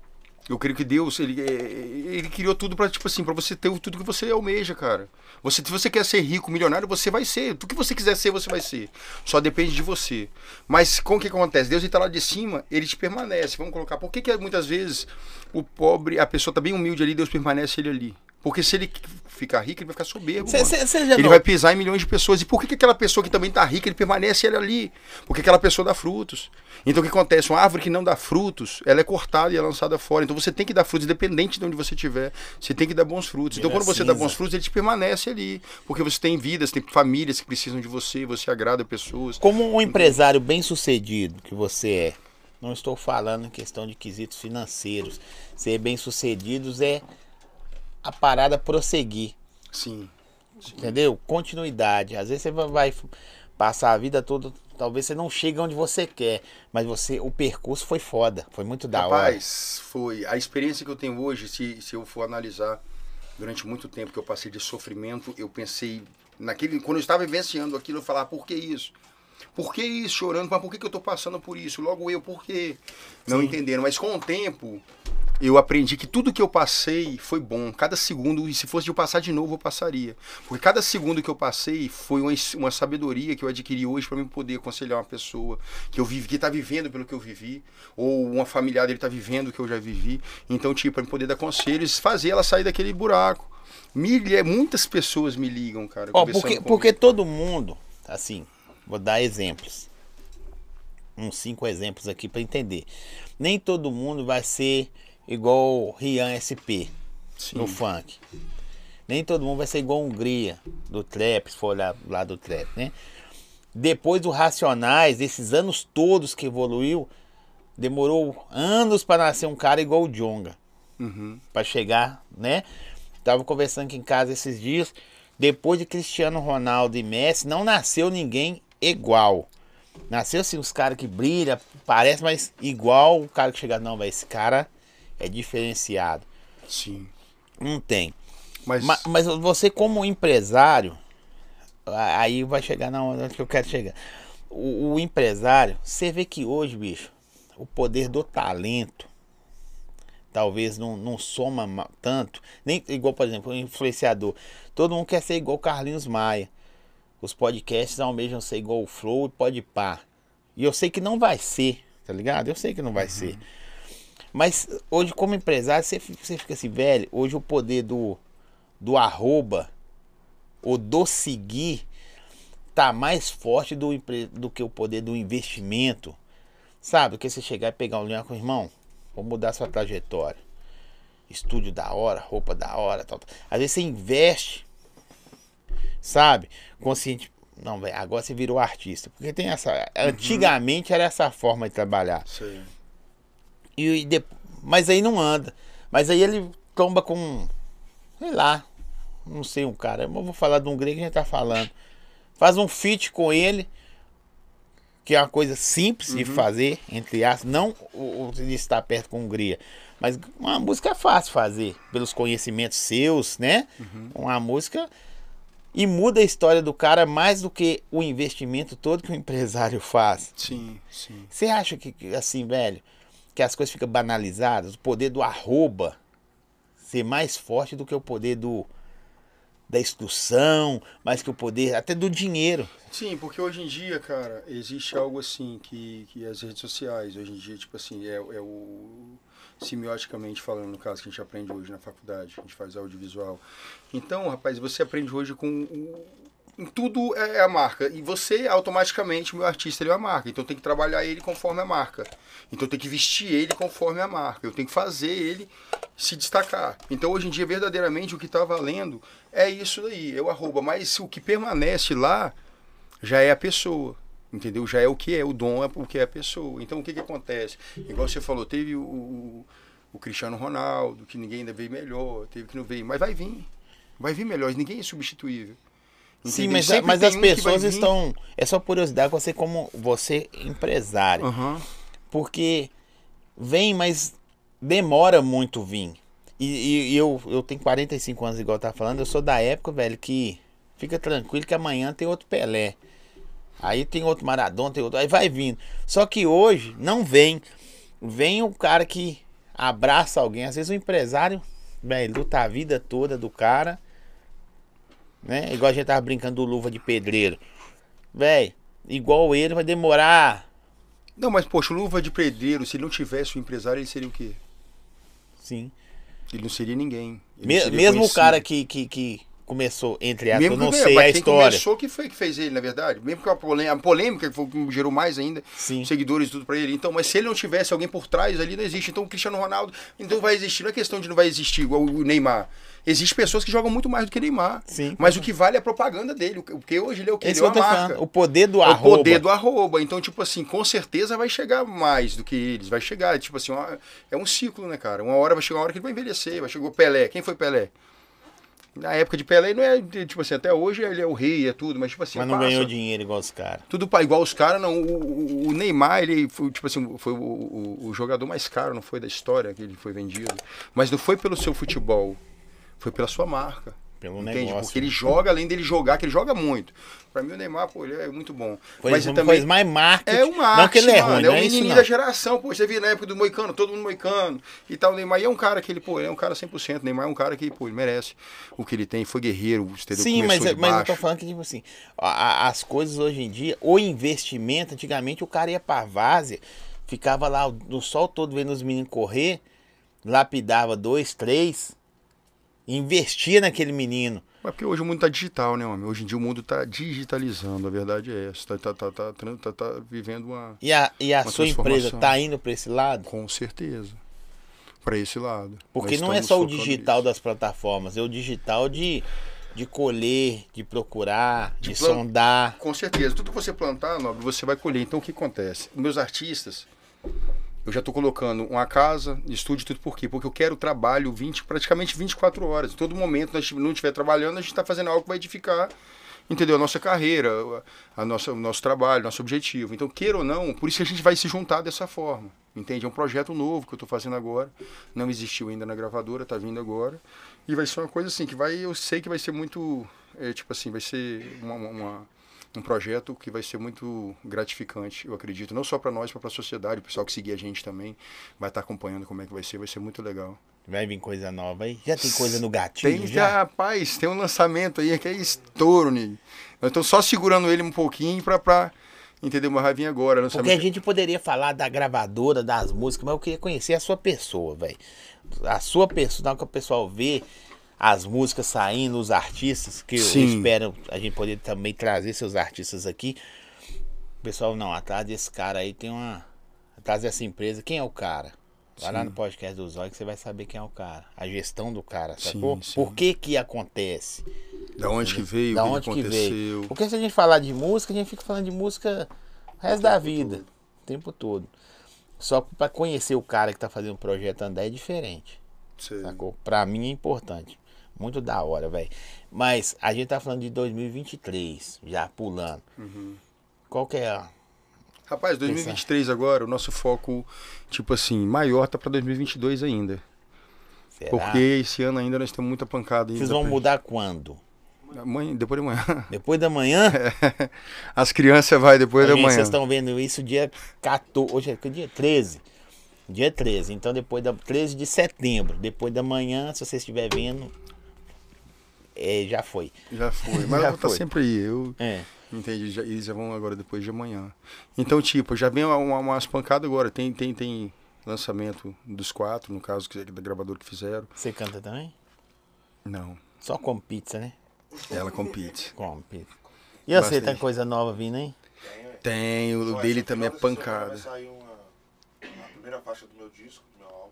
eu creio que Deus, ele, é, ele criou tudo pra, tipo assim, pra você ter tudo que você almeja, cara. Você, se você quer ser rico, milionário, você vai ser. Tudo que você quiser ser, você vai ser. Só depende de você. Mas com o que acontece? Deus ele tá lá de cima, ele te permanece. Vamos colocar. Por que, que muitas vezes o pobre, a pessoa tá bem humilde ali, Deus permanece ele ali? Porque se ele ficar rico, ele vai ficar soberbo. Cê- cê- cê Ele não- vai pisar em milhões de pessoas. E por que, que aquela pessoa que também tá rica, ele permanece ele ali? Porque aquela pessoa dá frutos. Então o que acontece? Uma árvore que não dá frutos, ela é cortada e é lançada fora. Então você tem que dar frutos, independente de onde você estiver. Você tem que dar bons frutos. Então quando você dá bons frutos, ele te permanece ali. Porque você tem vidas, tem famílias que precisam de você, você agrada pessoas. Como um empresário bem sucedido que você é, não estou falando em questão de quesitos financeiros. Ser bem sucedidos é a parada prosseguir, Sim. entendeu? Continuidade. Às vezes você vai- passar a vida toda, talvez você não chegue onde você quer, mas você o percurso foi foda, foi muito da hora. Rapaz, foi. A experiência que eu tenho hoje, se, se eu for analisar durante muito tempo que eu passei de sofrimento, eu pensei naquele. Quando eu estava vivenciando aquilo, eu falava, por que isso? Por que isso? Chorando, mas por que, que eu tô passando por isso? Logo eu, por quê? Não Sim. entendendo. Mas com o tempo, eu aprendi que tudo que eu passei foi bom. Cada segundo, e se fosse de eu passar de novo, eu passaria. Porque cada segundo que eu passei foi uma, uma sabedoria que eu adquiri hoje para mim poder aconselhar uma pessoa que eu vivi, que tá vivendo pelo que eu vivi, ou uma familiar dele tá vivendo o que eu já vivi. Então, tipo, para poder dar conselhos, fazer ela sair daquele buraco. Milha, muitas pessoas me ligam, cara. Ó, porque, porque todo mundo, assim, vou dar exemplos. Uns cinco exemplos aqui pra entender. Nem todo mundo vai ser igual Rian SP Sim. no funk. Nem todo mundo vai ser igual a Hungria do trap, se for olhar lá do trap, né? Depois do Racionais, esses anos todos que evoluiu, demorou anos pra nascer um cara igual o Jonga Uhum. para chegar, né? Tava conversando aqui em casa esses dias. Depois de Cristiano Ronaldo e Messi, não nasceu ninguém igual. Nasceu assim os caras que brilham, parece, mas igual o cara que chega, não, vai esse cara é diferenciado. Sim. Não tem. Mas, Ma- Mas, você como empresário, aí vai chegar na onde que eu quero chegar. O, o empresário, você vê que hoje, bicho, o poder do talento talvez não, não soma ma- tanto. Nem igual, por exemplo, o influenciador. Todo mundo quer ser igual o Carlinhos Maia. Os podcasts almejam ser igual o Flow e pode pá. E eu sei que não vai ser, tá ligado? Eu sei que não vai ser. Mas hoje, como empresário, você, você fica assim, velho, hoje o poder do, do arroba ou do seguir tá mais forte do, do que o poder do investimento. Sabe? Do que você chegar e pegar um linha com o irmão, vou mudar sua trajetória. Estúdio da hora, roupa da hora, tal. tal. Às vezes você investe, sabe? Consciente. Não, velho, agora você virou artista. Porque tem essa. Antigamente era essa forma de trabalhar. Sei. E, e de- mas aí não anda. Mas aí ele tomba com. Sei lá. Não sei um cara. Eu vou falar de um grego que a gente tá falando. Faz um feat com ele. Que é uma coisa simples de fazer, entre aspas. Não o, o de estar perto com Hungria. Mas uma música é fácil fazer. Pelos conhecimentos seus, né? Uma música. E muda a história do cara mais do que o investimento todo que o empresário faz. Sim, sim. Você acha que, assim, velho, que as coisas ficam banalizadas? O poder do arroba ser mais forte do que o poder do da instrução, mais que o poder até do dinheiro. Sim, porque hoje em dia, cara, existe algo assim que, que as redes sociais, hoje em dia, tipo assim, é, é o. Semioticamente falando, no caso que a gente aprende hoje na faculdade, a gente faz audiovisual. Então, rapaz, você aprende hoje com. Em tudo é a marca. E você, automaticamente, meu artista, ele é uma marca. Então tem que trabalhar ele conforme a marca. Então tem que vestir ele conforme a marca. Eu tenho que fazer ele se destacar. Então hoje em dia, verdadeiramente, o que está valendo é isso daí, é o arroba. Mas o que permanece lá já é a pessoa. Entendeu? Já é o que é, o dom é o que é a pessoa. Então o que, que acontece? Igual você falou, teve o, o, Cristiano Ronaldo, que ninguém ainda veio melhor, teve que não veio, mas vai vir. Vai vir melhor, ninguém é substituível. Sim, mas, Sempre mas as um pessoas estão. É só curiosidade você como você empresário. Aham. Porque vem, mas demora muito vir. E, e- e eu, eu tenho 45 anos, igual tá falando, eu sou da época, velho, que fica tranquilo que amanhã tem outro Pelé. Aí tem outro Maradona, tem outro. Aí vai vindo. Só que hoje não vem. Vem o cara que abraça alguém. Às vezes o empresário, velho, luta a vida toda do cara. Né? Igual a gente tava brincando do luva de pedreiro. Velho, igual ele vai demorar. Não, mas poxa, o Luva de Pedreiro, se ele não tivesse o empresário, ele seria o quê? Sim. Ele não seria ninguém. Não Me- seria mesmo o conhecido. cara que, que, que começou, entre aspas, eu não sei a quem história. começou que foi que fez ele, na verdade. Mesmo que a polêmica, a polêmica que foi o gerou mais ainda, Sim. seguidores e tudo pra ele. Então, mas se ele não tivesse alguém por trás ali, não existe. Então o Cristiano Ronaldo, então vai existir. Não é questão de não vai existir igual o Neymar. Existem pessoas que jogam muito mais do que Neymar. Sim. Mas o que vale é a propaganda dele. Porque hoje ele é o que? Esse Ele é uma marca. falando. O poder do É o arroba. poder do arroba. Então, tipo assim, com certeza vai chegar mais do que eles. Vai chegar, tipo assim, uma- é um ciclo, né, cara? Uma hora vai chegar uma hora que ele vai envelhecer. Vai chegar o Pelé. Quem foi Pelé? Na época de Pelé, não é, tipo assim, até hoje ele é o rei, é tudo, mas tipo assim, Mas não passa. ganhou dinheiro igual os caras. Tudo igual os caras, não. O, o- o Neymar, ele foi, tipo assim, foi o, o- o jogador mais caro, não foi da história que ele foi vendido. Mas não foi pelo seu futebol, foi pela sua marca. Pelo Entende? negócio. Porque ele joga, além dele jogar, que ele joga muito. Pra mim, o Neymar, pô, ele é muito bom. Mas ele também. mais marketing. É o marketing, Não que ele é mano, ruim, é o é isso menininho não. da geração, pô. Você viu na época do Moicano, todo mundo Moicano e tal. O Neymar e é um cara que ele, pô, ele é um cara 100%. Neymar é um cara que, pô, ele merece o que ele tem. Foi guerreiro, entendeu? Sim, mas, Começou de mas eu tô falando que, tipo assim, as coisas hoje em dia, o investimento, antigamente o cara ia pra várzea, ficava lá no sol todo vendo os meninos correr, lapidava dois, três, investia naquele menino. Mas porque hoje o mundo tá digital, né, homem? Hoje em dia o mundo tá digitalizando, a verdade é essa. Tá, tá, tá, tá, tá- tá vivendo uma. E a, e a sua empresa transformação. tá indo pra esse lado? Com certeza. Pra esse lado. Porque Nós não é só o digital das plataformas, é o digital de, de colher, de procurar, de, De sondar. Com certeza. Tudo que você plantar, Nobre, você vai colher. Então o que acontece? Meus artistas, eu já estou colocando uma casa, estúdio, tudo por quê? Porque eu quero trabalho 20, praticamente 24 horas. Em todo momento, nós não estiver trabalhando, a gente está fazendo algo que vai edificar, entendeu? A nossa carreira, a nossa, o nosso trabalho, nosso objetivo. Então, queira ou não, por isso que a gente vai se juntar dessa forma. Entende? É um projeto novo que eu estou fazendo agora. Não existiu ainda na gravadora, está vindo agora. E vai ser uma coisa assim, que vai, eu sei que vai ser muito, é, tipo assim, vai ser uma- uma- uma um projeto que vai ser muito gratificante, eu acredito, não só para nós, mas para a sociedade, o pessoal que seguir a gente também vai estar acompanhando como é que vai ser, vai ser muito legal. Vai vir coisa nova aí. Já tem coisa no gatilho? Tem, já? rapaz, tem um lançamento aí que é estouro, Ney. Nós estamos só segurando ele um pouquinho pra, pra entender uma raivinha agora. Não Porque a gente poderia falar da gravadora, das músicas, mas eu queria conhecer a sua pessoa, velho. A sua pessoa, que o pessoal vê as músicas saindo, os artistas, que eu Sim. espero a gente poder também trazer seus artistas aqui. O pessoal, não, atrás desse cara aí tem uma. Atrás dessa empresa, quem é o cara? Vai lá Sim. no podcast do Zóio que você vai saber quem é o cara. A gestão do cara, Sim, sacou? sim. Por que que acontece? Da onde que veio, da o que onde que aconteceu. veio. Porque se a gente falar de música, a gente fica falando de música o resto da vida, o tempo todo. Só que pra conhecer o cara que tá fazendo o projeto andar é diferente, Sei. sacou? Pra mim é importante. Muito da hora, velho. Mas a gente tá falando de 2023, já pulando. Uhum. Qual que é a... Rapaz, 2023 agora, o nosso foco, tipo assim, maior tá pra 2022 ainda. Será? Porque esse ano ainda nós temos muita pancada. Vocês vão mudar quando? Amanhã, depois de manhã. [laughs] Depois da manhã? As crianças vai depois da Gente, manhã. Vocês estão vendo isso dia 14. Hoje é dia 13. Dia 13. Então depois da 13 de setembro. Depois da manhã, se você estiver vendo. É, já foi. Já foi. Mas [laughs] Já eu vou estar foi. sempre aí. Eu É. entendi. Já, eles já vão agora depois de amanhã. Então, tipo, já vem uma, uma- umas pancadas agora. Tem, tem, tem lançamento dos quatro, no caso, que é da gravadora que fizeram. Você canta também? Não. Só com pizza, né? Ela compete. [laughs] Com pizza. E você, tem coisa nova vindo, hein? Tem, o dele também é pancada. Vai sair uma, a primeira faixa do meu disco, do meu álbum.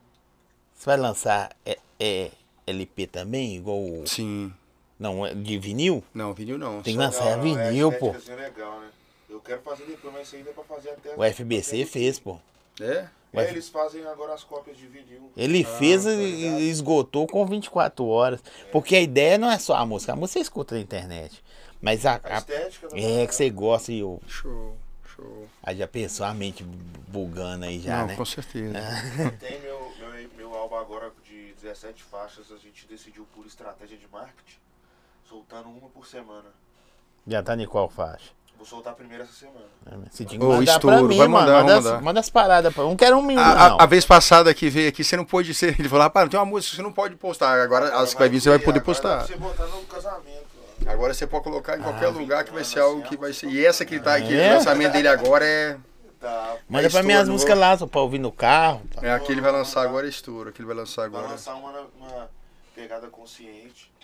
Você vai lançar é, é, LP também? Igual. o- Sim. Não, é de vinil? Não, vinil não. Tem só- lança- Nossa, é vinil, pô. legal, né? Eu quero fazer depois, mas isso ainda é pra fazer até... O FBC fez, pô. É? O É, eles fazem agora as cópias de vinil. Ele fez tá e esgotou com 24 horas. Porque a ideia não é só a música. A música você escuta na internet. Mas a, A a- estética... né? é que você gosta e eu, Show, show. aí já pensou a mente bugando aí já, não, né? com certeza. [laughs] Tem meu, meu, meu álbum agora de 17 faixas, a gente decidiu por estratégia de marketing, soltando uma por semana. Já tá em qual faixa? Vou soltar a primeira essa semana. Você tinha que mandar pra estouro, mim, vai mano. mandar, manda, vai as, mandar. manda as paradas pra. Não quero um minuto, A, não. a- a vez passada que veio aqui, você não pôde ser. Ele falou, rapaz, tem uma música que você não pode postar. Agora as que vai vir, você vai poder pra postar. Você botar no casamento. ó. Agora você pode colocar em qualquer Ah, lugar que vai ser algo que vai ser. E essa que tá aqui, É? o lançamento dele agora é. Tá. Manda é pra minhas músicas lá, só pra ouvir no carro. pá. É aqui ele vai lançar agora é estouro. Aqui ele vai lançar Vai agora. lançar uma, uma pegada consciente tá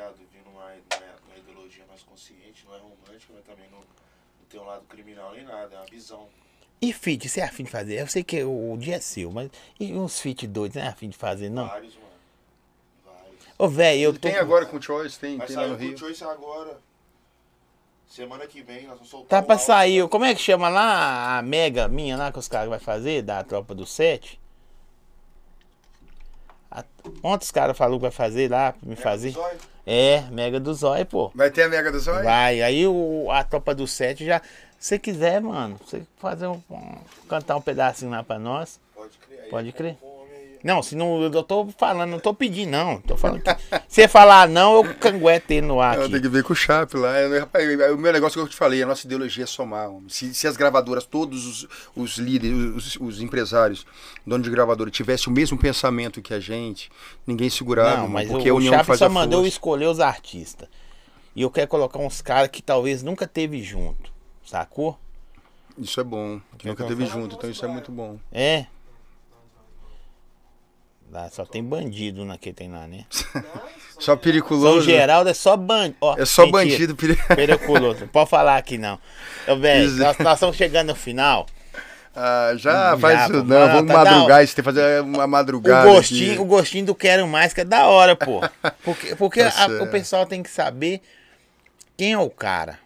ligado? Vindo uma, uma, uma ideologia mais consciente, não é romântica, mas também não, não tem um lado criminal nem nada, é uma visão. E feat, você é afim de fazer? Eu sei que o, o dia é seu, mas e uns feat doidos, não é afim de fazer, não? Vários, mano. Vários. Ô, velho, eu tô. Tem agora com o Choice, tem, Vai tem lá no o Rio. Good Choice agora. Semana que vem nós vamos soltar. Tá o pra sair, como é que chama lá a mega minha lá que os caras vai fazer, da tropa do 7? A- Ontem os caras falaram que vai fazer lá, pra me fazer. Zóio. É, mega do zóio, pô. Vai ter a Mega do Zóio? Vai, aí o, a tropa do 7 já. Se você quiser, mano, você fazer um, um- cantar um pedacinho lá pra nós. Pode crer. Pode crer. Não, se não, eu tô falando, não tô pedindo, não. Tô falando que. Se você falar não, eu cangueto ele no ar Eu tenho que ver com o Chape lá. Rapaz, o meu negócio que eu te falei, a nossa ideologia é somar. Se, se as gravadoras, todos os, os líderes, os, os empresários, dono de gravadora, tivessem o mesmo pensamento que a gente, ninguém segurava. Não, mas porque o, a o Chape só mandou escolher os artistas. E eu quero colocar uns caras que talvez nunca teve junto. Sacou? Isso é bom, que nunca teve junto, então isso é muito bom. É. Lá só tem bandido naquele tem lá, né? [laughs] Só São periculoso. Geraldo é só bandido. É só bandido periculoso. [laughs] [laughs] Periculoso. Não pode falar aqui não. Ô, velho, nós, nós estamos chegando no final. Ah, já Já, faz pô, isso, não. tá- Vamos tá- madrugar, isso tem que fazer uma O madrugada. gostinho, aqui. o gostinho do Quero Mais, que é da hora, pô. Porque, porque Tá a- o pessoal tem que saber quem é o cara.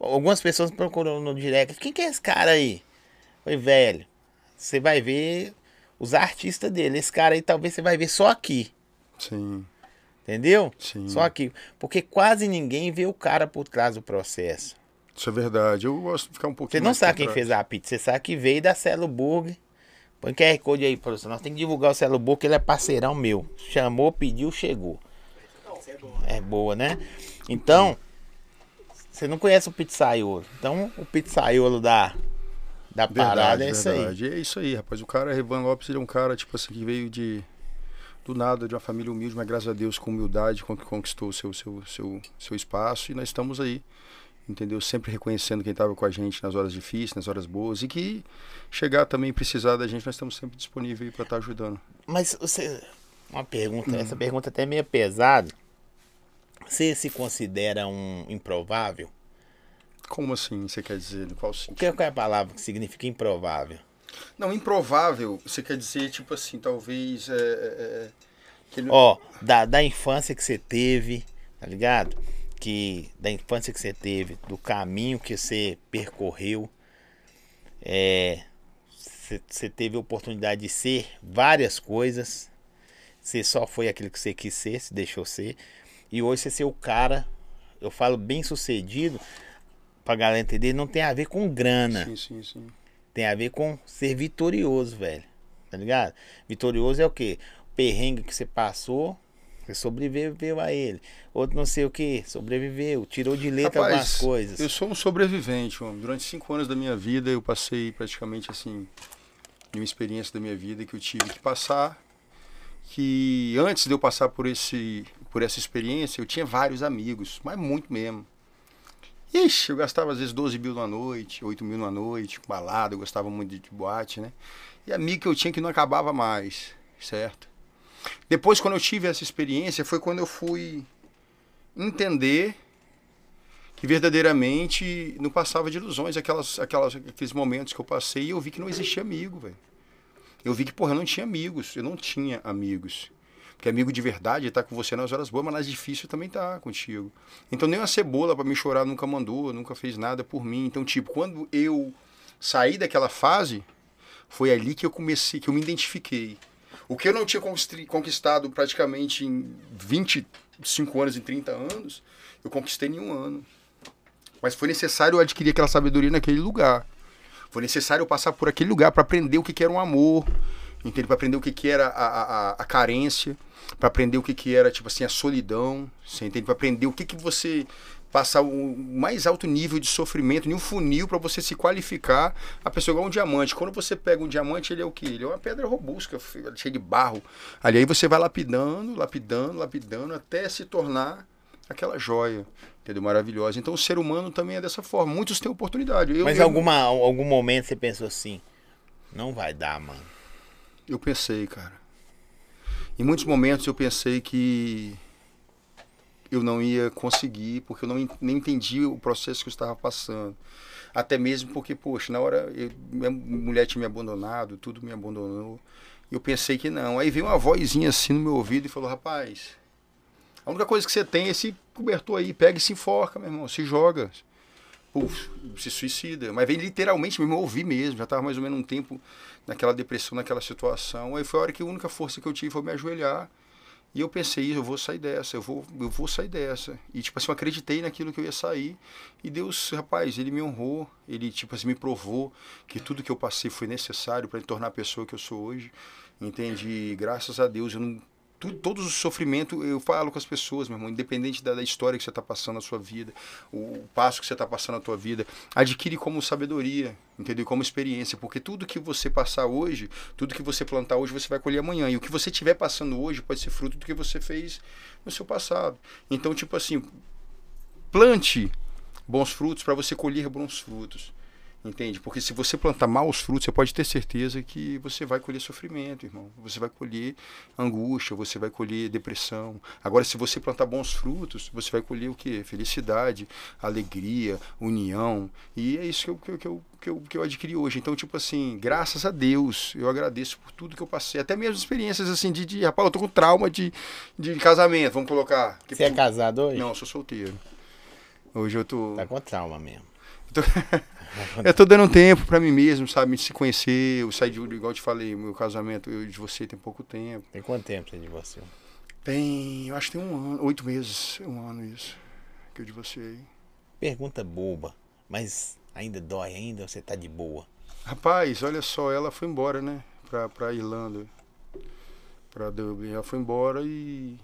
Algumas pessoas procuram no direct. Quem que é esse cara aí? Foi velho. Você vai ver os artistas dele. Esse cara aí talvez você vai ver só aqui. Sim, Entendeu? Sim. Só aqui. Porque quase ninguém vê o cara por trás do processo. isso é verdade. Eu gosto de ficar um Você pouquinho não mais sabe quem trás. fez a pizza, você sabe que veio da Celo Burger. Põe QR Code aí, produção. Nós temos que divulgar o Celo Burger, ele é parceirão meu. Chamou, pediu, chegou. É. É boa, né? Então, você não conhece o pizzaiolo. Então, o pizzaiolo da, da parada Verdade, é isso aí. É isso aí, rapaz. O cara, Revan Lopes, ele é um cara, tipo assim, que veio de do nada, de uma família humilde, mas graças a Deus, com humildade, con- conquistou o seu, seu, seu, seu espaço e nós estamos aí, entendeu? Sempre reconhecendo quem estava com a gente nas horas difíceis, nas horas boas e que chegar também e precisar da gente, nós estamos sempre disponíveis para estar ajudando. Mas você. Uma pergunta, Hum. essa pergunta até é meio pesada. Você se considera um improvável? Como assim, você quer dizer? Qual O sentido? que qual é a palavra que significa improvável? Não, improvável, você quer dizer, tipo assim, talvez. É, é, é, que ele- Ó, da, da infância que você teve, tá ligado? Que da infância que você teve, do caminho que você percorreu, é, você você teve a oportunidade de ser várias coisas. Você só foi aquilo que você quis ser, se deixou ser. E hoje você ser o cara, eu falo bem sucedido, pra galera entender, não tem a ver com grana. Sim, sim, sim. Tem a ver com ser vitorioso, velho. Tá ligado? Vitorioso é o quê? O perrengue que você passou, você sobreviveu a ele. Outro não sei o que, sobreviveu, tirou de letra Rapaz, algumas coisas. Eu sou um sobrevivente, homem. Durante cinco anos da minha vida, eu passei praticamente assim, de uma experiência da minha vida que eu tive que passar. Que antes de eu passar por, esse, por essa experiência, eu tinha vários amigos, mas muito mesmo. Ixi, eu gastava às vezes 12 mil numa noite, 8 mil numa noite, balada, eu gostava muito de, de boate, né? E amigo que eu tinha que não acabava mais, certo? Depois, quando eu tive essa experiência, foi quando eu fui entender que verdadeiramente não passava de ilusões aquelas, aquelas, aqueles momentos que eu passei e eu vi que não existia amigo, velho. Eu vi que, porra, eu não tinha amigos, eu não tinha amigos. Porque amigo de verdade tá com você nas horas boas, mas nas difíceis também tá contigo. Então nem uma cebola para me chorar nunca mandou, nunca fez nada por mim. Então, tipo, quando eu saí daquela fase, foi ali que eu comecei, que eu me identifiquei. O que eu não tinha conquistado praticamente em 25 anos, em 30 anos, eu conquistei em um ano. Mas foi necessário eu adquirir aquela sabedoria naquele lugar. Foi necessário eu passar por aquele lugar para aprender o que, que era um amor, entende? Para aprender o que, que era a, a, a- carência, para aprender o que, que era tipo assim a solidão, você entende? Para aprender o que, que você passar o mais alto nível de sofrimento em um funil para você se qualificar a pessoa igual um diamante. Quando você pega um diamante, ele é o que? Ele é uma pedra robusta, cheia de barro. Ali aí você vai lapidando, lapidando, lapidando até se tornar aquela joia, entendeu? Maravilhosa. Então o ser humano também é dessa forma. Muitos têm oportunidade. Eu, Mas em eu- alguma, algum momento você pensou assim, não vai dar, mano. Eu pensei, cara. Em muitos momentos eu pensei que eu não ia conseguir, porque eu não nem entendi o processo que eu estava passando. Até mesmo porque, poxa, na hora eu- minha mulher tinha me abandonado, tudo me abandonou. Eu pensei que não. Aí veio uma vozinha assim no meu ouvido e falou: rapaz, a única coisa que você tem é esse cobertor aí, pega e se enforca, meu irmão, se joga. Se suicida. Mas veio literalmente mesmo, eu ouvi mesmo, já estava mais ou menos um tempo naquela depressão, naquela situação. Aí foi a hora que a única força que eu tive foi me ajoelhar. E eu pensei, eu vou sair dessa, eu vou, eu vou sair dessa. E tipo assim, eu acreditei naquilo que eu ia sair. E Deus, rapaz, ele me honrou, ele tipo assim me provou que tudo que eu passei foi necessário para me tornar a pessoa que eu sou hoje. Entende? E graças a Deus, eu não tu, todos os sofrimentos, eu falo com as pessoas, meu irmão, independente da, da história que você está passando na sua vida, o, o passo que você está passando na tua vida, adquire como sabedoria, entendeu? Como experiência, porque tudo que você passar hoje, tudo que você plantar hoje, você vai colher amanhã. E o que você estiver passando hoje pode ser fruto do que você fez no seu passado. Então, tipo assim, plante bons frutos para você colher bons frutos. Entende? Porque se você plantar maus frutos, você pode ter certeza que você vai colher sofrimento, irmão. Você vai colher angústia, você vai colher depressão. Agora, se você plantar bons frutos, você vai colher o quê? Felicidade, alegria, união. E é isso que eu, que eu, que eu, que eu, que eu adquiri hoje. Então, tipo assim, graças a Deus, eu agradeço por tudo que eu passei. Até mesmo experiências assim de, de rapaz, eu tô com trauma de, de casamento, vamos colocar. Você é casado hoje? Não, eu sou solteiro. Hoje eu tô. Tá com trauma mesmo. Tô- [laughs] eu tô dando tempo pra mim mesmo, sabe? Se conhecer. Eu saí de, igual eu te falei, meu casamento, eu de você tem pouco tempo. Tem quanto tempo você divorciou? Tem, eu acho que tem um ano, oito meses, um ano isso. Que eu divorciei. Pergunta boba, mas ainda dói ainda ou você tá de boa? Rapaz, olha só, ela foi embora, né? Pra, pra Irlanda. Pra Dublin. Ela foi embora e.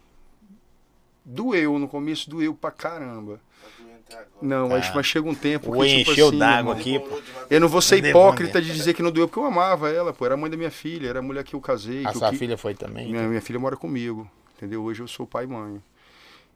Doeu, no começo doeu pra caramba. Não, mas, Tá. mas chega um tempo Vou que, tipo encher o assim, d'água aqui, pô. Eu não vou ser hipócrita de dizer que não doeu, porque eu amava ela, pô. Era a mãe da minha filha, era a mulher que eu casei. A que sua qui- filha foi também? Minha, minha filha mora comigo, entendeu? Hoje eu sou pai e mãe.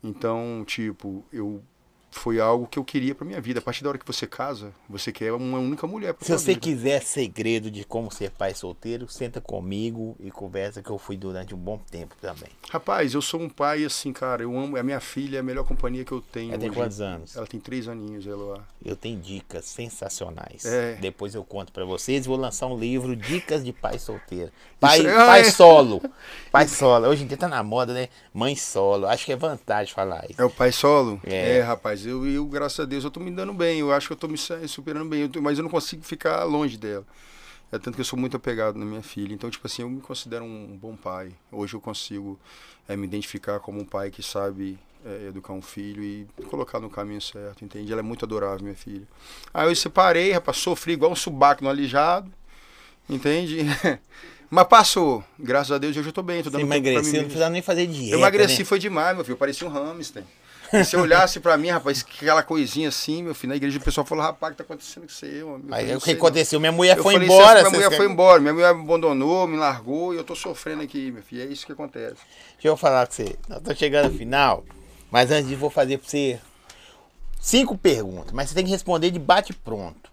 Então, tipo, eu foi algo que eu queria pra minha vida. A partir da hora que você casa, você quer uma única mulher pra Se você vida. quiser segredo de como ser pai solteiro, senta comigo e conversa que eu fui durante um bom tempo também. Rapaz, eu sou um pai assim, cara. Eu amo. A minha filha é a melhor companhia que eu tenho. Ela tem hoje. quantos anos? Ela tem três aninhos, ela. Eu tenho dicas sensacionais. É. Depois eu conto pra vocês. Vou lançar um livro, Dicas de Pai Solteiro. Pai, Isso- pai [laughs] é. solo. Pai solo. Hoje em dia tá na moda, né? Mãe solo. Acho que é vantagem falar isso. É o pai solo? É. rapaz, eu, eu, graças a Deus, eu tô me dando bem. Eu acho que eu tô me superando bem. Eu tô- mas eu não consigo ficar longe dela. É tanto que eu sou muito apegado na minha filha. Então, tipo assim, eu me considero um bom pai. Hoje eu consigo é, me identificar como um pai que sabe é, educar um filho e colocar no caminho certo, entende? Ela é muito adorável, minha filha. Aí eu separei, rapaz, sofri igual um subaco no alijado, entende? [laughs] Mas passou. Graças a Deus hoje eu tô bem, tô Você dando mim emagreceu, não precisava nem fazer dieta. Eu emagreci né? foi demais, meu filho. Eu parecia um hamster. E [laughs] se eu olhasse pra mim, rapaz, aquela coisinha assim, meu filho, na igreja o pessoal falou, rapaz, o que tá acontecendo com você? Eu, Eu Aí o "Não que sei, não." aconteceu? Minha mulher Eu foi falei, embora. "Cê- Minha mulher foi querem- embora, minha mulher me abandonou, me largou e eu tô sofrendo aqui, meu filho. É isso que acontece. Deixa eu falar com você. Nós estamos chegando no final. Mas antes eu vou fazer pra você cinco perguntas. Mas você tem que responder de bate pronto.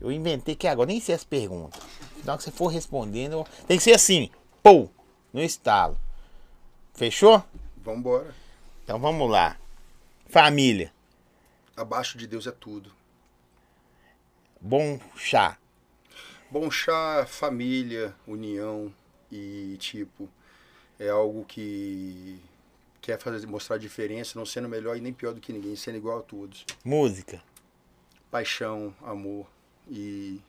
Eu inventei que agora nem sei as perguntas. Na hora que você for respondendo, tem que ser assim, pô, no estalo. Fechou? Vambora. Então vamos lá. Família, Abaixo de Deus é tudo. bom chá, Bom chá, família, união e tipo, é algo que quer fazer mostrar diferença, não sendo melhor e nem pior do que ninguém, sendo igual a todos. música, Paixão, amor e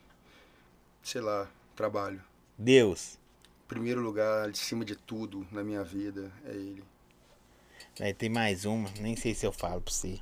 sei lá, trabalho. Deus. primeiro lugar, acima de tudo na minha vida, é ele. Aí tem mais uma, nem sei se eu falo pra você.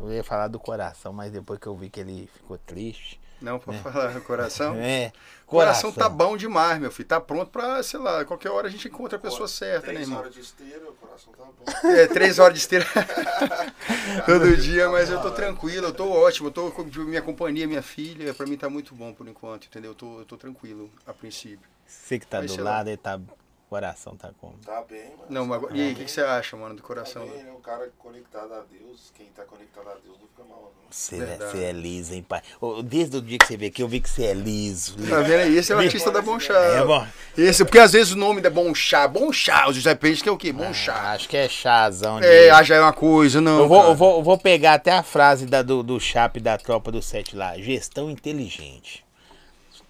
Eu ia falar do coração, mas depois que eu vi que ele ficou triste. Não, pra falar, coração. [laughs] É, Coração tá bom demais, meu filho. Tá pronto pra, sei lá, qualquer hora a gente encontra a pessoa certa, né, Três irmão? horas de esteira, o coração tá bom. É, três horas de esteira [laughs] todo dia, mas eu tô tranquilo, eu tô ótimo, eu tô com minha companhia, minha filha, pra mim tá muito bom por enquanto, entendeu? Eu tô, eu tô tranquilo a princípio. Você que tá Mas do lá. lado, ele tá. O coração tá como? Tá bem, mano. Não, mas agora, e aí, o que, que você acha, mano, do coração? Tá bem, né? O cara conectado a Deus, quem tá conectado a Deus não fica mal, não. Você, é, você é liso, hein, pai? Desde o dia que você veio aqui, eu vi que você é liso. liso. Tá vendo aí? Esse é o artista da Bom Chá. É bom. Esse, porque às vezes o nome é Bom Chá, Bom Chá, o José que é o quê? Bom Ah, Chá. acho que é chazão. de- É, ah, já é uma coisa, não. eu, vou, eu, vou, eu vou pegar até a frase da, do, do Chape da tropa do Sete lá. Gestão inteligente.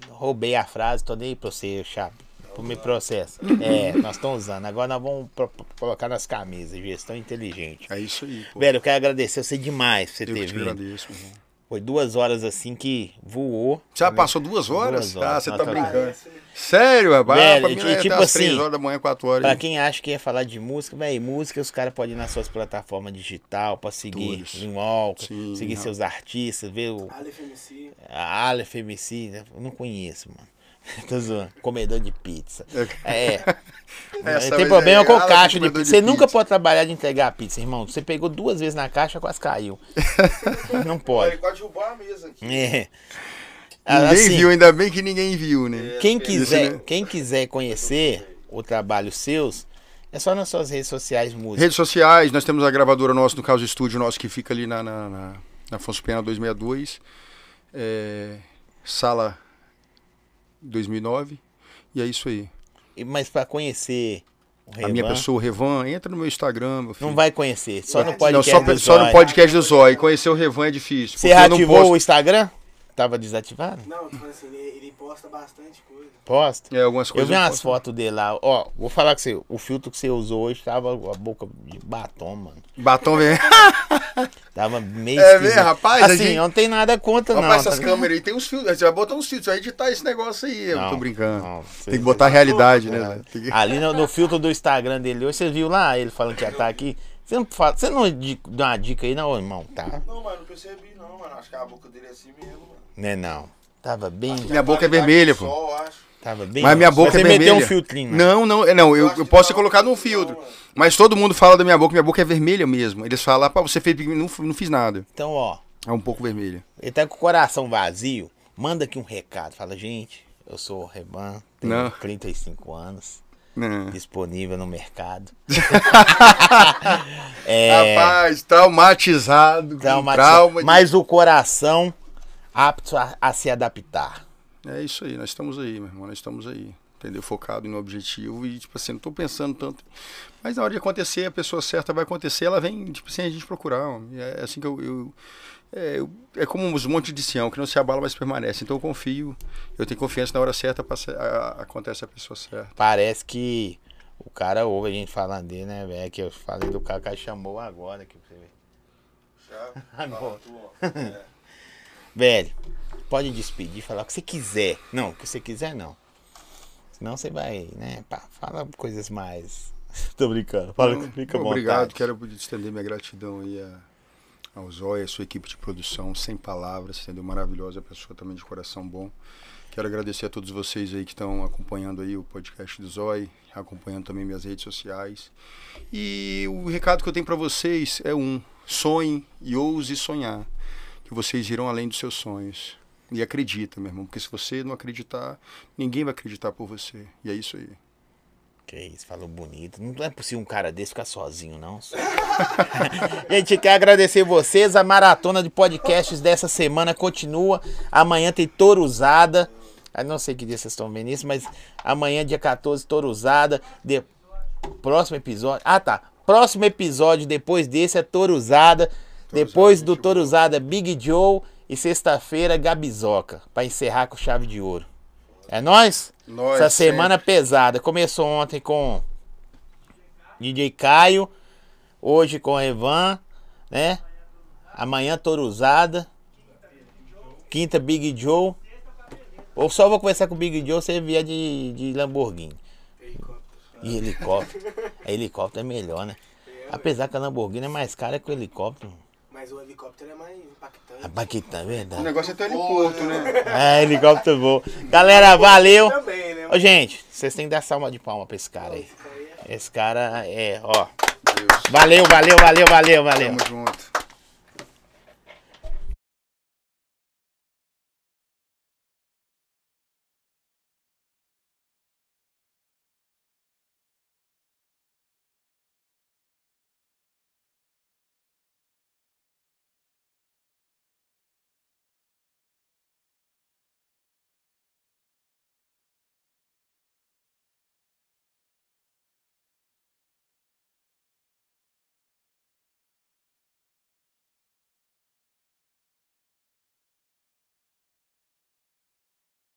Roubei a frase, tô nem aí pra você, Chape. Por me processo. É, nós estamos usando. Agora nós vamos pro- pro- colocar nas camisas. Gestão inteligente. É isso aí, pô. Velho, eu quero agradecer você demais por você eu ter que te vindo. agradeço, irmão. Foi duas horas assim que voou. Já passou duas horas? Duas horas, Ah, você tá brincando. Sério, rapaz? Velho, Ah, pra mim e é tipo às três assim, horas da manhã, quatro horas. Pra quem acha que ia falar de música, velho, música os caras podem ir nas suas plataformas digital pra seguir Sim, seguir não. seus artistas, ver o Aleph MC. a Aleph MC, né? eu não conheço, mano. [laughs] Tô zoando. Comedor de pizza. [laughs] É. [laughs] Essa tem problema é com caixa de pizza. de Você nunca pizza. pode trabalhar de entregar pizza, irmão. Você pegou duas vezes na caixa, quase caiu. Não pode. ele quase derrubou a mesa aqui. É. Ninguém Assim, viu, ainda bem que ninguém viu, né? Quem Isso, quiser, né? quem quiser conhecer o trabalho seus, é só nas suas redes sociais música. Redes sociais, nós temos a gravadora nossa, no caso o estúdio nosso, que fica ali na, na, na, na Afonso Pena 262, é, sala 2009, e é isso aí. E- Mas pra conhecer o A minha pessoa, o Revan, entra no meu Instagram, meu filho. não vai conhecer, só no Não, podcast só, do só no podcast do Zói. Conhecer o Revan é difícil. Você não posto- o Instagram? Tava desativado? Não, tipo assim, ele, ele posta bastante coisa. Posta. É, algumas Eu coisas. vi eu umas posto. fotos dele lá. Ó, vou falar com você. O filtro que você usou hoje tava a boca de batom, mano. Batom vem. [laughs] Tava meio É mesmo, rapaz, Assim, gente- eu não tem nada contra, não. Rapaz, essas tá- câmeras aí tem uns filtros. Você vai botar uns filtros, você vai editar esse negócio aí. Eu Não, tô brincando. não, você- tem que botar a realidade, né? que- Ali no, no filtro do Instagram dele hoje, você viu lá ele falando que ia estar aqui. Você não, fala, você não dá uma dica aí, não, irmão? Tá? Não, mano, não percebi não, mano. Acho que a boca dele é assim mesmo, mano. Né, não. Tava bem. Minha boca é vermelha, pô. Sol. Tava bem. Mas minha boca você é meteu vermelha. um filtrinho. né? Não, não, é, não, eu, eu posso ter não, colocado um filtro. Mas todo mundo fala da minha boca, minha boca é vermelha mesmo. Eles falam, pá, você fez, não, não fiz nada. Então, ó, É um pouco vermelha. ele tá com o coração vazio. Manda aqui um recado. Fala, gente, eu sou o Reban, tenho Não. 35 anos, Não. disponível no mercado. [laughs] é, Rapaz, traumatizado, com trauma- trauma. de- mas o coração apto a, a se adaptar. É isso aí, nós estamos aí, meu irmão, nós estamos aí. Entendeu? Focado no objetivo e, tipo assim, não tô pensando tanto. Mas na hora de acontecer, a pessoa certa vai acontecer, ela vem, tipo, sem a gente procurar. É assim que eu. eu- é, é como os montes de Sião, que não se abala, mas permanece. Então eu confio, eu tenho confiança na hora certa, passa- a- a- acontece a pessoa certa. Parece que o cara ouve a gente falando dele, né, velho? Que eu falei do cara, cara chamou agora aqui pra você ver. Já? [laughs] Agora. Fala tu, ó. É. Velho, pode despedir, falar o que você quiser. Não, o que você quiser não. Senão você vai, né? Pá, fala coisas mais. [laughs] Tô brincando. Fala, Então, fica bom. Obrigado, quero estender minha gratidão aí a, ao Zóia, a sua equipe de produção, sem palavras, entendeu? Maravilhosa pessoa também de coração bom. Quero agradecer a todos vocês aí que estão acompanhando aí o podcast do Zói, acompanhando também minhas redes sociais. E o recado que eu tenho para vocês é um: sonhe e ouse sonhar, que vocês irão além dos seus sonhos. E acredita, meu irmão, porque se você não acreditar, ninguém vai acreditar por você. E é isso aí. Que isso, falou bonito. Não é possível um cara desse ficar sozinho, não. [laughs] Gente, quer agradecer vocês. A maratona de podcasts dessa semana continua. Amanhã tem Touro Usada. Eu não sei que dia vocês estão vendo isso, mas amanhã, dia 14, Touro Usada. De... Próximo episódio. Ah, tá. Próximo episódio depois desse é Touro Usada. Depois do Usada, Big Joe. E sexta-feira, Gabizoca. Pra encerrar com chave de ouro. É nóis? Nós Essa semana pesada. Começou ontem com DJ Caio, hoje com Evan, né? Amanhã Toruzada. Quinta Big Joe. Ou só vou conversar com o Big Joe se ele vier de, de Lamborghini. E helicóptero. A [laughs] helicóptero é melhor, né? Apesar que a Lamborghini é mais cara que o helicóptero. Mas o helicóptero é mais impactante. A Baquita, é O verdade. negócio é ter heliporto, né? É, helicóptero bom. Galera, valeu. Também, né? Ô, gente, vocês têm que dar salva de palma pra esse cara aí. Esse é- Esse cara é, ó. Deus. Valeu, valeu, valeu, valeu, valeu. Tamo junto.